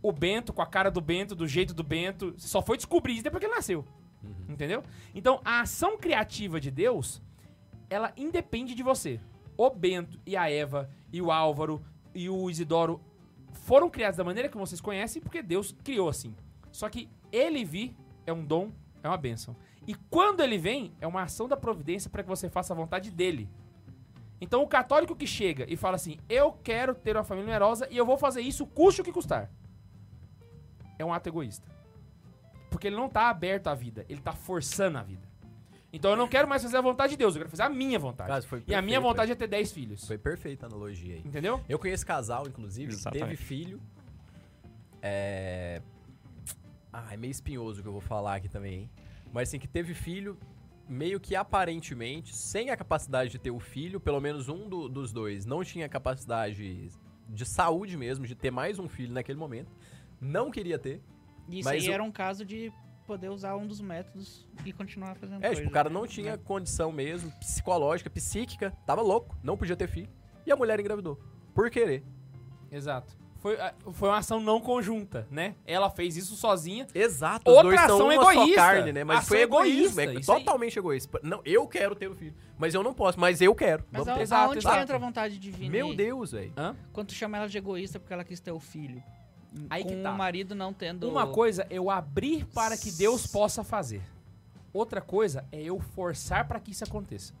o Bento com a cara do Bento, do jeito do Bento. Você só foi descobrir isso depois que ele nasceu. Entendeu? Então, a ação criativa de Deus, ela independe de você. O Bento e a Eva e o Álvaro e o Isidoro foram criados da maneira que vocês conhecem porque Deus criou assim. Só que ele vir é um dom, é uma bênção. E quando ele vem, é uma ação da providência para que você faça a vontade dele. Então o católico que chega e fala assim: Eu quero ter uma família numerosa e eu vou fazer isso, custe o que custar. É um ato egoísta. Porque ele não tá aberto à vida, ele tá forçando a vida. Então eu não quero mais fazer a vontade de Deus, eu quero fazer a minha vontade. Cara, e a minha vontade é ter 10 filhos. Foi perfeita a analogia aí. Entendeu? Eu conheço casal, inclusive, que teve filho. É. Ah, é meio espinhoso o que eu vou falar aqui também, hein? Mas assim, que teve filho, meio que aparentemente, sem a capacidade de ter o filho, pelo menos um do- dos dois não tinha capacidade de saúde mesmo, de ter mais um filho naquele momento. Não queria ter. Isso Mas aí o- era um caso de poder usar um dos métodos e continuar fazendo É, coisa, tipo, o cara né? não tinha Né? condição mesmo, psicológica, psíquica, tava louco, não podia ter filho. E a mulher engravidou. Por querer. Exato. Foi, ah, foi uma ação não conjunta, né? Ela fez isso sozinha. Exato, Outra ação egoísta. só carne, né? Mas Ação foi egoísmo, egoísta, é isso aí. totalmente egoísta. Não, eu quero ter o filho, mas eu não posso, mas eu quero. Mas Vamos a, ter. Exato, aonde exato. entra a vontade divina? Meu aí? Deus, velho. Quando tu chama ela de egoísta porque ela quis ter o filho. Aí com que tá. o marido não tendo... Uma coisa é eu abrir para que Deus possa fazer. Outra coisa é eu forçar para que isso aconteça.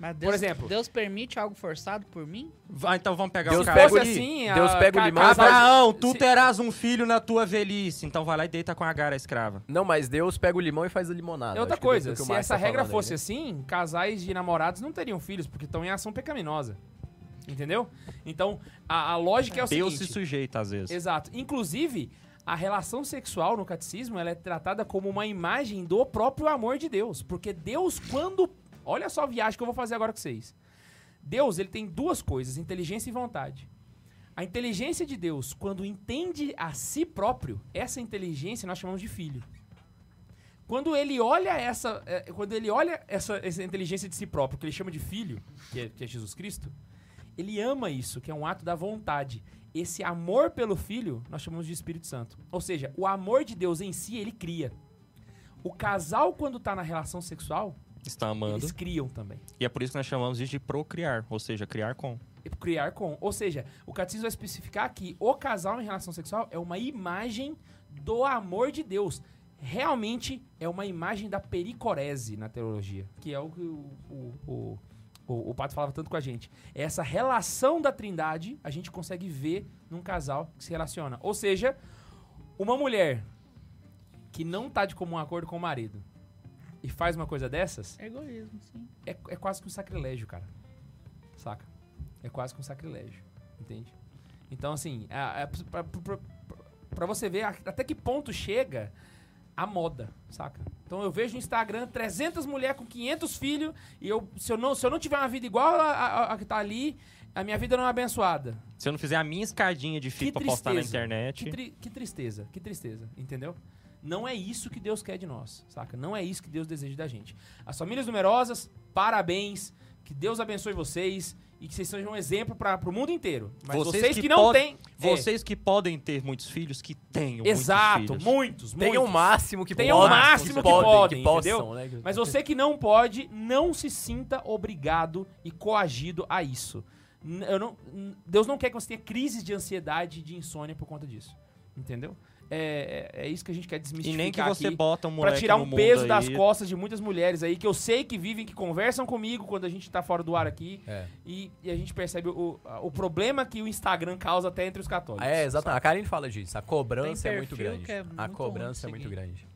Mas Deus, exemplo- Deus permite algo forçado por mim? Vai, então vamos pegar Deus o cara. pega fosse o assim, Deus pega o limão e Abraão, tu se- terás um filho na tua velhice. Então vai lá e deita com a gara escrava. Não, mas Deus pega o limão e faz a limonada. É outra Acho coisa, o se essa tá regra falando aí, fosse né? assim, casais de namorados não teriam filhos, porque estão em ação pecaminosa. Entendeu? Então, a, a lógica é o Deus seguinte... se sujeita às vezes. Exato. Inclusive, a relação sexual no catecismo ela é tratada como uma imagem do próprio amor de Deus. Porque Deus, quando. Olha só a viagem que eu vou fazer agora com vocês. Deus, ele tem duas coisas: inteligência e vontade. A inteligência de Deus, quando entende a si próprio, essa inteligência nós chamamos de filho. Quando ele olha essa, eh, quando ele olha essa, essa inteligência de si próprio, que ele chama de filho, que é, que é Jesus Cristo, ele ama isso, que é um ato da vontade. Esse amor pelo filho, nós chamamos de Espírito Santo. Ou seja, o amor de Deus em si, ele cria. O casal, quando tá na relação sexual, Está amando. eles criam também. E é por isso que nós chamamos isso de procriar, ou seja, criar com. Criar com. Ou seja, o catecismo vai especificar que o casal em relação sexual é uma imagem do amor de Deus. Realmente é uma imagem da pericorese na teologia, que é o que o, o, o, o, o Pato falava tanto com a gente. Essa relação da trindade a gente consegue ver num casal que se relaciona. Ou seja, uma mulher que não tá de comum acordo com o marido e faz uma coisa dessas, É egoísmo, sim. é, é quase que um sacrilégio, cara. Saca? É quase que um sacrilégio. Entende? Então, assim, é, é pra, pra- pra- pra você ver até que ponto chega a moda, saca? Então eu vejo no Instagram 300 mulheres com 500 filhos e eu, se, eu não, se eu não tiver uma vida igual a, a- a que tá ali, a minha vida não é abençoada. Se eu não fizer a minha escadinha de fita pra postar na internet. Que, tri- que tristeza, que tristeza, entendeu? Não é isso que Deus quer de nós, saca? Não é isso que Deus deseja da gente. As famílias numerosas, parabéns, que Deus abençoe vocês e que vocês sejam um exemplo para o mundo inteiro. Mas vocês, que, não pod- têm... é, Vocês que podem ter muitos filhos, que tenham exato, muitos filhos. muitos, Tenha o máximo que Tenha o podem, máximo que podem, podem, que possam, entendeu? né? Mas você que não pode, não se sinta obrigado e coagido a isso. Não, Deus não quer que você tenha crises de ansiedade e de insônia por conta disso. Entendeu? É, é, é isso que a gente quer E desmistificar nem que você aqui. bota um Pra moleque tirar no um peso aí. das costas de muitas mulheres aí, que eu sei que vivem, que conversam comigo quando a gente tá fora do ar aqui. É. E, e a gente percebe o, o problema que o Instagram causa até entre os católicos. É, exatamente. A Karine fala disso. A cobrança é muito grande. é a muito cobrança é muito grande.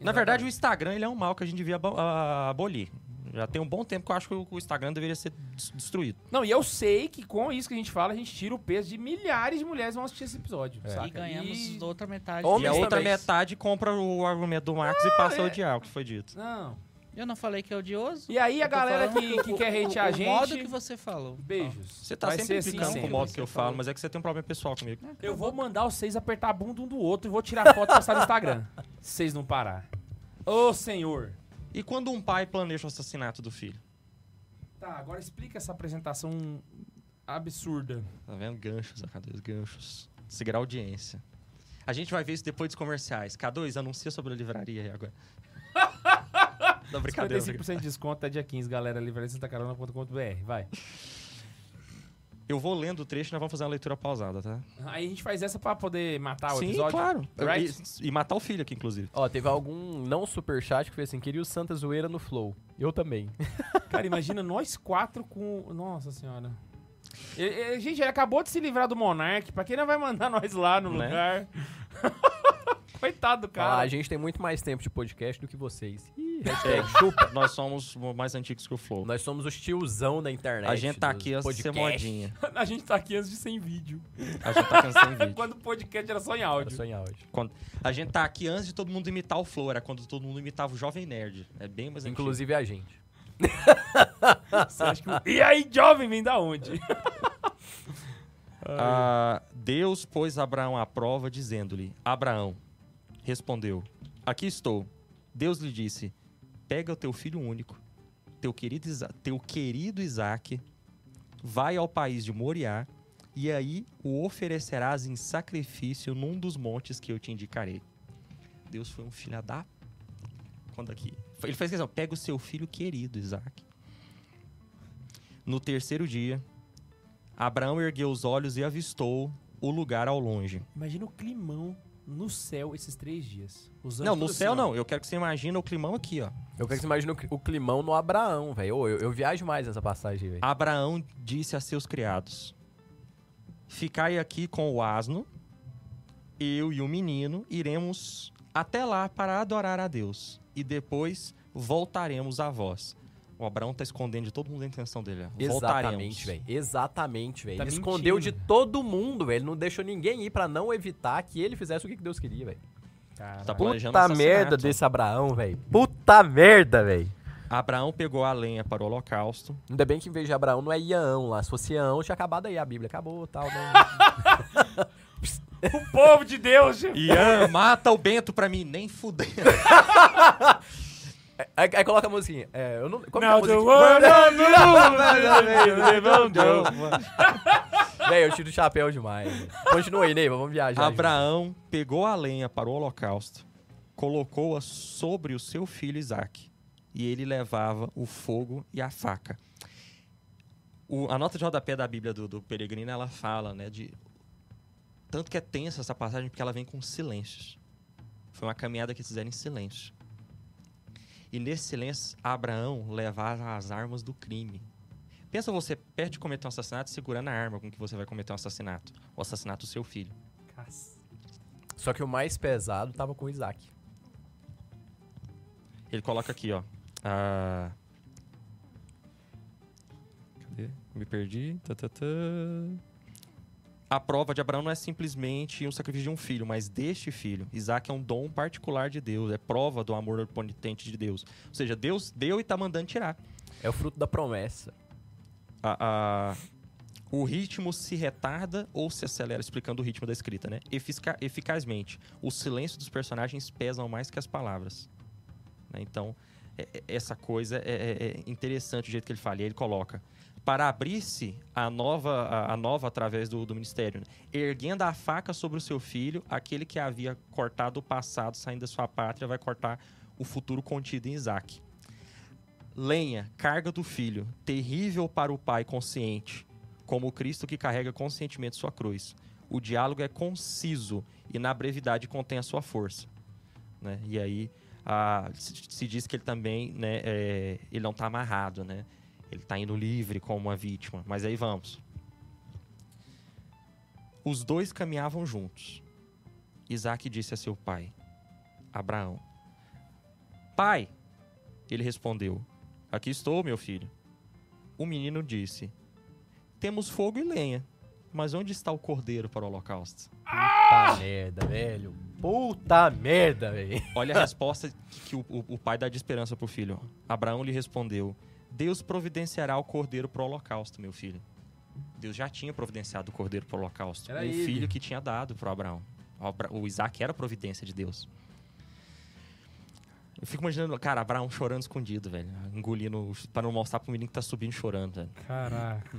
Na verdade, o Instagram ele é um mal que a gente devia abo- a- abolir. Já tem um bom tempo que eu acho que o o Instagram deveria ser des- destruído. Não, e eu sei que com isso que a gente fala, a gente tira o peso de milhares de mulheres que vão assistir esse episódio. É. saca? E ganhamos E- outra metade. E a Homens outra também. metade compra o argumento do Marcos e passa a odiar o que foi dito. Não. Eu não falei que é odioso. E aí a galera que, que quer hatear a o gente. modo que você falou. Beijos. Você tá Vai sempre ser assim com o modo que eu você falo, falou. mas é que você tem um problema pessoal comigo. Eu vou mandar vocês apertar a bunda um do outro e vou tirar foto e postar no Instagram. Se vocês não parar. Ô, senhor. E quando um pai planeja o assassinato do filho? Tá, agora explica essa apresentação absurda. Tá vendo? Ganchos, K2, ganchos. Seguir a audiência. A gente vai ver isso depois dos comerciais. K2, anuncia sobre a livraria aí agora. Não, brincadeira. 55% de desconto até dia 15, galera. Livraria-santacarona.com.br. Vai. Eu vou lendo o trecho e nós vamos fazer uma leitura pausada, tá? Aí a gente faz essa pra poder matar o Sim, episódio. claro. Right? E, e matar o filho aqui, inclusive. Ó, teve algum não superchat que fez assim, queria o Santa Zoeira no Flow. Eu também. Cara, imagina nós quatro com. Nossa senhora. E- e- gente, ele acabou de se livrar do Monark. Pra quem não vai mandar nós lá no Né? lugar? Coitado do Cara, cara. a gente tem muito mais tempo de podcast do que vocês. Ih, Ih, hashtag chupa. Nós somos mais antigos que o Flow. Nós somos os tiozão da internet. A gente tá aqui antes de ser modinha. A gente tá aqui antes de ser em vídeo. A gente tá aqui antes de ser em vídeo. Quando o podcast era só em Era áudio. só em áudio. Quando- A gente tá aqui antes de todo mundo imitar o Flow. Era quando todo mundo imitava o Jovem Nerd. É bem mais antigo. Inclusive a gente. Você acha que o- E aí, jovem, vem da onde? Ah, Deus pôs Abraão à prova, dizendo-lhe: Abraão respondeu: Aqui estou. Deus lhe disse: Pega o teu filho único, teu querido, Isa teu querido Isaque, vai ao país de Moriá, e aí o oferecerás em sacrifício num dos montes que eu te indicarei. Deus foi um filho da. Quando aqui? Ele fez questão: pega o seu filho querido, Isaque. No terceiro dia, Abraão ergueu os olhos e avistou o lugar ao longe. Imagina o climão no céu esses três dias. Não, no céu assim, não. Eu quero que você imagine o climão aqui, ó. Eu quero que você imagine o, cli- o climão no Abraão, velho. Eu, eu viajo mais nessa passagem, velho. Abraão disse a seus criados: Ficai aqui com o asno, eu e o menino iremos até lá para adorar a Deus, e depois voltaremos a vós. O Abraão tá escondendo de todo mundo a intenção dele. ó. Exatamente, velho. Exatamente, velho. Tá ele escondeu de mentindo. todo mundo, velho. Ele não deixou ninguém ir pra não evitar que ele fizesse o que Deus queria, velho. Caralho. Tá planejando Puta merda desse Abraão, velho. Puta merda, velho. Abraão pegou a lenha para o holocausto. Ainda bem que em vez de Abraão não é Ião lá. Se fosse Ião, tinha acabado aí a Bíblia. Acabou, tal. Não... O povo de Deus, gente. Ian, mata o Bento pra mim, nem fudendo. aí, aí coloca a musiquinha. É, eu não... Como Não, que é a do musiquinha? Velho, eu tiro o chapéu demais. Continua aí, Neiva. Vamos viajar. Abraão pegou a lenha para o holocausto, colocou-a sobre o seu filho Isaque, e ele levava o fogo e a faca. O- a nota de rodapé da Bíblia do, do Peregrino, ela fala, né, de... Tanto que é tensa essa passagem, porque ela vem com silêncios. Foi uma caminhada que eles fizeram em silêncio. E nesse silêncio, Abraão levava as armas do crime. Pensa você perto de cometer um assassinato, segurando a arma com que você vai cometer um assassinato. O assassinato do seu filho. Só que o mais pesado tava com o Isaac. Ele coloca aqui, ó. Ah, Cadê? Me perdi. Tá, tá, tá. A prova de Abraão não é simplesmente um sacrifício de um filho, mas deste filho. Isaac é um dom particular de Deus, é prova do amor onipotente de Deus. Ou seja, Deus deu e tá mandando tirar. É o fruto da promessa. A- a- o ritmo se retarda ou se acelera, explicando o ritmo da escrita, né? Efica- eficazmente. O silêncio dos personagens pesam mais que as palavras. né? Então, é- é- essa coisa é, é- é interessante o jeito que ele fala. E aí ele coloca. Para abrir-se a nova, a, a nova através do, do ministério, né? erguendo a faca sobre o seu filho, aquele que havia cortado o passado saindo da sua pátria vai cortar o futuro contido em Isaac. Lenha, carga do filho, terrível para o pai consciente, como Cristo que carrega conscientemente sua cruz. O diálogo é conciso e na brevidade contém a sua força. né? E aí ah, se, se diz que ele também, né, é, ele não está amarrado, né? Ele está indo livre como uma vítima. Mas aí vamos. Os dois caminhavam juntos. Isaac disse a seu pai, Abraão: Pai, ele respondeu: Aqui estou, meu filho. O menino disse: Temos fogo e lenha, mas onde está o cordeiro para o holocausto? Puta merda, velho. Puta merda, velho. Olha a resposta que, que o, o- o pai dá de esperança pro filho. Abraão lhe respondeu: Deus providenciará o cordeiro para o holocausto, meu filho. Deus já tinha providenciado o cordeiro para o holocausto. Era o ele. filho que tinha dado para Abraão. O Isaac era a providência de Deus. Eu fico imaginando, cara, Abraão chorando escondido, velho. Engolindo, para não mostrar pro menino que tá subindo chorando, velho. Caraca.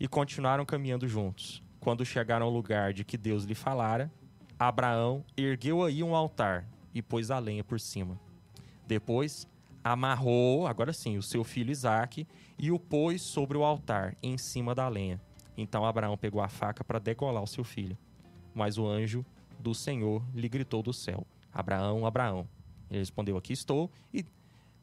e continuaram caminhando juntos. Quando chegaram ao lugar de que Deus lhe falara, Abraão ergueu aí um altar e pôs a lenha por cima. Depois, amarrou, agora sim, o seu filho Isaque e o pôs sobre o altar, em cima da lenha. Então Abraão pegou a faca para degolar o seu filho. Mas o anjo do Senhor lhe gritou do céu: Abraão, Abraão. Ele respondeu: Aqui estou. E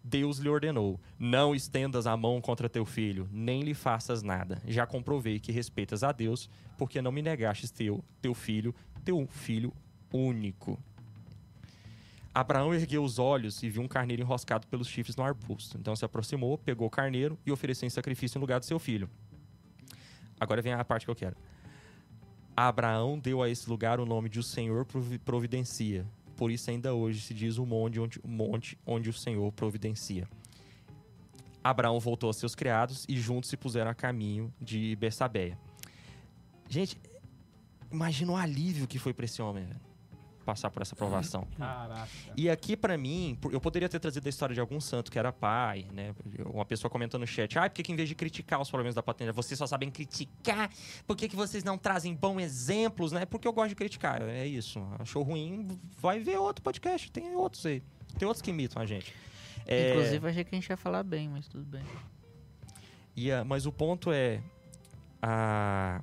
Deus lhe ordenou: Não estendas a mão contra teu filho, nem lhe faças nada. Já comprovei que respeitas a Deus, porque não me negastes teu, teu filho, teu filho único. Abraão ergueu os olhos e viu um carneiro enroscado pelos chifres no arbusto. Então se aproximou, pegou o carneiro e ofereceu em sacrifício em lugar do seu filho. Agora vem a parte que eu quero. Abraão deu a esse lugar o nome de o Senhor provi- providencia. Por isso ainda hoje se diz o monte onde, o monte onde o Senhor providencia. Abraão voltou aos seus criados e juntos se puseram a caminho de Bersabeia. Gente, imagina o alívio que foi para esse homem, velho, passar por essa provação. Caraca. E aqui, pra mim, eu poderia ter trazido a história de algum santo que era pai, né? Uma pessoa comentou no chat, ah, por que, que em vez de criticar os problemas da patente, vocês só sabem criticar? Por que, que vocês não trazem bons exemplos, né? Porque eu gosto de criticar, é isso. Achou ruim, vai ver outro podcast, tem outros aí. Tem outros que imitam a gente. É, Inclusive, achei que a gente ia falar bem, mas tudo bem. e a- mas o ponto é. A...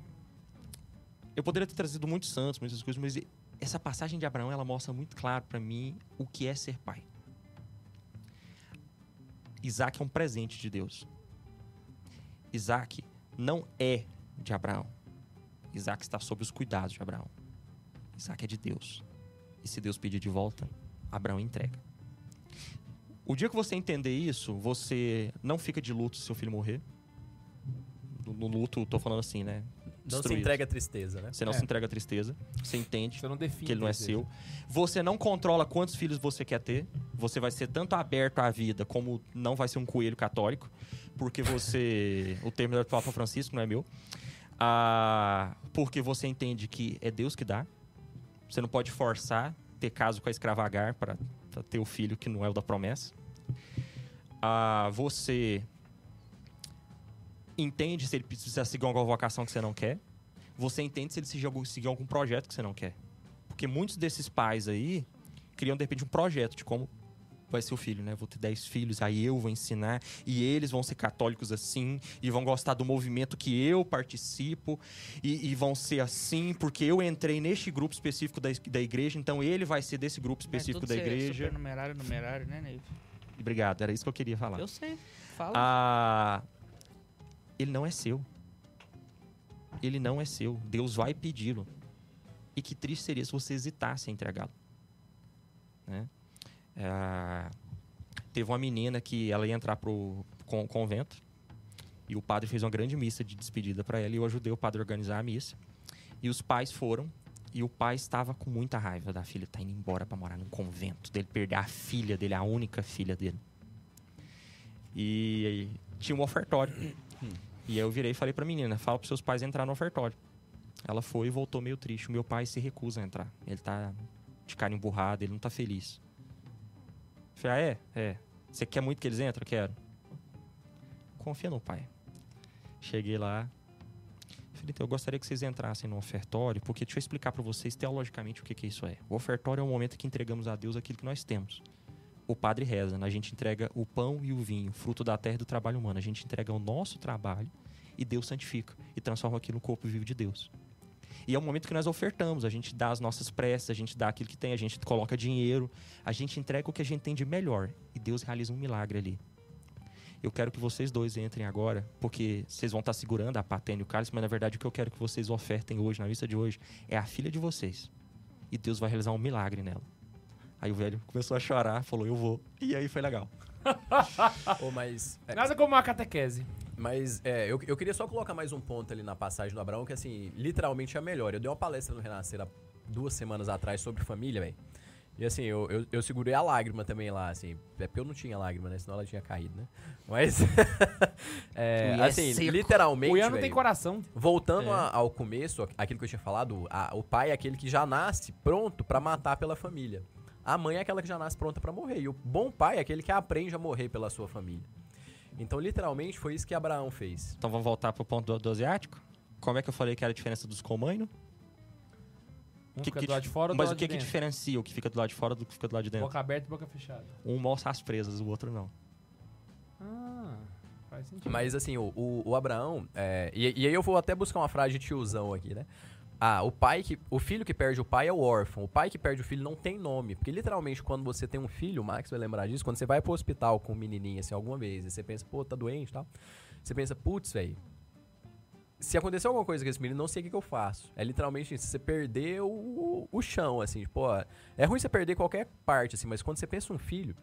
Eu poderia ter trazido muitos santos, muitas coisas, mas essa passagem de Abraão ela mostra muito claro pra mim o que é ser pai. Isaac é um presente de Deus. Isaac não é de Abraão. Isaac está sob os cuidados de Abraão. Isaac é de Deus. E se Deus pedir de volta, Abraão entrega. O dia que você entender isso, você não fica de luto se seu filho morrer. No, luto, tô falando assim, né? Não se entrega à tristeza, né? Você não É. se entrega à tristeza. Você entende Você não define. que ele não é seu. Você não controla quantos filhos você quer ter. Você vai ser tanto aberto à vida como não vai ser um coelho católico, porque você. o termo é do Papa Francisco, não é meu. Ah, porque você entende que é Deus que dá. Você não pode forçar ter caso com a escravagar para ter o filho que não é o da promessa. Ah, você entende se ele precisa seguir alguma vocação que você não quer. Você entende se ele seguir algum, seguir algum projeto que você não quer. Porque muitos desses pais aí criam, de repente, um projeto de como vai ser o filho, né? Vou ter 10 filhos, aí eu vou ensinar, e eles vão ser católicos assim, e vão gostar do movimento que eu participo, e, e vão ser assim, porque eu entrei neste grupo específico da, da igreja, então ele vai ser desse grupo específico Mas da igreja. Supernumerário, numerário, né, Neiva? Obrigado, era isso que eu queria falar. Eu sei. Fala. Ah, ele não é seu. Ele não é seu. Deus vai pedi-lo. E que triste seria se você hesitasse em entregá-lo. Né? Ah, teve uma menina que ela ia entrar pro con- convento e o padre fez uma grande missa de despedida para ela e eu ajudei o padre a organizar a missa. E os pais foram e o pai estava com muita raiva da filha tá indo embora para morar num convento, dele perder a filha dele, a única filha dele. E tinha um ofertório. E eu virei e falei pra menina, fala pros seus pais entrar no ofertório. Ela foi e voltou meio triste. O meu pai se recusa a entrar. Ele tá de cara emburrado, ele não tá feliz. Eu falei, ah, é? É. Você quer muito que eles entrem? Quero. Confia no pai. Cheguei lá. Falei, então, eu gostaria que vocês entrassem no ofertório, porque deixa eu explicar pra vocês teologicamente o que, que isso é. O ofertório é o momento que entregamos a Deus aquilo que nós temos o padre reza, né? a gente entrega o pão e o vinho, fruto da terra e do trabalho humano. A gente entrega o nosso trabalho e Deus santifica e transforma aquilo no corpo vivo de Deus. E é o momento que nós ofertamos, a gente dá as nossas preces, a gente dá aquilo que tem, a gente coloca dinheiro, a gente entrega o que a gente tem de melhor e Deus realiza um milagre ali. Eu quero que vocês dois entrem agora, porque vocês vão estar segurando a patena e o cálice, mas na verdade o que eu quero que vocês ofertem hoje, na missa de hoje, é a filha de vocês. E Deus vai realizar um milagre nela. Aí o velho começou a chorar, falou, eu vou. E aí foi legal. Mas é, Nada como uma catequese. Mas é, eu, eu queria só colocar mais um ponto ali na passagem do Abraão, que assim, literalmente é a melhor. Eu dei uma palestra no Renascer há duas semanas atrás sobre família, velho. E assim, eu, eu, eu segurei a lágrima também lá, assim. É porque eu não tinha lágrima, né? Senão ela tinha caído, né? Mas. é, é assim, seco. literalmente. O Ian não tem coração. Voltando É. a- ao começo, aquilo que eu tinha falado, a- o pai é aquele que já nasce pronto pra matar pela família. A mãe é aquela que já nasce pronta pra morrer. E o bom pai é aquele que aprende a morrer pela sua família. Então, literalmente, foi isso que Abraão fez. Então vamos voltar pro ponto do, do asiático? Como é que eu falei que era a diferença dos comainos? Um Que- fica que do lado de fora, do Mas o que, que dentro. diferencia o que fica do lado de fora do que fica do lado de dentro? Boca aberta e boca fechada. Um mostra as presas, o outro não. Ah, faz sentido. Mas assim, o, o, o Abraão. é, e, e aí eu vou até buscar uma frase de tiozão aqui, né? Ah, o pai que. O filho que perde o pai é o órfão. O pai que perde o filho não tem nome. Porque literalmente, quando você tem um filho, o Max vai lembrar disso, quando você vai pro hospital com um menininho assim alguma vez, e você pensa, pô, tá doente e tal. Você pensa, putz, velho. se acontecer alguma coisa com esse menino, não sei o que, que eu faço. É literalmente isso, você perder o, o chão, assim, tipo, ó, é ruim você perder qualquer parte, assim, mas quando você pensa um filho,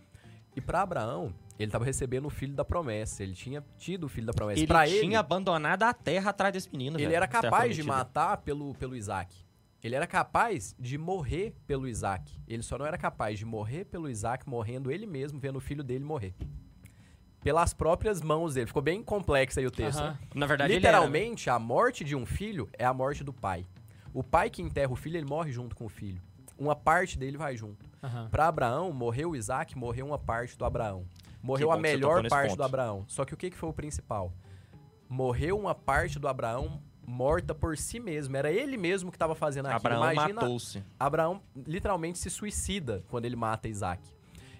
e pra Abraão, ele tava recebendo o filho da promessa, ele tinha tido o filho da promessa. Ele pra tinha ele, abandonado a terra atrás desse menino, ele velho, era terra capaz de matar pelo, pelo Isaac. Ele era capaz de morrer pelo Isaac. Ele só não era capaz de morrer pelo Isaac, morrendo ele mesmo, vendo o filho dele morrer. Pelas próprias mãos dele. Ficou bem complexo aí o texto. Aham. né? Na verdade, era, né? Literalmente, a morte de um filho é a morte do pai. O pai que enterra o filho, ele morre junto com o filho. Uma parte dele vai junto. Aham. Pra Abraão, morreu o Isaac, morreu uma parte do Abraão. Morreu a melhor parte ponto. do Abraão. Só que o que, que foi o principal? Morreu uma parte do Abraão morta por si mesmo. Era ele mesmo que estava fazendo aquilo. Abraão Imagina, matou-se. Abraão literalmente se suicida quando ele mata Isaac.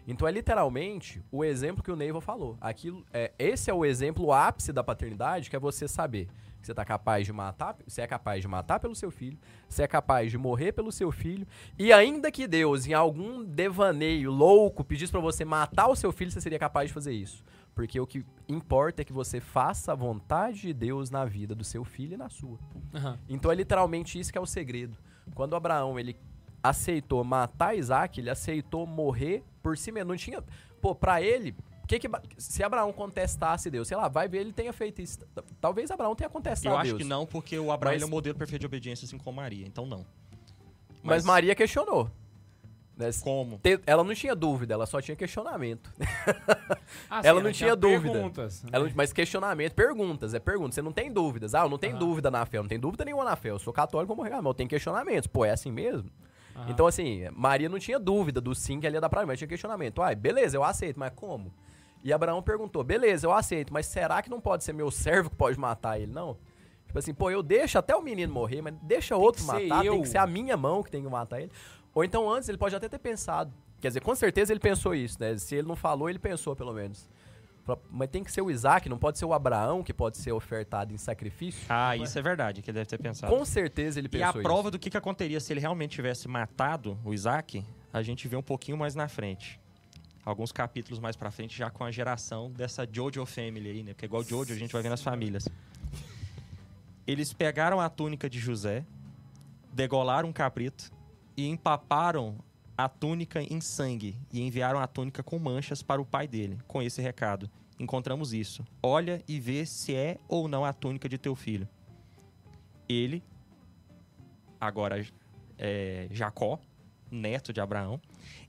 Então é literalmente o exemplo que o Neiva falou. Aquilo, é, esse é o exemplo, o ápice da paternidade, que é você saber você tá capaz de matar, você é capaz de matar pelo seu filho, você é capaz de morrer pelo seu filho, e ainda que Deus, em algum devaneio louco, pedisse pra você matar o seu filho, você seria capaz de fazer isso. Porque o que importa é que você faça a vontade de Deus na vida do seu filho e na sua. Aham. Então é literalmente isso que é o segredo. Quando Abraão ele aceitou matar Isaac, ele aceitou morrer por si mesmo. Não tinha. Pô, pra ele. Que que, se Abraão contestasse Deus, sei lá, vai ver ele tenha feito isso. Talvez Abraão tenha contestado Eu acho Deus. que não, porque o Abraão Mas- ele é um modelo perfeito de obediência, assim como Maria. Então, não. Mas, Maria questionou. né? Como? Ela não tinha dúvida, ela só tinha questionamento. Ah, Ela não tinha dúvida. Perguntas, né? Ela mas questionamento, perguntas, é pergunta. Você não tem dúvidas. Ah, eu não tenho dúvida na fé, eu não tenho dúvida nenhuma na fé. Eu sou católico, como regar, mas eu tenho questionamentos. Pô, é assim mesmo? Então, assim, Maria não tinha dúvida do sim que ela ia dar pra mim, mas tinha questionamento. Ai, beleza, eu aceito, mas como? E Abraão perguntou, beleza, eu aceito, mas será que não pode ser meu servo que pode matar ele, não? Tipo assim, pô, eu deixo até o menino morrer, mas deixa outro que ser matar, eu. tem que ser a minha mão que tem que matar ele. Ou então antes ele pode até ter pensado. Quer dizer, com certeza ele pensou isso, né? Se ele não falou, ele pensou pelo menos. Mas tem que ser o Isaac, não pode ser o Abraão que pode ser ofertado em sacrifício. Ah, isso é verdade, que ele deve ter pensado. Com certeza ele E pensou a prova isso. do que, que aconteceria se ele realmente tivesse matado o Isaac, a gente vê um pouquinho mais na frente. Alguns capítulos mais pra frente, já com a geração dessa Jojo Family aí, né? Porque igual Jojo a gente vai ver nas famílias. Eles pegaram a túnica de José, degolaram um cabrito e empaparam a túnica em sangue e enviaram a túnica com manchas para o pai dele, com esse recado. Encontramos isso. Olha e vê se é ou não a túnica de teu filho. Ele, agora é, Jacó, neto de Abraão,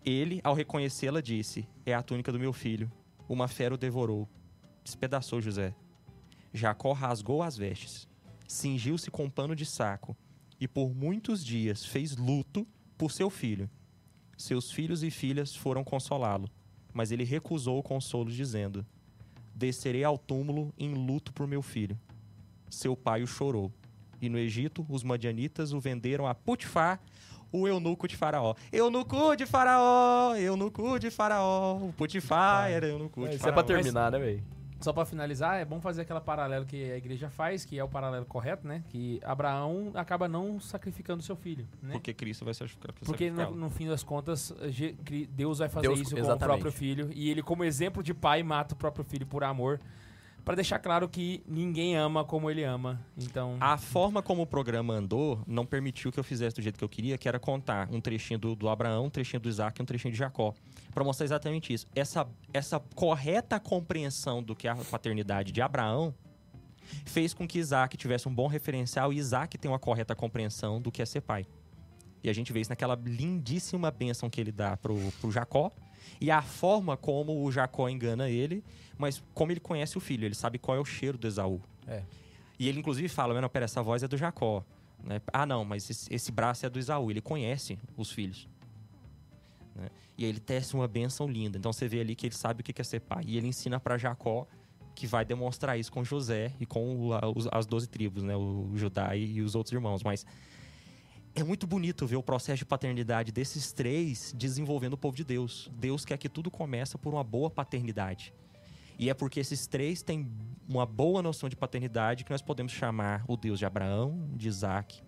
ele, ao reconhecê-la, disse: É a túnica do meu filho. Uma fera o devorou, despedaçou José. Jacó rasgou as vestes, cingiu-se com um pano de saco e por muitos dias fez luto por seu filho. Seus filhos e filhas foram consolá-lo, mas ele recusou o consolo, dizendo: Descerei ao túmulo em luto por meu filho. Seu pai o chorou. E no Egito, os madianitas o venderam a Putifar, o eunuco de Faraó. Eunuco de Faraó, eunuco de Faraó. O Putifar era eunuco de Isso é Faraó. pra terminar, né, velho? Só pra finalizar, é bom fazer aquela paralelo que a igreja faz, que é o paralelo correto, né? Que Abraão acaba não sacrificando seu filho, né? Porque Cristo vai sacrificar. Porque no, no fim das contas, Deus vai fazer Deus- isso com o exatamente. próprio filho. E ele, como exemplo de pai, mata o próprio filho por amor. Pra deixar claro que ninguém ama como ele ama. Então. A forma como o programa andou não permitiu que eu fizesse do jeito que eu queria, que era contar um trechinho do, do Abraão, um trechinho do Isaac e um trechinho de Jacó. Pra mostrar exatamente isso. Essa, essa correta compreensão do que é a paternidade de Abraão fez com que Isaac tivesse um bom referencial e Isaac tem uma correta compreensão do que é ser pai. E a gente vê isso naquela lindíssima bênção que ele dá pro, pro Jacó e a forma como o Jacó engana ele, mas como ele conhece o filho, ele sabe qual é o cheiro do Esaú. É. E ele, inclusive, fala: não, pera, essa voz é do Jacó. né? Ah, não, mas esse, esse braço é do Esaú. Ele conhece os filhos. né? E aí ele tece uma bênção linda. Então você vê ali que ele sabe o que é ser pai. E ele ensina para Jacó que vai demonstrar isso com José e com o- os- as doze tribos, né? O Judá e, e os outros irmãos. Mas é muito bonito ver o processo de paternidade desses três desenvolvendo o povo de Deus. Deus quer que tudo começa por uma boa paternidade. E é porque esses três têm uma boa noção de paternidade que nós podemos chamar o Deus de Abraão, de Isaac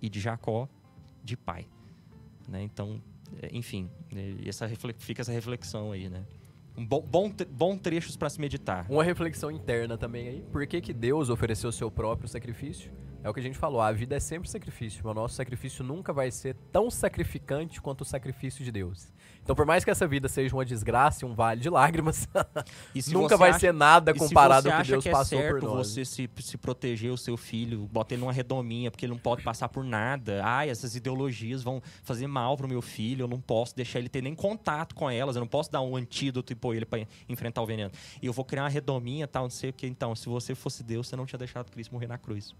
e de Jacó de pai. Né? Então, é, enfim, né, essa fica essa reflexão aí, né? Um bom, bom, bom trechos pra se meditar. Uma reflexão interna também aí. Por que, que Deus ofereceu seu próprio sacrifício? É o que a gente falou, a vida é sempre sacrifício, mas o nosso sacrifício nunca vai ser tão sacrificante quanto o sacrifício de Deus. Então, por mais que essa vida seja uma desgraça e um vale de lágrimas, nunca vai acha- ser nada comparado ao que Deus que é passou certo por nós. você se, se proteger o seu filho, bota ele numa redominha, porque ele não pode passar por nada. Ai, essas ideologias vão fazer mal pro meu filho, eu não posso deixar ele ter nem contato com elas, eu não posso dar um antídoto e pôr ele pra enfrentar o veneno. E eu vou criar uma redominha, tal, não sei o que. Então, se você fosse Deus, você não tinha deixado Cristo morrer na cruz.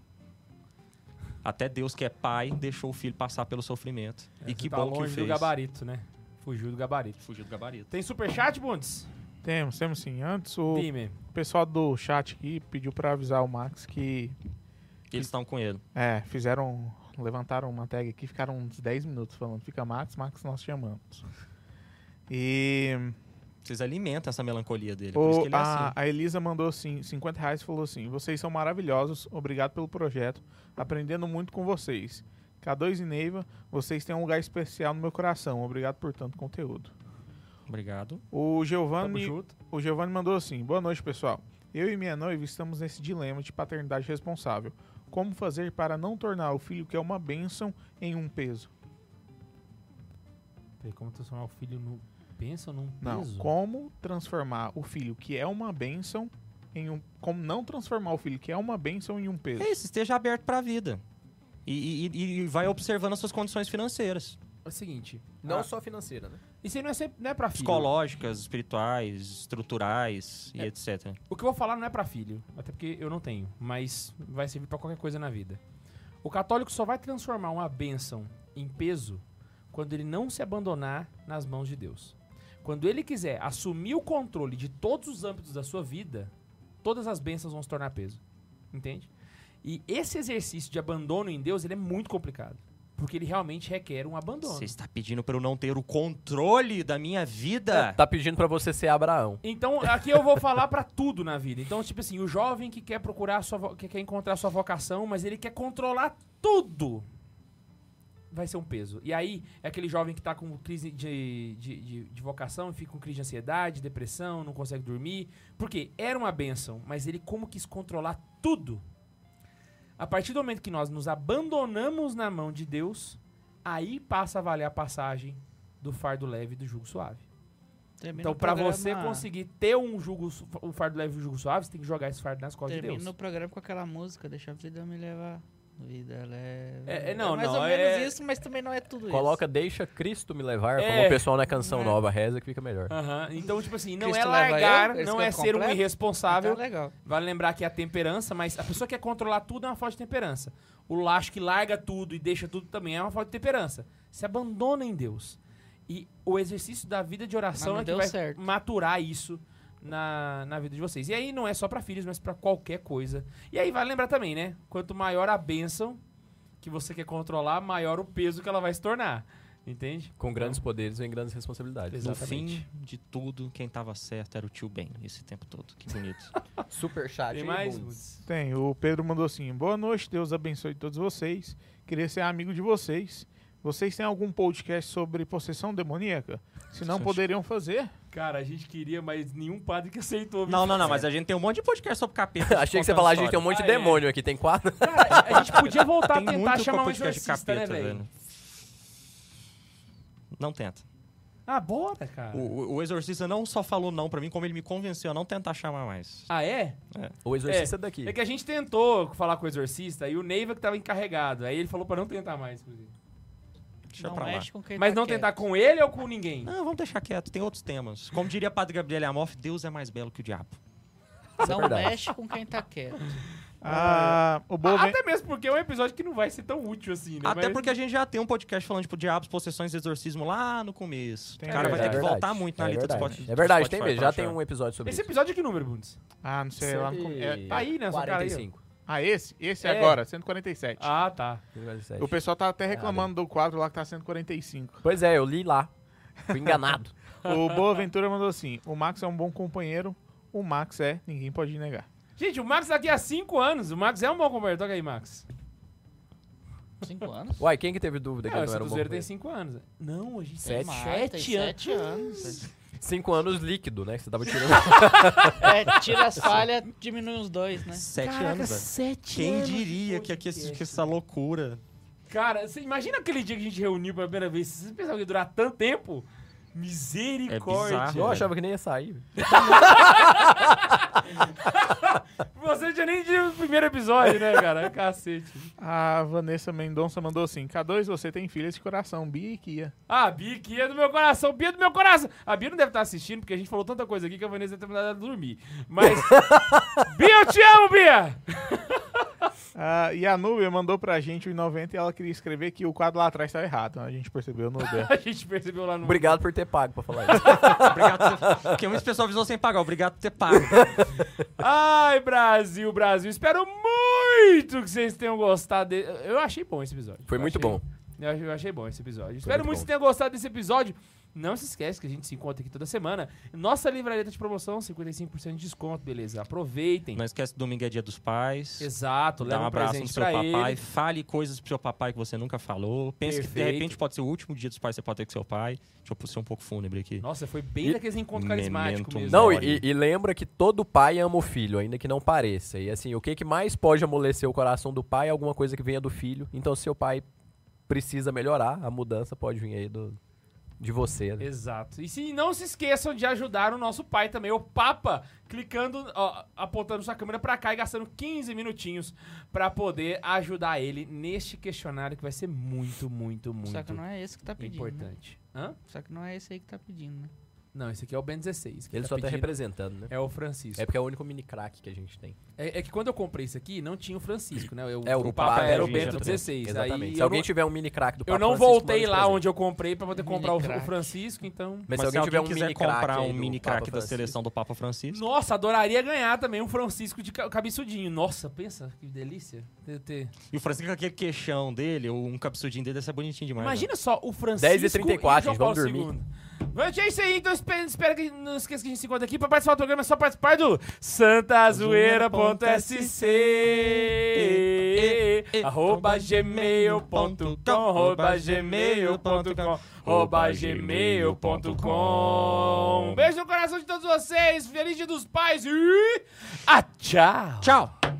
Até Deus, que é pai, deixou o filho passar pelo sofrimento. e que tá bom que longe fez. do gabarito, né? Fugiu do gabarito. Fugiu do gabarito. Tem superchat, Bundes? Temos, temos sim. Antes, o Time. pessoal do chat aqui pediu pra avisar o Max que Eles estão com ele. É, fizeram. Levantaram uma tag aqui, ficaram uns 10 minutos falando. Fica Max, Max nós chamamos. E. Vocês alimentam essa melancolia dele. por isso o- que ele é a, assim. a Elisa mandou assim, 50 reais e falou assim: Vocês são maravilhosos, obrigado pelo projeto. Aprendendo muito com vocês. K2 e Neiva, vocês têm um lugar especial no meu coração. Obrigado por tanto conteúdo. Obrigado. O Giovanni, o Giovanni mandou assim: Boa noite, pessoal. Eu e minha noiva estamos nesse dilema de paternidade responsável. Como fazer para não tornar o filho que é uma bênção em um peso? Peraí, Como transformar o filho no... Pensa num Não, peso? como transformar o filho que é uma bênção em um. Como não transformar o filho que é uma bênção em um peso. É isso, esteja aberto pra vida. E, e- e vai observando as suas condições financeiras. É o seguinte. Não ah, só financeira, né? Isso aí não é, sempre, não é pra filho. Psicológicas, espirituais, estruturais e É. etc. O que eu vou falar não é pra filho, até porque eu não tenho, mas vai servir pra qualquer coisa na vida. O católico só vai transformar uma bênção em peso quando ele não se abandonar nas mãos de Deus. Quando ele quiser assumir o controle de todos os âmbitos da sua vida, todas as bênçãos vão se tornar peso. Entende? E esse exercício de abandono em Deus, ele é muito complicado. Porque ele realmente requer um abandono. Você está pedindo para eu não ter o controle da minha vida? Tá pedindo pra você ser Abraão. Então, aqui eu vou falar pra tudo na vida. Então, tipo assim, o jovem que quer procurar a sua vo- que quer encontrar a sua vocação, mas ele quer controlar tudo. Vai ser um peso. E aí, é aquele jovem que tá com crise de, de, de, de vocação, fica com crise de ansiedade, depressão, não consegue dormir. Porque era uma benção, mas ele como quis controlar tudo. A partir do momento que nós nos abandonamos na mão de Deus, aí passa a valer a passagem do fardo leve e do jugo suave. Termina Então, programa- você conseguir ter um jugo, um fardo leve e um jugo suave, você tem que jogar esse fardo nas costas de Termina Deus. o programa com aquela música, deixa a vida me levar. Vida leve. É, é, não, mais não, ou é- menos isso, mas também não é tudo Coloca Deixa Cristo me levar, como É. o pessoal na canção É. nova reza, que fica melhor. Aham, Então, tipo assim, não Cristo é largar, eu, não é é ser um completo? isso. irresponsável. Tá legal. Vale lembrar que é a temperança, mas a pessoa que quer controlar tudo é uma falta de temperança. O lacho que larga tudo e deixa tudo também é uma falta de temperança. Se abandona em Deus. E o exercício da vida de oração é que deu vai certo. maturar isso na, na vida de vocês. E aí não é só pra filhos, mas pra qualquer coisa. E aí vale lembrar também, né? Quanto maior a bênção que você quer controlar, maior o peso que ela vai se tornar. Entende? Com grandes poderes vem grandes responsabilidades. No Exatamente. fim de tudo, quem tava certo era o tio Ben esse tempo todo. Que bonito. Super chat. Tem mais? Tem, o Pedro mandou assim: Boa noite, Deus abençoe todos vocês. Queria ser amigo de vocês. Vocês têm algum podcast sobre possessão demoníaca? Se não, poderiam fazer? Cara, a gente queria, mas nenhum padre que aceitou. não, não, não, mas a gente tem um monte de podcast sobre capeta. Achei que você ia falar, a gente tem um monte de Ah, é. demônio aqui, tem quatro. Cara, a gente podia voltar Tem a tentar muito chamar um podcast de exorcista, capeta, né, velho? velho. Não tenta. Ah, bora, cara. O, o- o exorcista não só falou não pra mim, como ele me convenceu a não tentar chamar mais. Ah, é? O exorcista daqui. É que a gente tentou falar com o exorcista e o Neiva que tava encarregado. Aí ele falou pra não tentar mais, inclusive. Deixa não pra lá. mexe com quem Mas tá não quieto. tentar com ele ou com ninguém? Não, vamos deixar quieto, tem outros temas. Como diria Padre Gabriel Amoff, Deus é mais belo que o diabo. Não verdade. mexe com quem tá quieto. Ah, o Boven... Até mesmo porque é um episódio que não vai ser tão útil assim, né? Até Mas- porque a gente já tem um podcast falando, tipo, diabos, possessões e exorcismo lá no começo. Tem o cara vai ter que é voltar muito na é lista do. Spotify. É verdade, do tem Spotify mesmo. Já tem um episódio sobre Esse isso. episódio é que número, Bundes? Ah, não sei lá no é- Tá aí, né, sua cara aí. 45. Ah, esse? Esse É. agora, 147. Ah, tá. 47. O pessoal tá até reclamando do quadro lá que tá 145. Pois é, eu li lá. Fui enganado. O Boa Ventura mandou assim: O Max é um bom companheiro. O Max é, ninguém pode negar. Gente, o Max daqui a 5 anos. O Max é um bom companheiro. Toca aí, Max. Cinco anos? Uai, quem que teve dúvida que Não, ele não era um do bom tem companheiro? 5 anos. Não, a gente Sete. tem Mais, sete tem anos. sete anos. Cinco anos líquido, né? Que você tava tirando. É, tira as falhas, diminui uns dois, né? Sete Caraca, anos, velho. sete Quem anos diria que, aqui, que essa loucura. Cara, você imagina aquele dia que a gente reuniu pela primeira vez? Vocês pensavam que ia durar tanto tempo? Misericórdia. bizarro, Eu achava que nem ia sair. Você já nem tinha o primeiro episódio, né, cara? Cacete. A Vanessa Mendonça mandou assim: K2, você tem filhas de coração, Bia e Kia. Ah, Bia, que é do meu coração, Bia do meu coração. A Bia não deve estar assistindo, porque a gente falou tanta coisa aqui que a Vanessa deve ter mandado ela dormir. Mas. Bia, eu te amo, Bia! Ah, e a Núbia mandou pra gente o 90 e ela queria escrever que o quadro lá atrás tá errado. A gente percebeu, Núbia. A gente percebeu lá no. Obrigado por ter pago pra falar isso. Obrigado por ter... Porque muitas pessoas avisou sem pagar. Obrigado por ter pago. Ai, Brasil, Brasil. Espero muito que vocês tenham gostado. De... Eu achei bom esse episódio. Foi Eu muito achei- bom. Eu achei, bom esse episódio. Espero muito muito bom. que vocês tenham gostado desse episódio. Não se esquece que a gente se encontra aqui toda semana. Nossa livraria tá de promoção, 55% de desconto, beleza? Aproveitem. Não esquece que domingo é dia dos pais. Exato, Dá leva um um abraço no presente seu pra papai. ele. Fale coisas pro seu papai que você nunca falou. Pense que de Perfeito. repente pode ser o último dia dos pais que você pode ter com seu pai. Deixa eu ser um pouco fúnebre aqui. Nossa, foi bem E- daqueles encontros carismáticos mesmo. Não, e, e lembra que todo pai ama o filho, ainda que não pareça. E assim, o que, que mais pode amolecer o coração do pai é alguma coisa que venha do filho. Então, se seu pai precisa melhorar, a mudança pode vir aí do, de você. né? Exato. E se não se esqueçam de ajudar o nosso pai também, o Papa, clicando, ó, apontando sua câmera pra cá e gastando 15 minutinhos pra poder ajudar ele neste questionário que vai ser muito, muito, muito Só que não é esse que tá pedindo. Né? importante. Hã? Só que não é esse aí que tá pedindo, né? Não, esse aqui é o Ben 16. que Ele tá só tá pedindo representando, né? É o Francisco. É porque é o único mini crack que a gente tem. É, é que quando eu comprei isso aqui, não tinha o Francisco, né? Eu, É, o, o Papa Papa era o Bento já tá 16. Exatamente. Aí Se eu alguém não, tiver um mini crack do eu Papa não Francisco, voltei lá presente. onde eu comprei pra poder comprar o, o. Francisco, então... Mas, Mas se alguém tiver um quiser comprar um mini crack da seleção do Papa Francisco. Nossa, adoraria ganhar também um Francisco de ca- cabeçudinho. Nossa, pensa, que delícia. E o Francisco com aquele queixão dele, ou um cabeçudinho dele, deve ser bonitinho demais. Imagina só o Francisco 10 e 34, e o João gente, Paulo vamos dormir. É isso aí. Então espero que não esqueça que a gente se encontra aqui pra participar do programa. É só participar do santazoeira.sc arroba gmail.com arroba gmail.com arroba gmail.com Beijo no coração de todos vocês. Feliz dia dos pais e... Ah, tchau. Tchau!